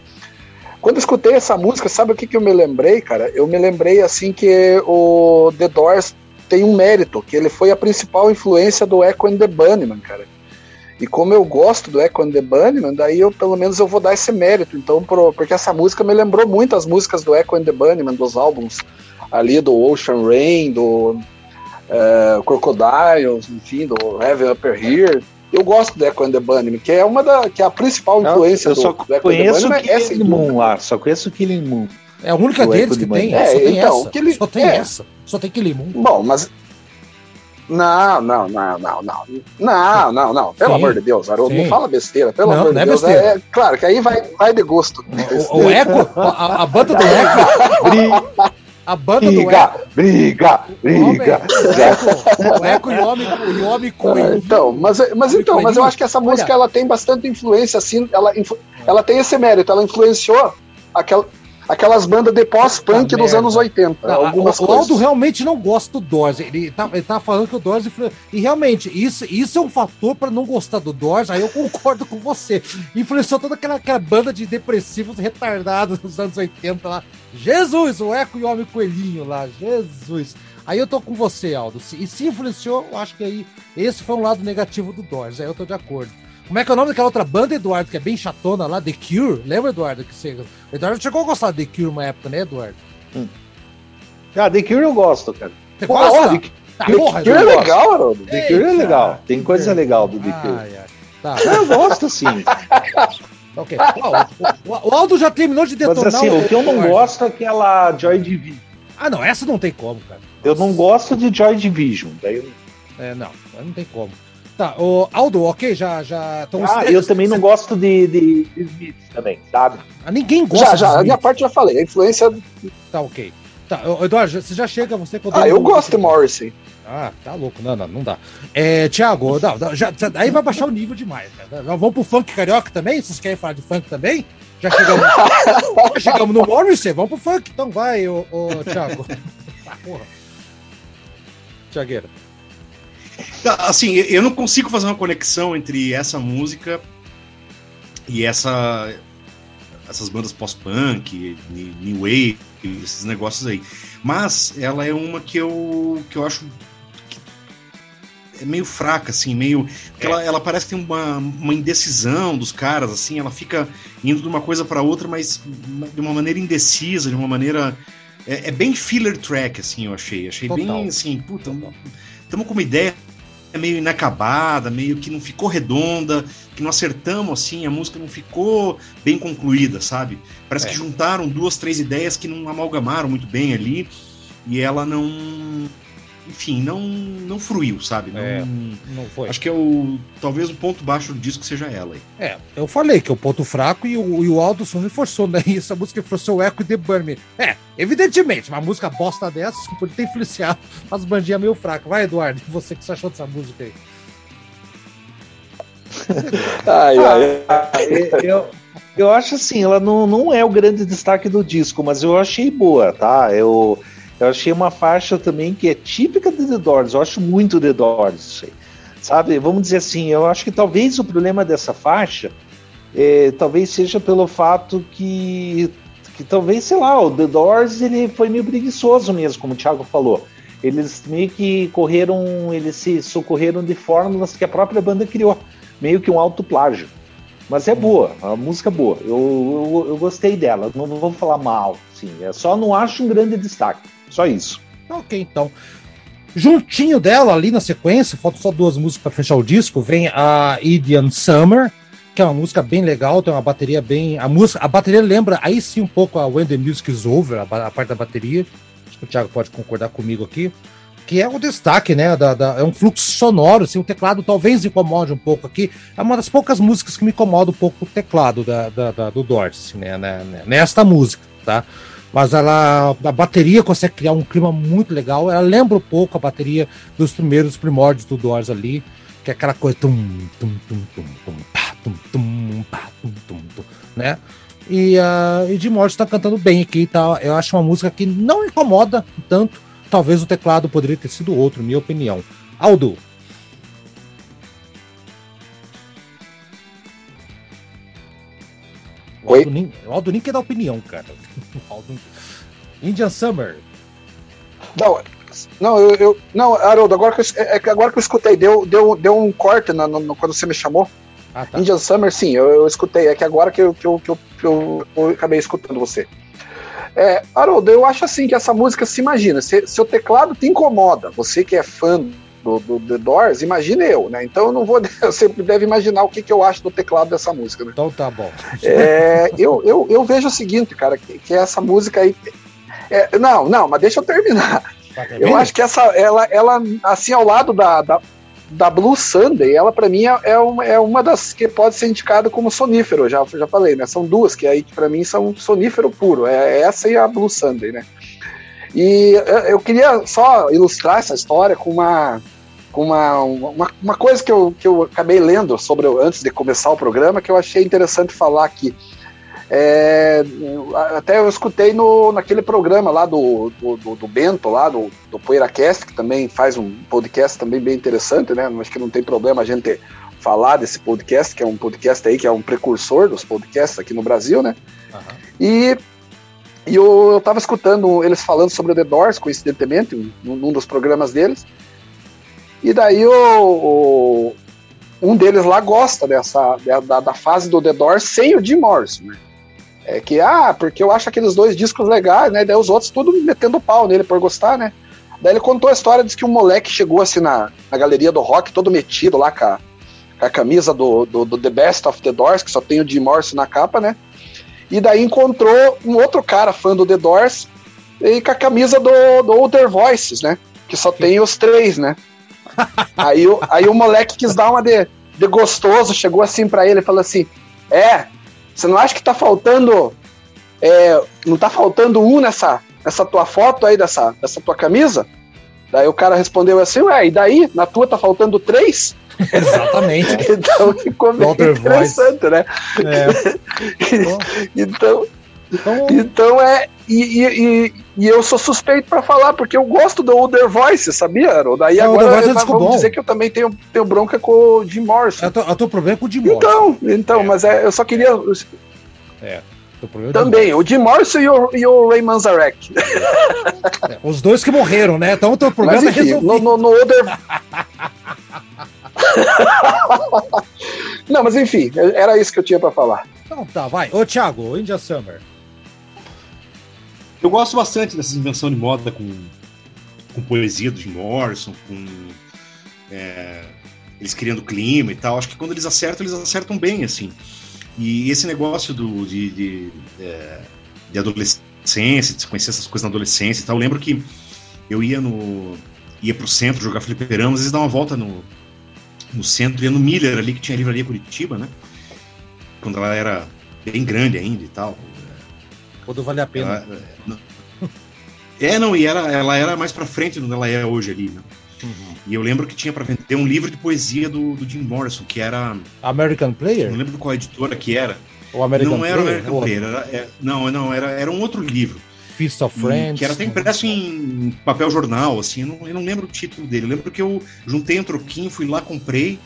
Quando eu escutei essa música, sabe o que, que eu me lembrei, cara? Eu me lembrei assim que o The Doors tem um mérito, que ele foi a principal influência do Echo and the Bunnymen, cara. E como eu gosto do Echo and the Bunnymen, daí eu pelo menos eu vou dar esse mérito. Então, pro- porque essa música me lembrou muito as músicas do Echo and the Bunnymen, dos álbuns ali do Ocean Rain, do é, Crocodiles, enfim, do Heaven Upper Here. Eu gosto do Echo and the Bunnymen, que é uma da que é a principal influência eu do, só do Echo and the conheço o Bunnymen, é Killing. Moon lá, só conheço o Killing Moon. É a única Do deles que de tem. Manhã. só É, tem então, essa. que ele- Só tem é. essa. Só tem Kilimum. Bom, mas. Não, não, não, não, não. Não, não, não. Pelo Sim. amor de Deus, Haroldo, não fala besteira, pelo Não, amor não é de Deus. besteira. É, claro que aí vai, vai de gosto. O, o Eco, a, a banda do Eco. A banda do Eco. Briga, briga, briga. o Eco, o Eco e o homem, o homem Ah, coelho. Então, mas, mas então, mas eu acho que essa Olha. música ela tem bastante influência, assim, ela, ela tem esse mérito, ela influenciou aquela, aquelas bandas de pós-punk dos anos 80. Não, algumas o. Aldo realmente não gosta do Doors. Ele tá, ele tá falando que o Doors. E realmente, isso, isso é um fator para não gostar do Doors. Aí eu concordo com você. Influenciou toda aquela, aquela banda de depressivos retardados dos anos 80 lá. Jesus, o Eco e o Homem Coelhinho lá. Jesus. Aí eu tô com você, Aldo. E se influenciou, eu acho que aí esse foi um lado negativo do Doors. Aí eu tô de acordo. Como é que é o nome daquela outra banda, Eduardo, que é bem chatona lá? The Cure? Lembra, Eduardo? Que você... O Eduardo chegou a gostar de The Cure uma época, né, Eduardo? Ah, The Cure eu gosto, cara. Você Pô, gosta? The Tá, The porra, Que é legal, Haroldo. The Cure é Eita, legal. Tem que coisa legal do The Cure. Ai, ai. Tá, Eu gosto, sim. ok. Ó, o, o Aldo já terminou de Mas detonar assim, o que eu não gosto é aquela Joy Division. Ah, não, essa não tem como, cara. Eu não gosto de Joy Division. Daí É, não, não tem como. Tá, o Aldo, ok, já. já Ah, eu também não gosto de, de, de Smith também, sabe? Ah, ninguém gosta Já, já, a minha parte já falei. A influência. Tá, ok. Tá, Eduardo, você já chega, você Ah, eu gosto de Morrissey. Ah, tá louco. Não, não, não dá. É, não, já, já- aí vai baixar o nível demais. Cara. Vamos pro funk carioca também? Vocês querem falar de funk também? Já chegamos, já chegamos no Morrissey, vamos pro funk. Então vai, ô, ô Thiago. Ah, porra. Thiagueira. Tá, Assim, eu não consigo fazer uma conexão entre essa música e essa essas bandas pós-punk, new wave, esses negócios aí. Mas ela é uma que eu que eu acho que é meio fraca assim, meio porque ela, ela parece que tem uma, uma indecisão dos caras assim, ela fica indo de uma coisa para outra, mas de uma maneira indecisa, de uma maneira é, é bem filler track assim, eu achei. Achei Total. bem assim, puta, estamos com uma ideia meio inacabada, meio que não ficou redonda, que não acertamos assim, a música não ficou bem concluída, sabe? Parece É. que juntaram duas, três ideias que não amalgamaram muito bem ali e ela não, enfim, não não fruiu, sabe? Não, É. Não foi. Acho que é o talvez o ponto baixo do disco seja ela aí. É, eu falei que é o ponto fraco e o, e o Aldo só reforçou, né? Essa música reforçou o Echo e The Burn. É, evidentemente, uma música bosta dessa pode ter influenciado as bandinhas meio fracas. Vai, Eduardo, você que você achou dessa música aí? Ai, ai, Ah, eu, eu acho assim, ela não, não é o grande destaque do disco, mas eu achei boa, tá? Eu, eu achei uma faixa também que é típica de The Doors, eu acho muito The Doors isso aí. Sabe, vamos dizer assim, eu acho que talvez o problema dessa faixa é, talvez seja pelo fato que que talvez, sei lá, o The Doors ele foi meio preguiçoso mesmo, como o Thiago falou. Eles meio que correram, eles se socorreram de fórmulas que a própria banda criou, meio que um autoplágio. Mas é boa, a música é boa. Eu, eu, eu gostei dela, não vou falar mal, sim. É só não acho um grande destaque. Só isso. Ok, então. Juntinho dela, ali na sequência, faltam só duas músicas para fechar o disco, vem a Indian Summer, que é uma música bem legal, tem uma bateria bem. A música, a bateria lembra aí sim um pouco a When the Music is Over, a, a parte da bateria. Acho que o Thiago pode concordar comigo aqui. Que é o destaque, né? Da, da- é um fluxo sonoro, assim, o teclado talvez incomode um pouco aqui. É uma das poucas músicas que me incomoda um pouco o teclado da, da- da- do Dorsey, né, né, né? Nesta música, tá? Mas ela, a bateria consegue criar um clima muito legal. Ela lembra um pouco a bateria dos primeiros primórdios do Doors ali, que é aquela coisa tum, tum, tum, tum, tum, pá, tum, tum, pá, tum, tum, tum, né? E, uh, e Jim Morrison tá cantando bem aqui, tá? Eu acho uma música que não incomoda tanto. Talvez o teclado poderia ter sido outro, minha opinião. Aldo. O? Aldo nem, o Aldo nem quer dar opinião, cara. Aldo- Indian Summer. Não, não, eu, eu- não, Haroldo, agora que eu, é que agora que eu escutei, deu, deu, deu um corte na- no- quando você me chamou. Ah, tá. Indian Summer, sim, eu, eu escutei. É que agora que eu, que eu, que eu, que eu- eu acabei escutando você. É, Haroldo, eu acho assim que essa música se imagina. Se seu teclado te incomoda, você que é fã do, do The Doors, imagine eu, né? Então eu não vou. Você deve imaginar o que, que eu acho do teclado dessa música, né? Então tá bom. É, eu, eu, eu vejo o seguinte, cara, que, que essa música aí. é, não, não, mas deixa eu terminar. Tá Eu acho que essa, ela, ela assim, ao lado da, da, da Blue Sunday, ela pra mim é, é, uma, é uma das que pode ser indicada como sonífero, já, já falei, né? São duas que aí que pra mim são sonífero puro, é essa e a Blue Sunday, né? E eu queria só ilustrar essa história com uma com uma, uma, uma coisa que eu, que eu acabei lendo sobre antes de começar o programa que eu achei interessante falar aqui. É, até eu escutei no, naquele programa lá do, do, do- do Bento, lá do, do PoeiraCast, que também faz um podcast também bem interessante, né? Acho que não tem problema a gente falar desse podcast, que é um podcast aí que é um precursor dos podcasts aqui no Brasil, né? Aham. E, e eu, eu tava escutando eles falando sobre o The Doors, coincidentemente, num, num dos programas deles. E daí o, o- um deles lá gosta dessa da, da fase do The Doors sem o Jim Morrison, né? É que, ah, porque eu acho aqueles dois discos legais, né? Daí os outros tudo metendo pau nele por gostar, né? Daí ele contou a história, disse que um moleque chegou assim na, na galeria do rock, todo metido lá com a, com a camisa do, do, do The Best of the Doors, que só tem o Jim Morrison na capa, né? E daí encontrou um outro cara fã do The Doors e com a camisa do, do Older Voices, né? Que só tem os três, né? Aí, o, aí o moleque quis dar uma de, de gostoso, chegou assim pra ele e falou assim: É, você não acha que tá faltando. é, não tá faltando um nessa, nessa tua foto aí, dessa, dessa tua camisa? Daí o cara respondeu assim: Ué, e daí? Na tua tá faltando três? Exatamente. Então ficou bem Older interessante, né? É. Então, Então, então é. E, e, e, e eu sou suspeito pra falar, porque eu gosto do Older Voice, sabia, Harold? Daí Não, agora é vamos dizer que eu também tenho, tenho bronca com o Jim Morrison. eu tô, eu tô problema com o Jim Morrison. Então, então, É. mas é, eu só queria. Jim Também, o Jim Morrison e o, e o Ray Manzarek. É, Os dois que morreram, né? Então o teu problema Mas é enfim, no, resolvido. no, no Older. Não, mas enfim, era isso que eu tinha pra falar. Então tá, vai. Ô, Thiago, India Summer. Eu gosto bastante dessa invenção de moda com, com poesia do Jim Morrison, com é, eles criando clima e tal. Acho que quando eles acertam, eles acertam bem, assim. E esse negócio do, de, de, é, de adolescência, de conhecer essas coisas na adolescência e tal. Eu lembro que eu ia no ia pro centro jogar fliperama, às vezes dar uma volta no, no centro, ia no Miller ali, que tinha a livraria Curitiba, né? Quando ela era bem grande ainda e tal. Quando vale a pena. Ela- não- é, não, e era, ela era mais pra frente do que ela é hoje ali, né? Uhum. E eu lembro que tinha pra vender um livro de poesia do, do Jim Morrison, que era. American Não Player? lembro qual editora que era. Ou American não era Player? American Player, era, é, não, não, era, era um outro livro. Fist of Friends? que era até impresso em papel jornal, assim, eu não, eu não lembro o título dele. Eu lembro que eu juntei um troquinho, fui lá, comprei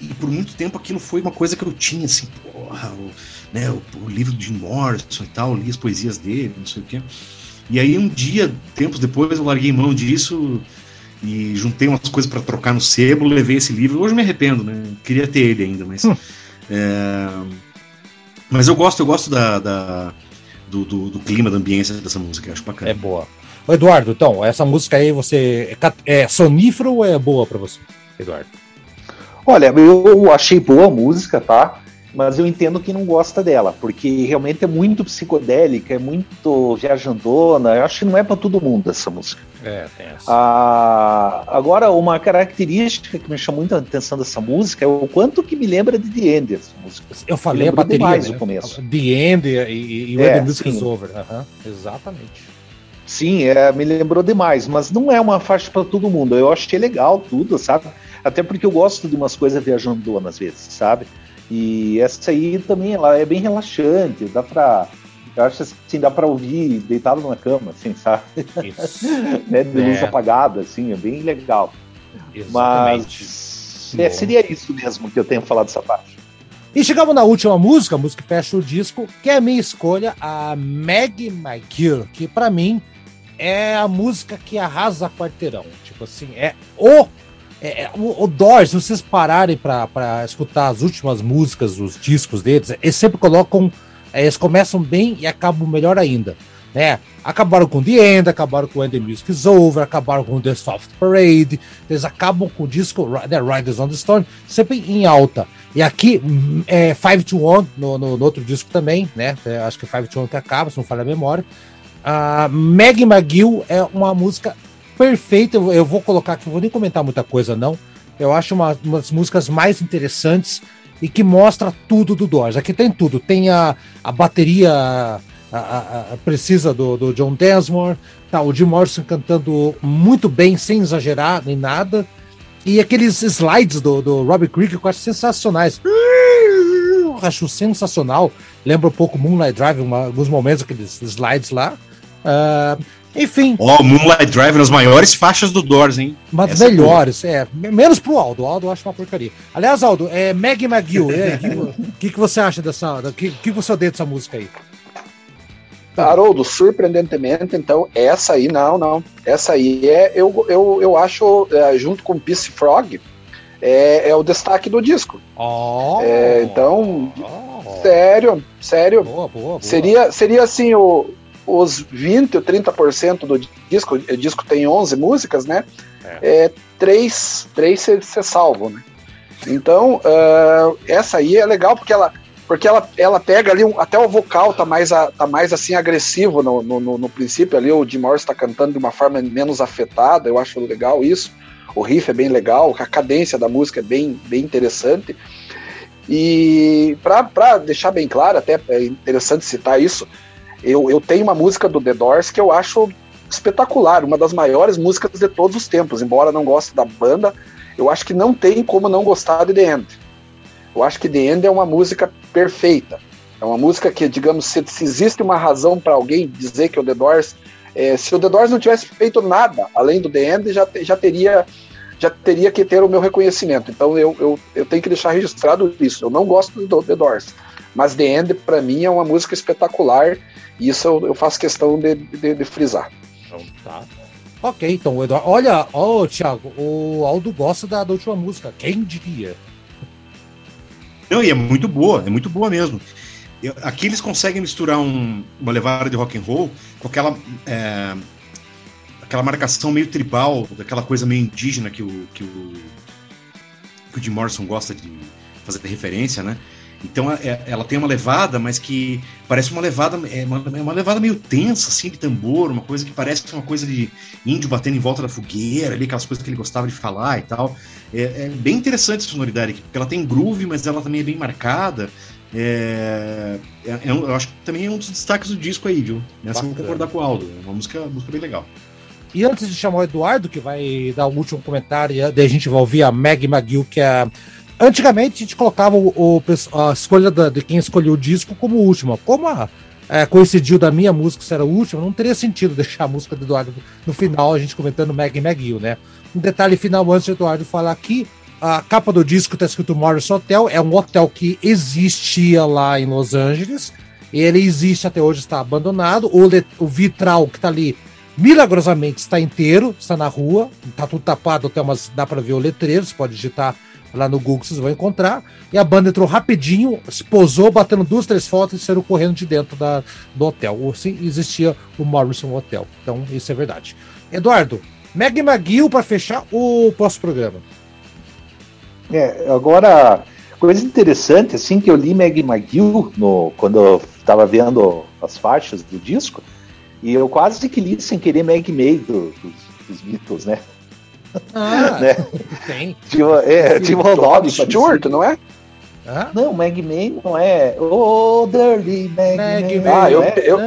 e por muito tempo aquilo foi uma coisa que eu tinha, assim, porra, o, né, o, o livro de Jim Morrison e tal, li as poesias dele, não sei o quê. E aí um dia, tempos depois, eu larguei mão disso e juntei umas coisas para trocar no sebo, levei esse livro. Hoje eu me arrependo, né? Queria ter ele ainda, mas. Hum. é, mas eu gosto, eu gosto da, da- do, do- do clima, da ambiência dessa música, eu acho bacana. É boa. Ô, Eduardo, então, essa música aí, você. É, é sonífero ou é boa pra você, Eduardo? Olha, eu achei boa a música, tá? Mas eu entendo quem não gosta dela, porque realmente é muito psicodélica, é muito viajandona. Eu acho que não é para todo mundo essa música. É, tem essa. Ah, agora, uma característica que me chamou muita atenção dessa música é o quanto que me lembra de The End, essa música. Eu falei a bateria. demais né? o começo. The End e, e, e É, When the Music sim. is Over. Aham, exatamente. Sim, é, me lembrou demais, mas não é uma faixa para todo mundo. Eu achei legal tudo, sabe? Até porque eu gosto de umas coisas viajandonas às vezes, sabe? E essa aí também ela é bem relaxante, dá pra. Eu acho assim, dá pra ouvir deitado na cama, assim, sabe? Isso. né? De luz É. apagada, assim, é bem legal. Exatamente. Mas é, seria isso mesmo que eu tenho falado dessa parte. E chegamos na última música, a música que fecha o disco, que é a minha escolha, a Maggie McGill, que pra mim é a música que arrasa quarteirão. Tipo assim, é o. É, é, o, o Doors, se vocês pararem pra escutar as últimas músicas, os discos deles, eles sempre colocam. é, eles começam bem e acabam melhor ainda. Né? Acabaram com The End, acabaram com When the Music is Over, acabaram com The Soft Parade, eles acabam com o disco né, Riders on the Storm, sempre em alta. E aqui, hum, é 5 to 1 no, no, no outro disco também, né? É, acho que 5 to 1 que acaba, se não falha a memória. A Maggie McGill é uma música perfeita. Eu, vou colocar aqui, vou nem comentar muita coisa, não. Eu acho uma, uma das músicas mais interessantes e que mostra tudo do Doors. Aqui tem tudo. Tem a, a bateria a- a- a precisa do, do John Densmore, tá, o Jim Morrison cantando muito bem, sem exagerar nem nada. E aqueles slides do, do Robbie Krieger que eu acho sensacionais. Eu acho sensacional. Lembra um pouco Moonlight Drive, uma- alguns momentos, aqueles slides lá. Ah, enfim, Ó, Moonlight Drive nas maiores faixas do Doors, hein? mas Essa é melhores, é, me- Menos pro Aldo. O Aldo eu acho uma porcaria. Aliás, Aldo, é Maggie McGill. O que, que você acha dessa. O que, que você odeia dessa música aí? Haroldo, surpreendentemente, então, essa aí, não, não. Essa aí é, eu, eu, eu acho, é, junto com Peace Frog, é, é o destaque do disco. Oh, É, então, oh, Sério, sério. boa, boa, boa. Seria, seria assim, o, os 20 ou 30% do disco, o disco tem 11 músicas, né? É, três, três você você salvo, né? Então, ah, essa aí é legal porque ela, porque ela, ela pega ali, um- até o vocal tá mais, a- tá mais assim agressivo no, no, no- princípio ali, o Jim Morrison tá cantando de uma forma menos afetada, eu acho legal isso. O riff é bem legal, a cadência da música é bem, bem interessante. E para deixar bem claro, até é interessante citar isso, eu, eu tenho uma música do The Doors que eu acho espetacular, uma das maiores músicas de todos os tempos, embora não goste da banda, eu acho que não tem como não gostar de The End. Eu acho que The End é uma música perfeita. É uma música que, digamos, se, se existe uma razão para alguém dizer que o The Doors, é, se o The Doors não tivesse feito nada além do The End, já, já teria já teria que ter o meu reconhecimento. Então eu, eu, eu tenho que deixar registrado isso. Eu não gosto do The Doors, mas The End para mim é uma música espetacular e isso eu, eu faço questão de, de, de frisar. Então, tá. Ok, então, o Eduardo. Olha, ó, Thiago, o Aldo gosta da, da última música. Quem diria? Não, e é muito boa, é muito boa mesmo. Eu- aqui eles conseguem misturar um- uma levada de rock and roll com aquela é, aquela marcação meio tribal, daquela coisa meio indígena que o que o, que o Jim Morrison gosta de fazer referência, né? Então é- ela tem uma levada, mas que parece uma levada é uma, é uma levada meio tensa assim de tambor, uma coisa que parece uma coisa de índio batendo em volta da fogueira, ali aquelas coisas que ele gostava de falar e tal. É, é bem interessante a sonoridade aqui, porque ela tem groove, mas ela também é bem marcada. É, é- é um- eu acho que também é um dos destaques do disco aí, viu? Nessa eu vou concordar com o Aldo. É uma música, uma música bem legal. E antes de chamar o Eduardo, que vai dar o último comentário, e daí a gente vai ouvir a Meg McGill, que é. Antigamente a gente colocava o, o a escolha da- de quem escolheu o disco como última. Como a, é, coincidiu da minha música ser a última, não teria sentido deixar a música do Eduardo no final, a gente comentando Meg McGill, né? Um detalhe final antes do Eduardo falar aqui: a capa do disco tá escrito Morrison Hotel, é um hotel que existia lá em Los Angeles. Ele existe até hoje, está abandonado. O, o vitral que tá ali, milagrosamente, está inteiro, está na rua, tá tudo tapado, até umas, dá para ver o letreiro, você pode digitar lá no Google, vocês vão encontrar. E a banda entrou rapidinho, se posou, batendo duas, três fotos e saíram correndo de dentro da, do hotel. Ou Sim, existia o Morrison Hotel. Então, isso é verdade. Eduardo, Meg McGill para fechar o próximo programa. É, agora, coisa interessante, assim, que eu li Meg McGill no, quando eu estava vendo as faixas do disco, e eu quase que li sem querer Meg May do- dos, dos Beatles, né? Ah, Né? tem. Tinha, é, tinha um nome Stewart, não é? Hã? Não, Meg May não é. Oh, Dirty Meg, Meg May. May. Ah, eu, né? eu,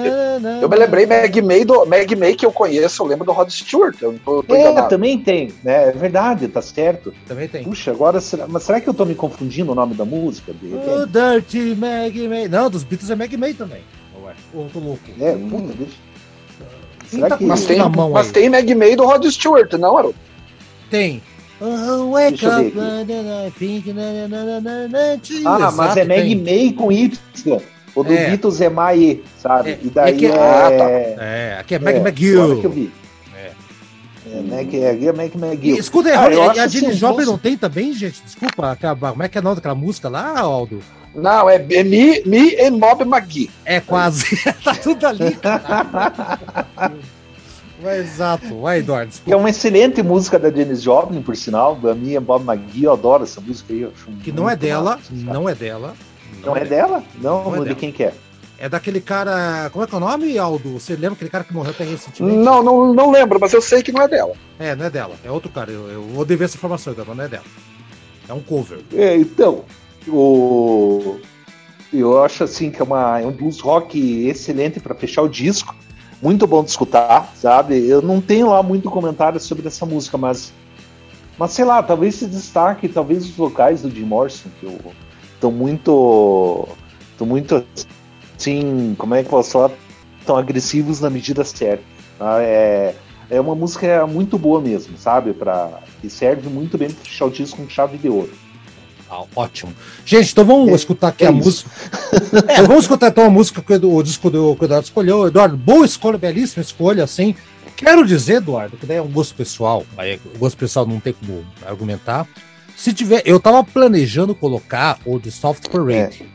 eu me lembrei Meg May, do, Meg May que eu conheço, eu lembro do Rod Stewart. Eu tô, tô É, enganado. também tem, né? É verdade, tá certo. Também tem. Puxa, agora, será, mas será que eu tô me confundindo o nome da música? De repente? O Dirty Meg May. Não, dos Beatles é Meg May também. Ô, tô louco. É, puta, deixa. Quem Será tá que- Mas tem, na mão mas aí? tem Meg May do Rod Stewart, não, Haroldo? Tem. Oh, wake up, think, na, na, na, na. Ah, mas é Meg. May com Y. O do É. Beatles é Mae, sabe? É, e daí é que- é. Ah, tá. É, aqui é Meg é, McGill. que eu vi. É. É, Meg, é, é E, McGill. escuta Ah, a Jenny os Joplin não tem também, gente? Desculpa, aquela- como é que é o nome daquela música lá, Aldo? Não, é, é Me, Me e Mob McGee. É quase. tá tudo ali. Vai, exato. Vai, Eduardo. Que é Desculpa. uma excelente música da Janis Joplin, por sinal. Da minha Bob McGee, eu adoro essa música aí. eu acho Que não é dela. Não é dela. Não é dela? Não, Não é de dela. quem que é? É daquele cara. Como é que é o nome, Aldo? Você lembra aquele cara que morreu até recentemente? Não, não, não lembro, mas eu sei que não é dela. É, não é dela. É outro cara. Eu, eu vou dever essa informação, mas não é dela. É um cover. É, então, o... eu acho assim que é, uma, é um blues rock excelente para fechar o disco. Muito bom de escutar, sabe? Eu não tenho lá muito comentário sobre essa música, mas, mas sei lá, talvez se destaque, talvez os vocais do Jim Morrison, que estão muito, estão muito assim, como é que eu posso falar, tão agressivos na medida certa. tá? É, é uma música muito boa mesmo, sabe? Pra, que serve muito bem para fechar o disco com chave de ouro. Ótimo. Gente, então vamos É, escutar aqui é a isso. música. É, vamos escutar então a música que o, disco do que o Eduardo escolheu. Eduardo, boa escolha, belíssima escolha, assim. Quero dizer, Eduardo, que daí é um gosto pessoal, aí o gosto pessoal não tem como argumentar. Se tiver, eu tava planejando colocar o de Soft Parade.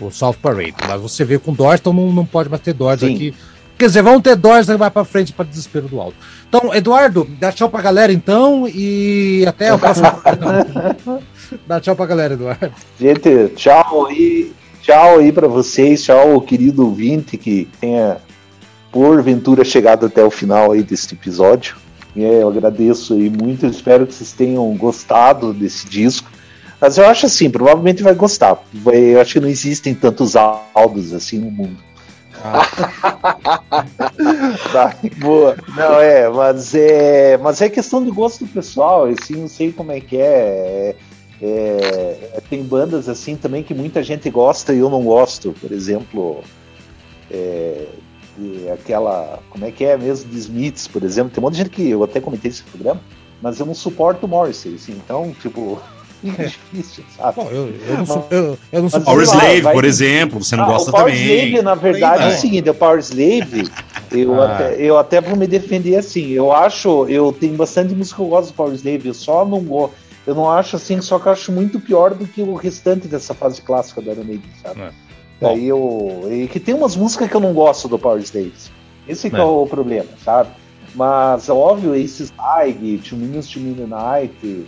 O Soft Parade, mas você vê com Doors, então não, não pode mais ter Doors Sim. aqui. Quer dizer, vão ter Doors, aí vai pra frente para desespero do alto. Então, Eduardo, dá tchau pra galera então e até o próximo. dá tchau pra galera, Eduardo. Gente, tchau aí. Tchau aí para vocês, tchau, querido ouvinte que tenha porventura chegado até o final aí deste episódio. Eu agradeço aí muito, espero que vocês tenham gostado desse disco. Mas eu acho assim, provavelmente vai gostar. Eu acho que não existem tantos áudios assim no mundo. Tá. Boa. Não, é, mas é, mas é questão de gosto pessoal, assim, não sei como é que é. É, é, Tem bandas assim também que muita gente gosta e eu não gosto, por exemplo, é, aquela, como é que é mesmo, de Smiths, por exemplo, tem um monte de gente que eu até comentei esse programa, mas eu não suporto o Morrissey, assim, então, tipo, é difícil, sabe? Bom, eu, eu não sou. Eu, eu não sou. Mas Power lá, Slave, vai- por exemplo, você não Ah, gosta o Power também. Slave, na verdade, é o seguinte, o Power Slave, eu, Ah. até, eu até vou me defender assim, eu acho, eu tenho bastante música que eu gosto do Power Slave, eu só não gosto, eu não acho assim, só que eu acho muito pior do que o restante dessa fase clássica do Iron Maiden, sabe? É. Daí eu, e que tem umas músicas que eu não gosto do Power Slave, esse que é, É. o problema, sabe? Mas, óbvio, Aces High, Two Minutes to Midnight,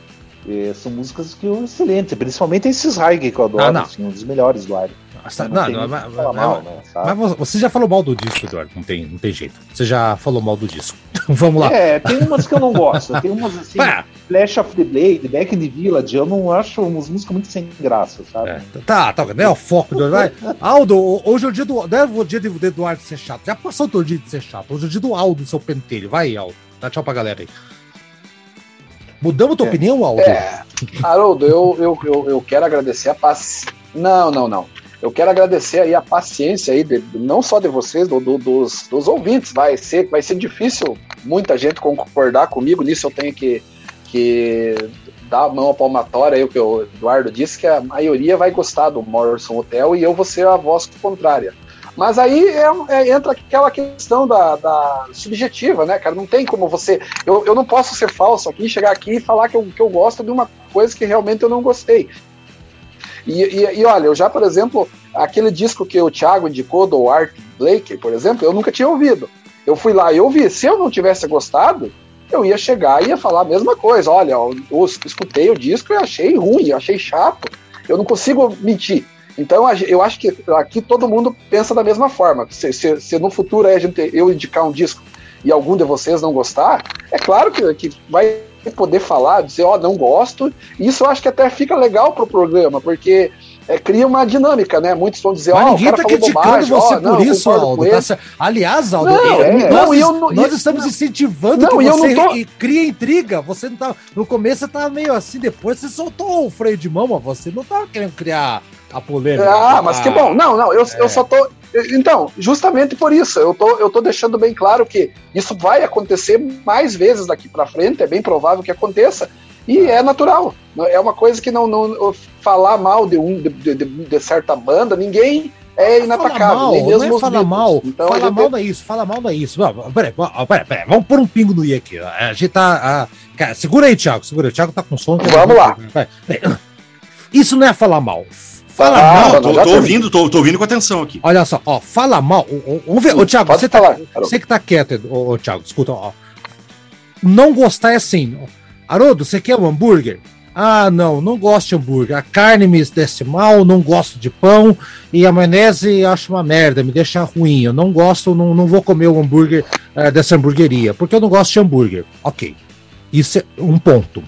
eh, são músicas que eu excelente, principalmente esses High que eu adoro, Ah, assim, um dos melhores do Iron. Nossa, Não, não, tem não, muito mas, mal, né, mas você- já falou mal do disco, Eduardo. Não tem, não tem jeito. Você já falou mal do disco. Vamos lá. É, tem umas que eu não gosto. Tem umas assim, Flash of the Blade, Back in the Village, eu não acho umas músicas muito sem graça, sabe? é, tá, tá, não é o foco do vai. Aldo, ho- hoje é o dia do. Não é o dia do Eduardo ser chato. Já passou o teu dia de ser chato. Hoje é o dia do Aldo, seu pentelho. Vai, Aldo. Dá tchau pra galera aí. Mudamos tua É. opinião, Aldo? É, Haroldo, eu, eu, eu, eu quero agradecer a paci... Não, não, não. Eu quero agradecer aí a paciência aí, de- não só de vocês, do, do- dos, dos ouvintes. Vai ser, vai ser difícil muita gente concordar comigo, nisso eu tenho que, que dar a mão à palmatória aí o que o Eduardo disse, que a maioria vai gostar do Morrison Hotel e eu vou ser a voz contrária. Mas aí é, é, entra aquela questão da, da, subjetiva, né, cara? Não tem como você. Eu, eu não posso ser falso aqui, chegar aqui e falar que eu, que eu gosto de uma coisa que realmente eu não gostei. E, e, e olha, eu já, por exemplo, aquele disco que o Thiago indicou do Art Blake, por exemplo, eu nunca tinha ouvido. Eu fui lá e ouvi. Se eu não tivesse gostado, eu ia chegar e ia falar a mesma coisa. Olha, eu, eu escutei o disco e achei ruim, achei chato. Eu não consigo mentir. Então, eu acho que aqui todo mundo pensa da mesma forma. Se, se, se no futuro a gente, eu indicar um disco e algum de vocês não gostar, é claro que, que vai poder falar, dizer, ó, oh, não gosto. Isso eu acho que até fica legal pro programa, porque é, cria uma dinâmica, né? Muitos vão dizer, ó, oh, ninguém tá criticando bobagem, você oh, por não, isso, Aldo. Tá Aliás, Aldo, não, é, nós, não, não, nós estamos incentivando não, que você tô... cria intriga. Você não tá. No começo você tá meio assim, depois você soltou o freio de mão, mas você não tava querendo criar a polêmica. Ah, mas que bom. Não, não, eu, é. eu só tô. Então, justamente por isso, eu tô, eu tô deixando bem claro que isso vai acontecer mais vezes daqui para frente, é bem provável que aconteça, e é natural. É uma coisa que não, não falar mal de um de, de, de certa banda, ninguém é inatacável. Mal, nem mesmo não é falar mal. Então, fala gente... mal não é isso, fala mal não é isso. Peraí, peraí, peraí, vamos pôr um pingo no i aqui. A gente tá. A... Segura aí, Thiago, segura aí. O Thiago tá com sono. Vamos lá. Isso não é falar mal. Fala ah, mal. Tô, tô ouvindo, tô, tô, ouvindo com atenção aqui. Olha só, ó, fala mal. Vamos ver, ô Thiago, você, tá, você que tá quieto, ô, ô Thiago, escuta, ó. Não gostar é assim. Haroldo, você quer um hambúrguer? Ah, não, não gosto de hambúrguer. A carne me desce mal, não gosto de pão e a maionese acho uma merda, me deixa ruim. Eu não gosto, não, não vou comer o hambúrguer uh, dessa hamburgueria, porque eu não gosto de hambúrguer. Ok, isso é um ponto.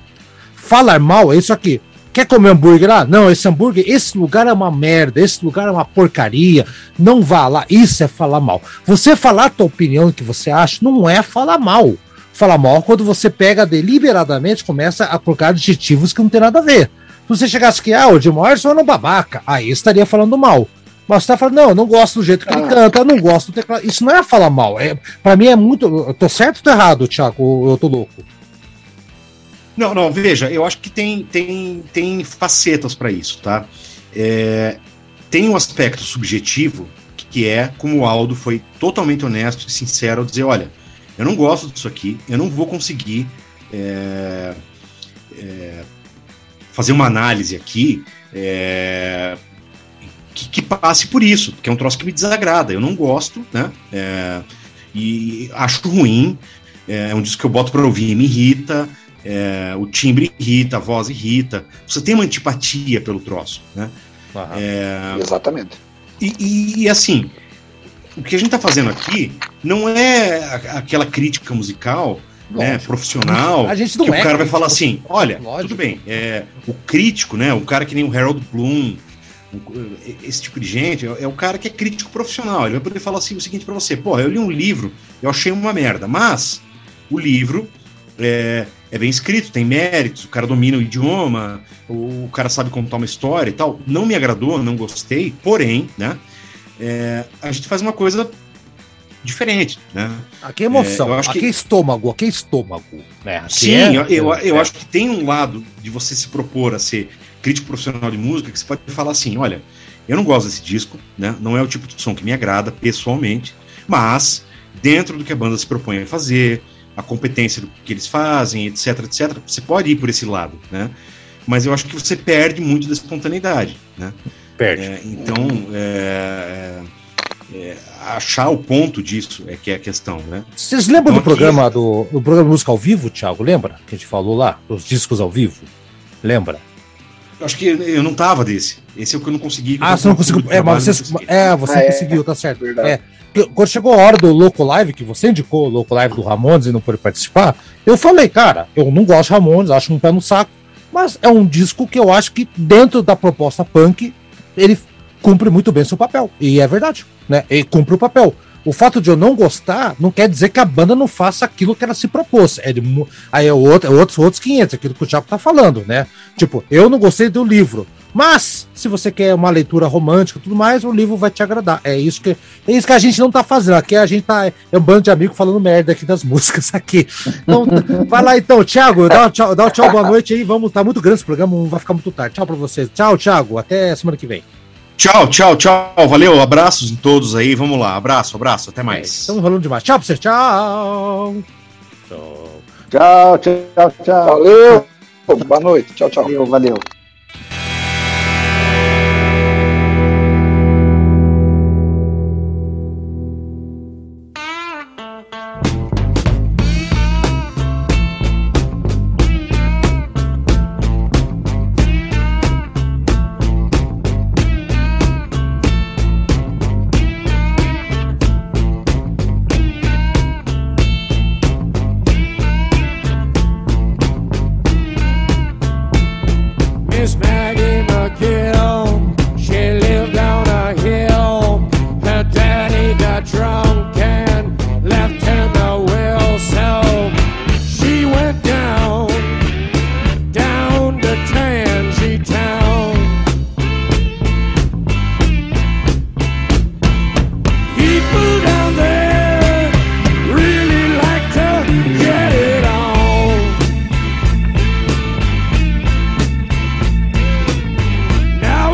Falar mal é isso aqui. Quer comer hambúrguer lá? Não, esse hambúrguer, esse lugar é uma merda, esse lugar é uma porcaria. Não vá lá. Isso é falar mal. Você falar a tua opinião, que você acha, não é falar mal falar mal quando você pega deliberadamente, começa a colocar adjetivos que não tem nada a ver. Se você chegasse aqui, ah, o Jim Morrison é um babaca, aí estaria falando mal. Mas você tá falando, não, eu não gosto do jeito que ah. ele canta, eu não gosto do teclado. Isso não é falar mal. É, para mim é muito. Eu tô certo ou tô errado, Thiago? Eu tô louco. Não, não, veja, eu acho que tem, tem, tem facetas para isso, tá? É, tem um aspecto subjetivo, que é como o Aldo foi totalmente honesto e sincero ao dizer: olha, eu não gosto disso aqui, eu não vou conseguir é, é, fazer uma análise aqui é, que, que, passe por isso, porque é um troço que me desagrada. Eu não gosto, né? É, e acho ruim. É, é um disco que eu boto para ouvir e me irrita. É, o timbre irrita, a voz irrita. Você tem uma antipatia pelo troço, né? Uhum. Exatamente. E, e, e, assim, o que a gente está fazendo aqui não é aquela crítica musical né, profissional a gente não que é o cara vai falar assim, olha, Lógico. tudo bem, é, o crítico, né, o cara que nem o Harold Bloom, esse tipo de gente, é, é o cara que é crítico profissional, ele vai poder falar assim o seguinte para você, pô, eu li um livro, eu achei uma merda, mas o livro é, é, bem escrito, tem méritos, o cara domina o idioma, o, o cara sabe contar uma história e tal, não me agradou, não gostei, porém, né, é, a gente faz uma coisa diferente, né? Aqui é emoção, é, aqui que... é estômago, aqui é estômago. Né? Aqui Sim, é, eu, eu, eu é. acho que tem um lado de você se propor a ser crítico profissional de música que você pode falar assim, olha, eu não gosto desse disco, né? Não é o tipo de som que me agrada pessoalmente, mas dentro do que a banda se propõe a fazer, a competência do que eles fazem, etc, etc, você pode ir por esse lado, né? Mas eu acho que você perde muito da espontaneidade, né? Perde. É, então, é, é, é, achar o ponto disso é que é a questão, né? Vocês lembram então, do programa do, do programa Música ao Vivo, Thiago? Lembra? Que a gente falou lá, dos discos ao vivo? Lembra? Acho que eu não tava desse. Esse é o que eu não consegui. Ah, você não conseguiu. É, mas você, é, você ah, conseguiu, tá certo. É. Quando chegou a hora do Loco Live, que você indicou o Loco Live do Ramones e não pôde participar, eu falei, cara, eu não gosto de Ramones, acho um pé no saco, mas é um disco que eu acho que dentro da proposta punk ele cumpre muito bem seu papel. E é verdade, né? Ele cumpre o papel. O fato de eu não gostar não quer dizer que a banda não faça aquilo que ela se propôs. É de, aí é, outro, é outros, outros 500, aquilo que o Thiago tá falando, né? Tipo, eu não gostei do livro. Mas, se você quer uma leitura romântica e tudo mais, o livro vai te agradar. É isso que, é isso que a gente não tá fazendo. Aqui a gente tá. É um bando de amigos falando merda aqui das músicas aqui. Então, vai lá então, Thiago, dá um tchau, dá um tchau, boa noite aí. Vamos, tá muito grande esse programa, vai ficar muito tarde. Tchau pra vocês. Tchau, Thiago. Até semana que vem. Tchau, tchau, tchau. Valeu, abraços em todos aí. Vamos lá, abraço, abraço, até mais. Estamos enrolando demais. Tchau pra vocês. Tchau. Tchau. Tchau, tchau, tchau. Valeu! Boa noite. Tchau, tchau. Valeu, valeu.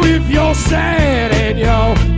If you're sad and you're